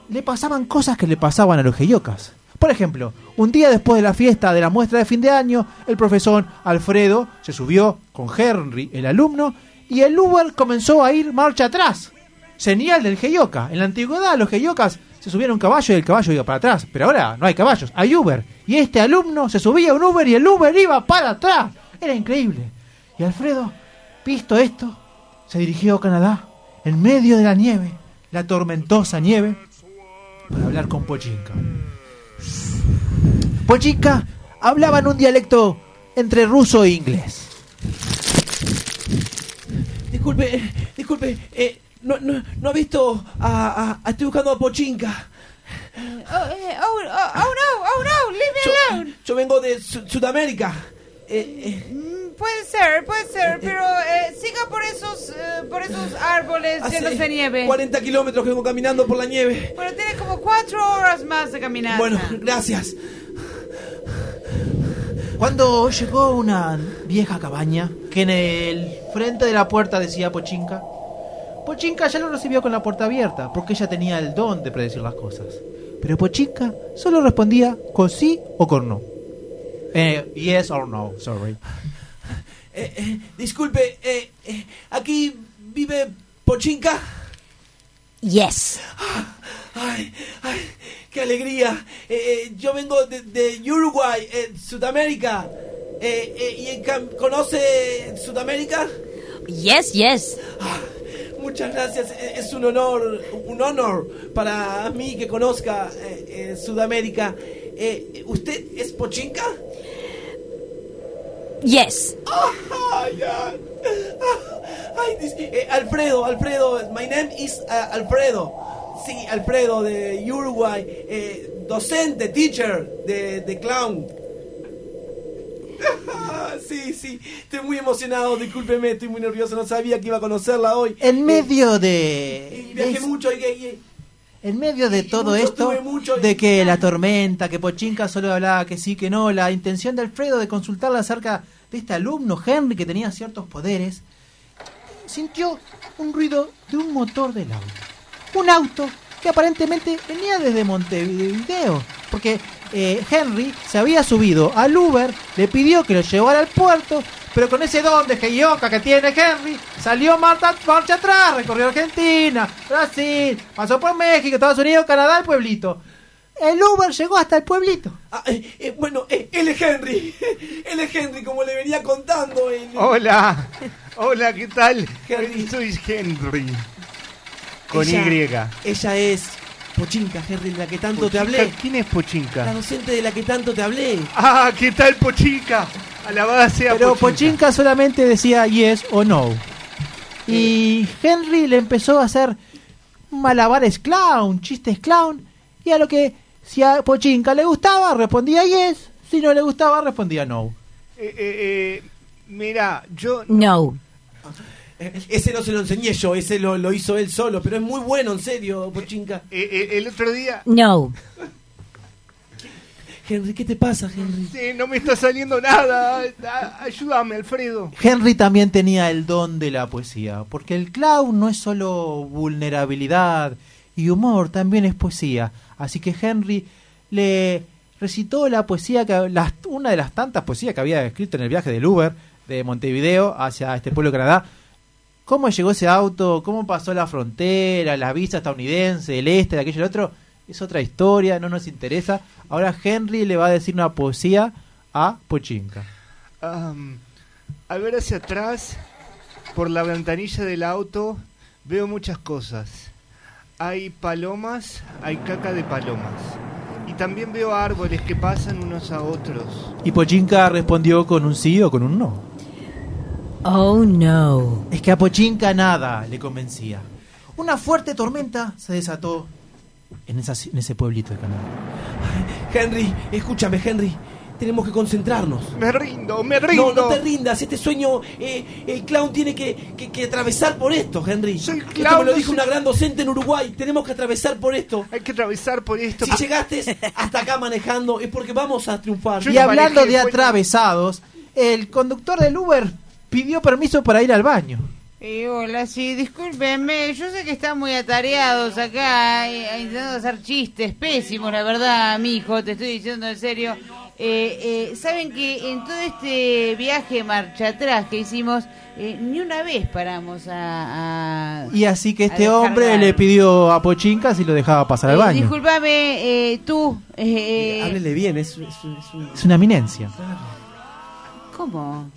le pasaban cosas que le pasaban a los geyocas. Por ejemplo, un día después de la fiesta de la muestra de fin de año, el profesor Alfredo se subió con Henry, el alumno, y el Uber comenzó a ir marcha atrás. Señal del geyoka. En la antigüedad los geyocas se subían a un caballo y el caballo iba para atrás. Pero ahora no hay caballos, hay Uber. Y este alumno se subía a un Uber y el Uber iba para atrás. Era increíble. Y Alfredo, visto esto, se dirigió a Canadá, en medio de la nieve, la tormentosa nieve, para hablar con Pochinka. Pochinka hablaba en un dialecto entre ruso e inglés. Disculpe, disculpe, eh, no, no, no ha visto a, a- a- Estoy buscando a Pochinka. Oh, eh, oh, oh, oh, no, oh no, leave me Yo, alone. yo vengo de Su- Sudamérica. Eh, eh, Puede ser, puede ser, pero eh, siga por esos, eh, por esos árboles hace llenos de nieve. 40 kilómetros que vengo caminando por la nieve. Bueno, tiene como cuatro horas más de caminata. Bueno, gracias. Cuando llegó a una vieja cabaña que en el frente de la puerta decía Pochinka, Pochinka ya lo recibió con la puerta abierta porque ella tenía el don de predecir las cosas. Pero Pochinka solo respondía con sí o con no. Eh, yes or no, sorry. Eh, eh, disculpe, eh, eh, aquí vive Pochinka. Yes. Ay, ay, qué alegría. Yo vengo de, de Uruguay, Sudamérica. ¿y ¿Conoce Sudamérica? Yes, yes. Muchas gracias. Es un honor, un honor para mí que conozca Sudamérica. ¿Usted es Pochinka? Yes. Ay, eh, Alfredo, Alfredo, my name is uh, Alfredo. Sí, Alfredo de Uruguay, eh, docente, teacher de, de clown. sí, sí, estoy muy emocionado, discúlpeme, estoy muy nervioso, no sabía que iba a conocerla hoy. En medio de... Y viajé mucho y, y- En medio de todo mucho, esto, mucho de que la tormenta, que Pochinka solo hablaba que sí, que no, la intención de Alfredo de consultarle acerca de este alumno Henry que tenía ciertos poderes, sintió un ruido de un motor del auto. Un auto que aparentemente venía desde Montevideo, porque eh, Henry se había subido al Uber, le pidió que lo llevara al puerto, pero con ese don de geyoka que tiene Henry, salió marcha, marcha atrás, recorrió Argentina, Brasil, pasó por México, Estados Unidos, Canadá, el pueblito. El Uber llegó hasta el pueblito. Ah, eh, eh, bueno, eh, él es Henry. Él es Henry, como le venía contando. en- Hola, hola, ¿qué tal? Henry. Soy Henry. Con Ella- Y. Ella es Pochinka, Henry, de la que tanto te hablé. ¿Quién es La Pochinka? docente de la que tanto te hablé. Ah, ¿qué tal Pochinka? Alabada sea Pero Pochinka. Pochinka solamente decía yes o no. Y Henry le empezó a hacer malabares clown, chistes clown, y a lo que si a Pochinka le gustaba respondía yes, si no le gustaba respondía no. Eh, eh, eh, mira, yo... No. Eh, Ese no se lo enseñé yo, ese lo, lo hizo él solo, pero es muy bueno, en serio, Pochinka. eh, eh, el otro día... No. Henry, ¿qué te pasa, Henry? Sí, no me está saliendo nada. Ayúdame, Alfredo. Henry también tenía el don de la poesía, porque el clown no es solo vulnerabilidad y humor, también es poesía. Así que Henry le recitó la poesía, que, las- una de las tantas poesías que había escrito en el viaje del Uber de Montevideo hacia este pueblo de Canadá, cómo llegó ese auto, cómo pasó la frontera, la visa estadounidense, el este, de aquello, el otro, es otra historia, no nos interesa. Ahora Henry le va a decir una poesía a Pochinka. Am, al ver hacia atrás, por la ventanilla del auto, veo muchas cosas. Hay palomas, hay caca de palomas. Y también veo árboles que pasan unos a otros. Y Pochinka respondió con un sí o con un no. Oh no. Es que a Pochinka nada le convencía. Una fuerte tormenta se desató en, esa- en ese pueblito de Canadá. Henry, escúchame, Henry. Tenemos que concentrarnos. Me rindo, me rindo. No, no te rindas. Este sueño, eh, el clown tiene que, que- que atravesar por esto, Henry. Esto me clown, lo no dijo soy- una gran docente en Uruguay. Tenemos que atravesar por esto. Hay que atravesar por esto. Si llegaste hasta acá manejando, es porque vamos a triunfar. Y hablando de atravesados, el conductor del Uber pidió permiso para ir al baño. Eh, hola, sí, discúlpenme, yo sé que están muy atareados acá, eh, intentando hacer chistes pésimos, la verdad, mijo, te estoy diciendo en serio. Eh, eh, Saben que en todo este viaje marcha atrás que hicimos, eh, ni una vez paramos a... a- Y así que este hombre le pidió a Pochinka si lo dejaba pasar al Eh, baño. discúlpame, eh, tú... eh, Háblele bien, es, es, es un- Es una eminencia. ¿Cómo?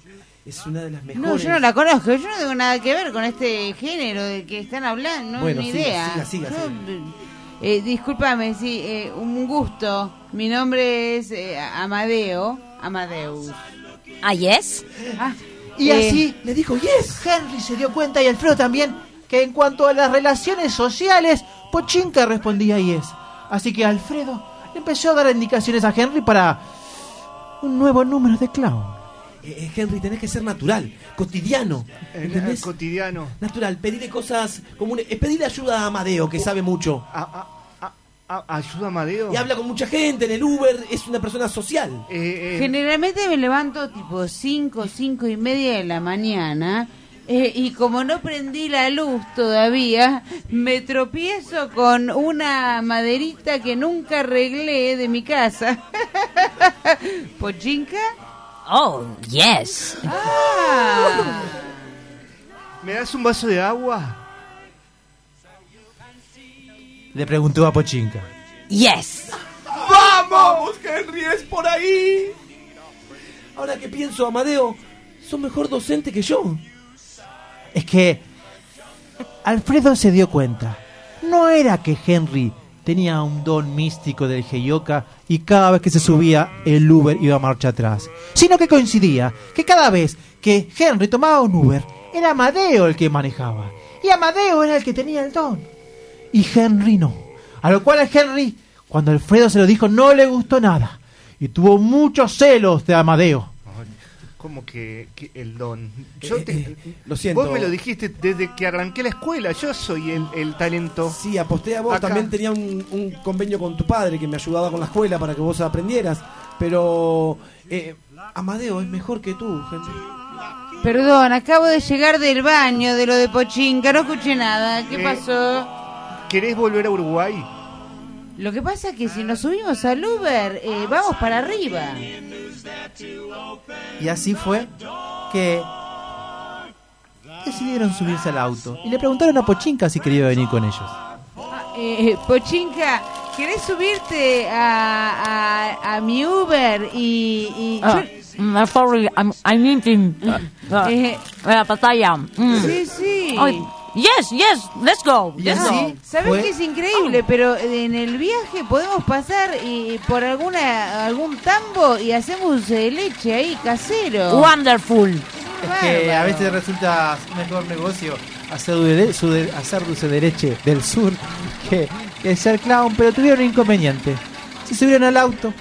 Es una de las mejores. No, yo no la conozco, yo no tengo nada que ver con este género del que están hablando, no Bueno, ni siga, idea. siga, siga, Yo, siga. eh, discúlpame, sí, eh, un gusto. Mi nombre es eh, Amadeo, Amadeus. Ah, yes. Ah, Y eh, así le dijo yes. Henry se dio cuenta y Alfredo también que en cuanto a las relaciones sociales, Pochinka respondía yes. Así que Alfredo le empezó a dar indicaciones a Henry para un nuevo número de clown. Eh, eh, Henry, tenés que ser natural, cotidiano. Eh, ¿Entendés? cotidiano. Natural, pedirle cosas comunes. eh, pedirle ayuda a Amadeo, que sabe mucho. A- a- a- ayuda a Amadeo. Y habla con mucha gente en el Uber, es una persona social. Eh, Generalmente me levanto tipo 5, 5 y media de la mañana. eh, y como no prendí la luz todavía, me tropiezo con una maderita que nunca arreglé de mi casa. ¿Pochinka? Oh, yes. Ah. ¿Me das un vaso de agua? Le preguntó a Pochinka. Yes. ¡Vamos, Henry! ¡Es por ahí! Ahora que pienso, Amadeo, sos mejor docente que yo. Es que Alfredo se dio cuenta. No era que Henry tenía un don místico del Heyoka y cada vez que se subía el Uber iba a marcha atrás, sino que coincidía que cada vez que Henry tomaba un Uber era Amadeo el que manejaba y Amadeo era el que tenía el don y Henry no. A lo cual a Henry, cuando Alfredo se lo dijo, no le gustó nada y tuvo muchos celos de Amadeo. ¿Cómo que, que el don? Yo Eh, te- eh, lo siento. Vos me lo dijiste desde que arranqué la escuela. Yo soy el, el talento. Sí, aposté a vos. Acá. También tenía un, un convenio con tu padre que me ayudaba con la escuela para que vos aprendieras. Pero eh, Amadeo es mejor que tú, Henry. Perdón, acabo de llegar del baño de lo de Pochinka, no escuché nada. ¿Qué Eh. pasó? ¿Querés volver a Uruguay? Lo que pasa es que si nos subimos al Uber, eh, vamos para arriba. Y así fue que decidieron subirse al auto y le preguntaron a Pochinka si quería venir con ellos. Eh, Pochinka, ¿querés subirte a, a, a mi Uber y... y Ah, mm, sorry, I'm, I'm eating uh, Eh, la pantalla. Mm. Sí, sí. Oh, yes, yes, let's go. Let's go. ¿Sabes que es increíble? Pero en el viaje podemos pasar y por alguna algún tambo y hacemos dulce de leche ahí casero. Wonderful. Es que a veces resulta mejor negocio hacer dulce, de- hacer dulce de leche del sur que, que ser clown, pero tuvieron un inconveniente. Se subieron al auto.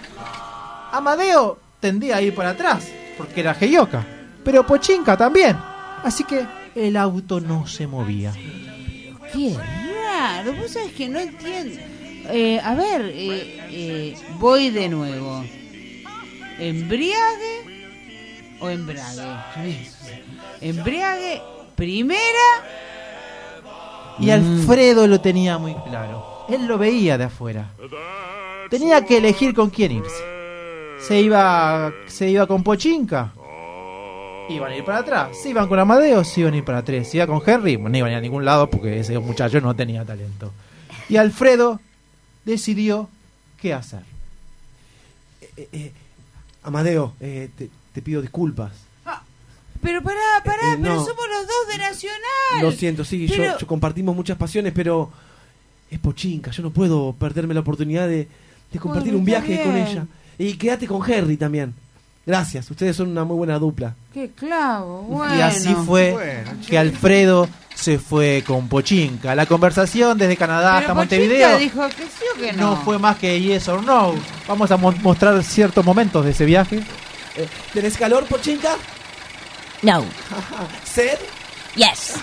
Amadeo tendía a ir para atrás, porque era Heyoka, pero Pochinka también. Así que el auto no se movía. Qué raro, vos sabés que no entiendo. Eh, a ver, eh, eh, voy de nuevo. ¿Embriague o embrague? Embriague, primera. Y Alfredo lo tenía muy claro. Él lo veía de afuera. Tenía que elegir con quién irse. Se iba, se iba con Pochinka Iban a ir para atrás. Si iban con Amadeo, se iban a ir para atrás. Si iba con Henry, no iban a ir a ningún lado porque ese muchacho no tenía talento. Y Alfredo decidió qué hacer. Eh, eh, Amadeo, eh, te, te pido disculpas. Pero pará, pará, Eh, pero no. somos los dos de Nacional. Lo siento, sí, yo- Pero- yo, compartimos muchas pasiones, pero es pochinca. Yo no puedo perderme la oportunidad de, de compartir Bueno, un viaje con ella. Y quédate con Harry también. Gracias, ustedes son una muy buena dupla. Qué clavo, bueno. Y así fue que Alfredo se fue con Pochinka. La conversación desde Canadá Pero hasta Montevideo dijo que sí o que no no. fue más que yes or no. Vamos a mo- mostrar ciertos momentos de ese viaje. Eh, ¿Tenés calor, Pochinka? No. ¿Sed? Yes.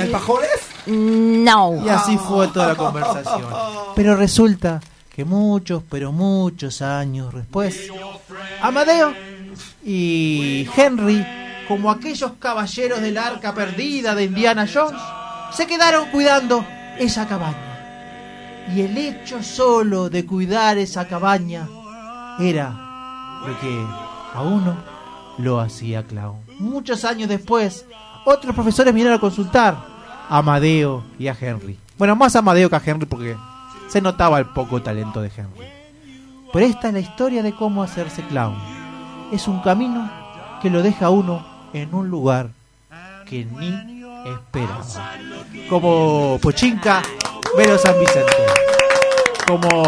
¿Alfajores? No. Y así fue toda la conversación. Pero resulta que muchos, pero muchos años después, Amadeo y Henry, como aquellos caballeros del arca perdida de Indiana Jones, se quedaron cuidando esa cabaña. Y el hecho solo de cuidar esa cabaña era lo que a uno lo hacía clown. Muchos años después, otros profesores vinieron a consultar a Amadeo y a Henry. Bueno, más a Amadeo que a Henry porque se notaba el poco talento de Henry. Pero esta es la historia de cómo hacerse clown. Es un camino que lo deja uno en un lugar que ni esperaba. Como Pochinka, Vero San Vicente. Como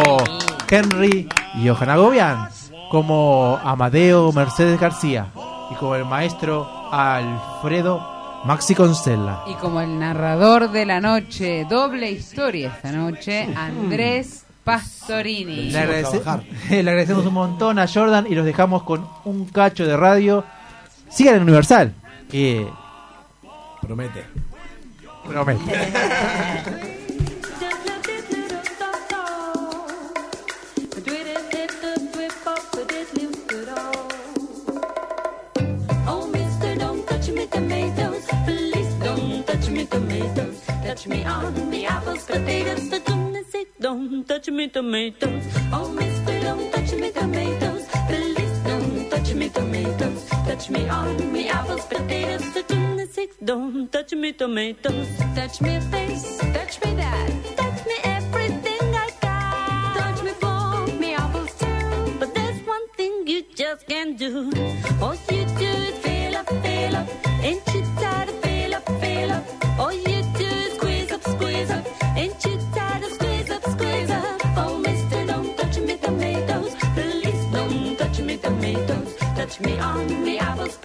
Henry y Johanna Gobian. Como Amadeo Mercedes García. Y como el maestro Alfredo Maxi Concella. Y como el narrador de la noche, doble historia esta noche, Andrés Pastorini. Le, agradece- le agradecemos un montón a Jordan y los dejamos con un cacho de radio. Sigan en Universal. que Promete. promete. Touch me on the apples, potatoes. Goodness sake, don't touch me tomatoes. Oh, mister, don't touch me tomatoes. Please don't touch me tomatoes. Touch me on the apples, potatoes. Goodness sake, don't touch me tomatoes. Touch me face, touch me that. Touch me everything I got. Touch me for me apples too. But there's one thing you just can't do. All you do is fill up, fill up. Ain't you tired me on the apples,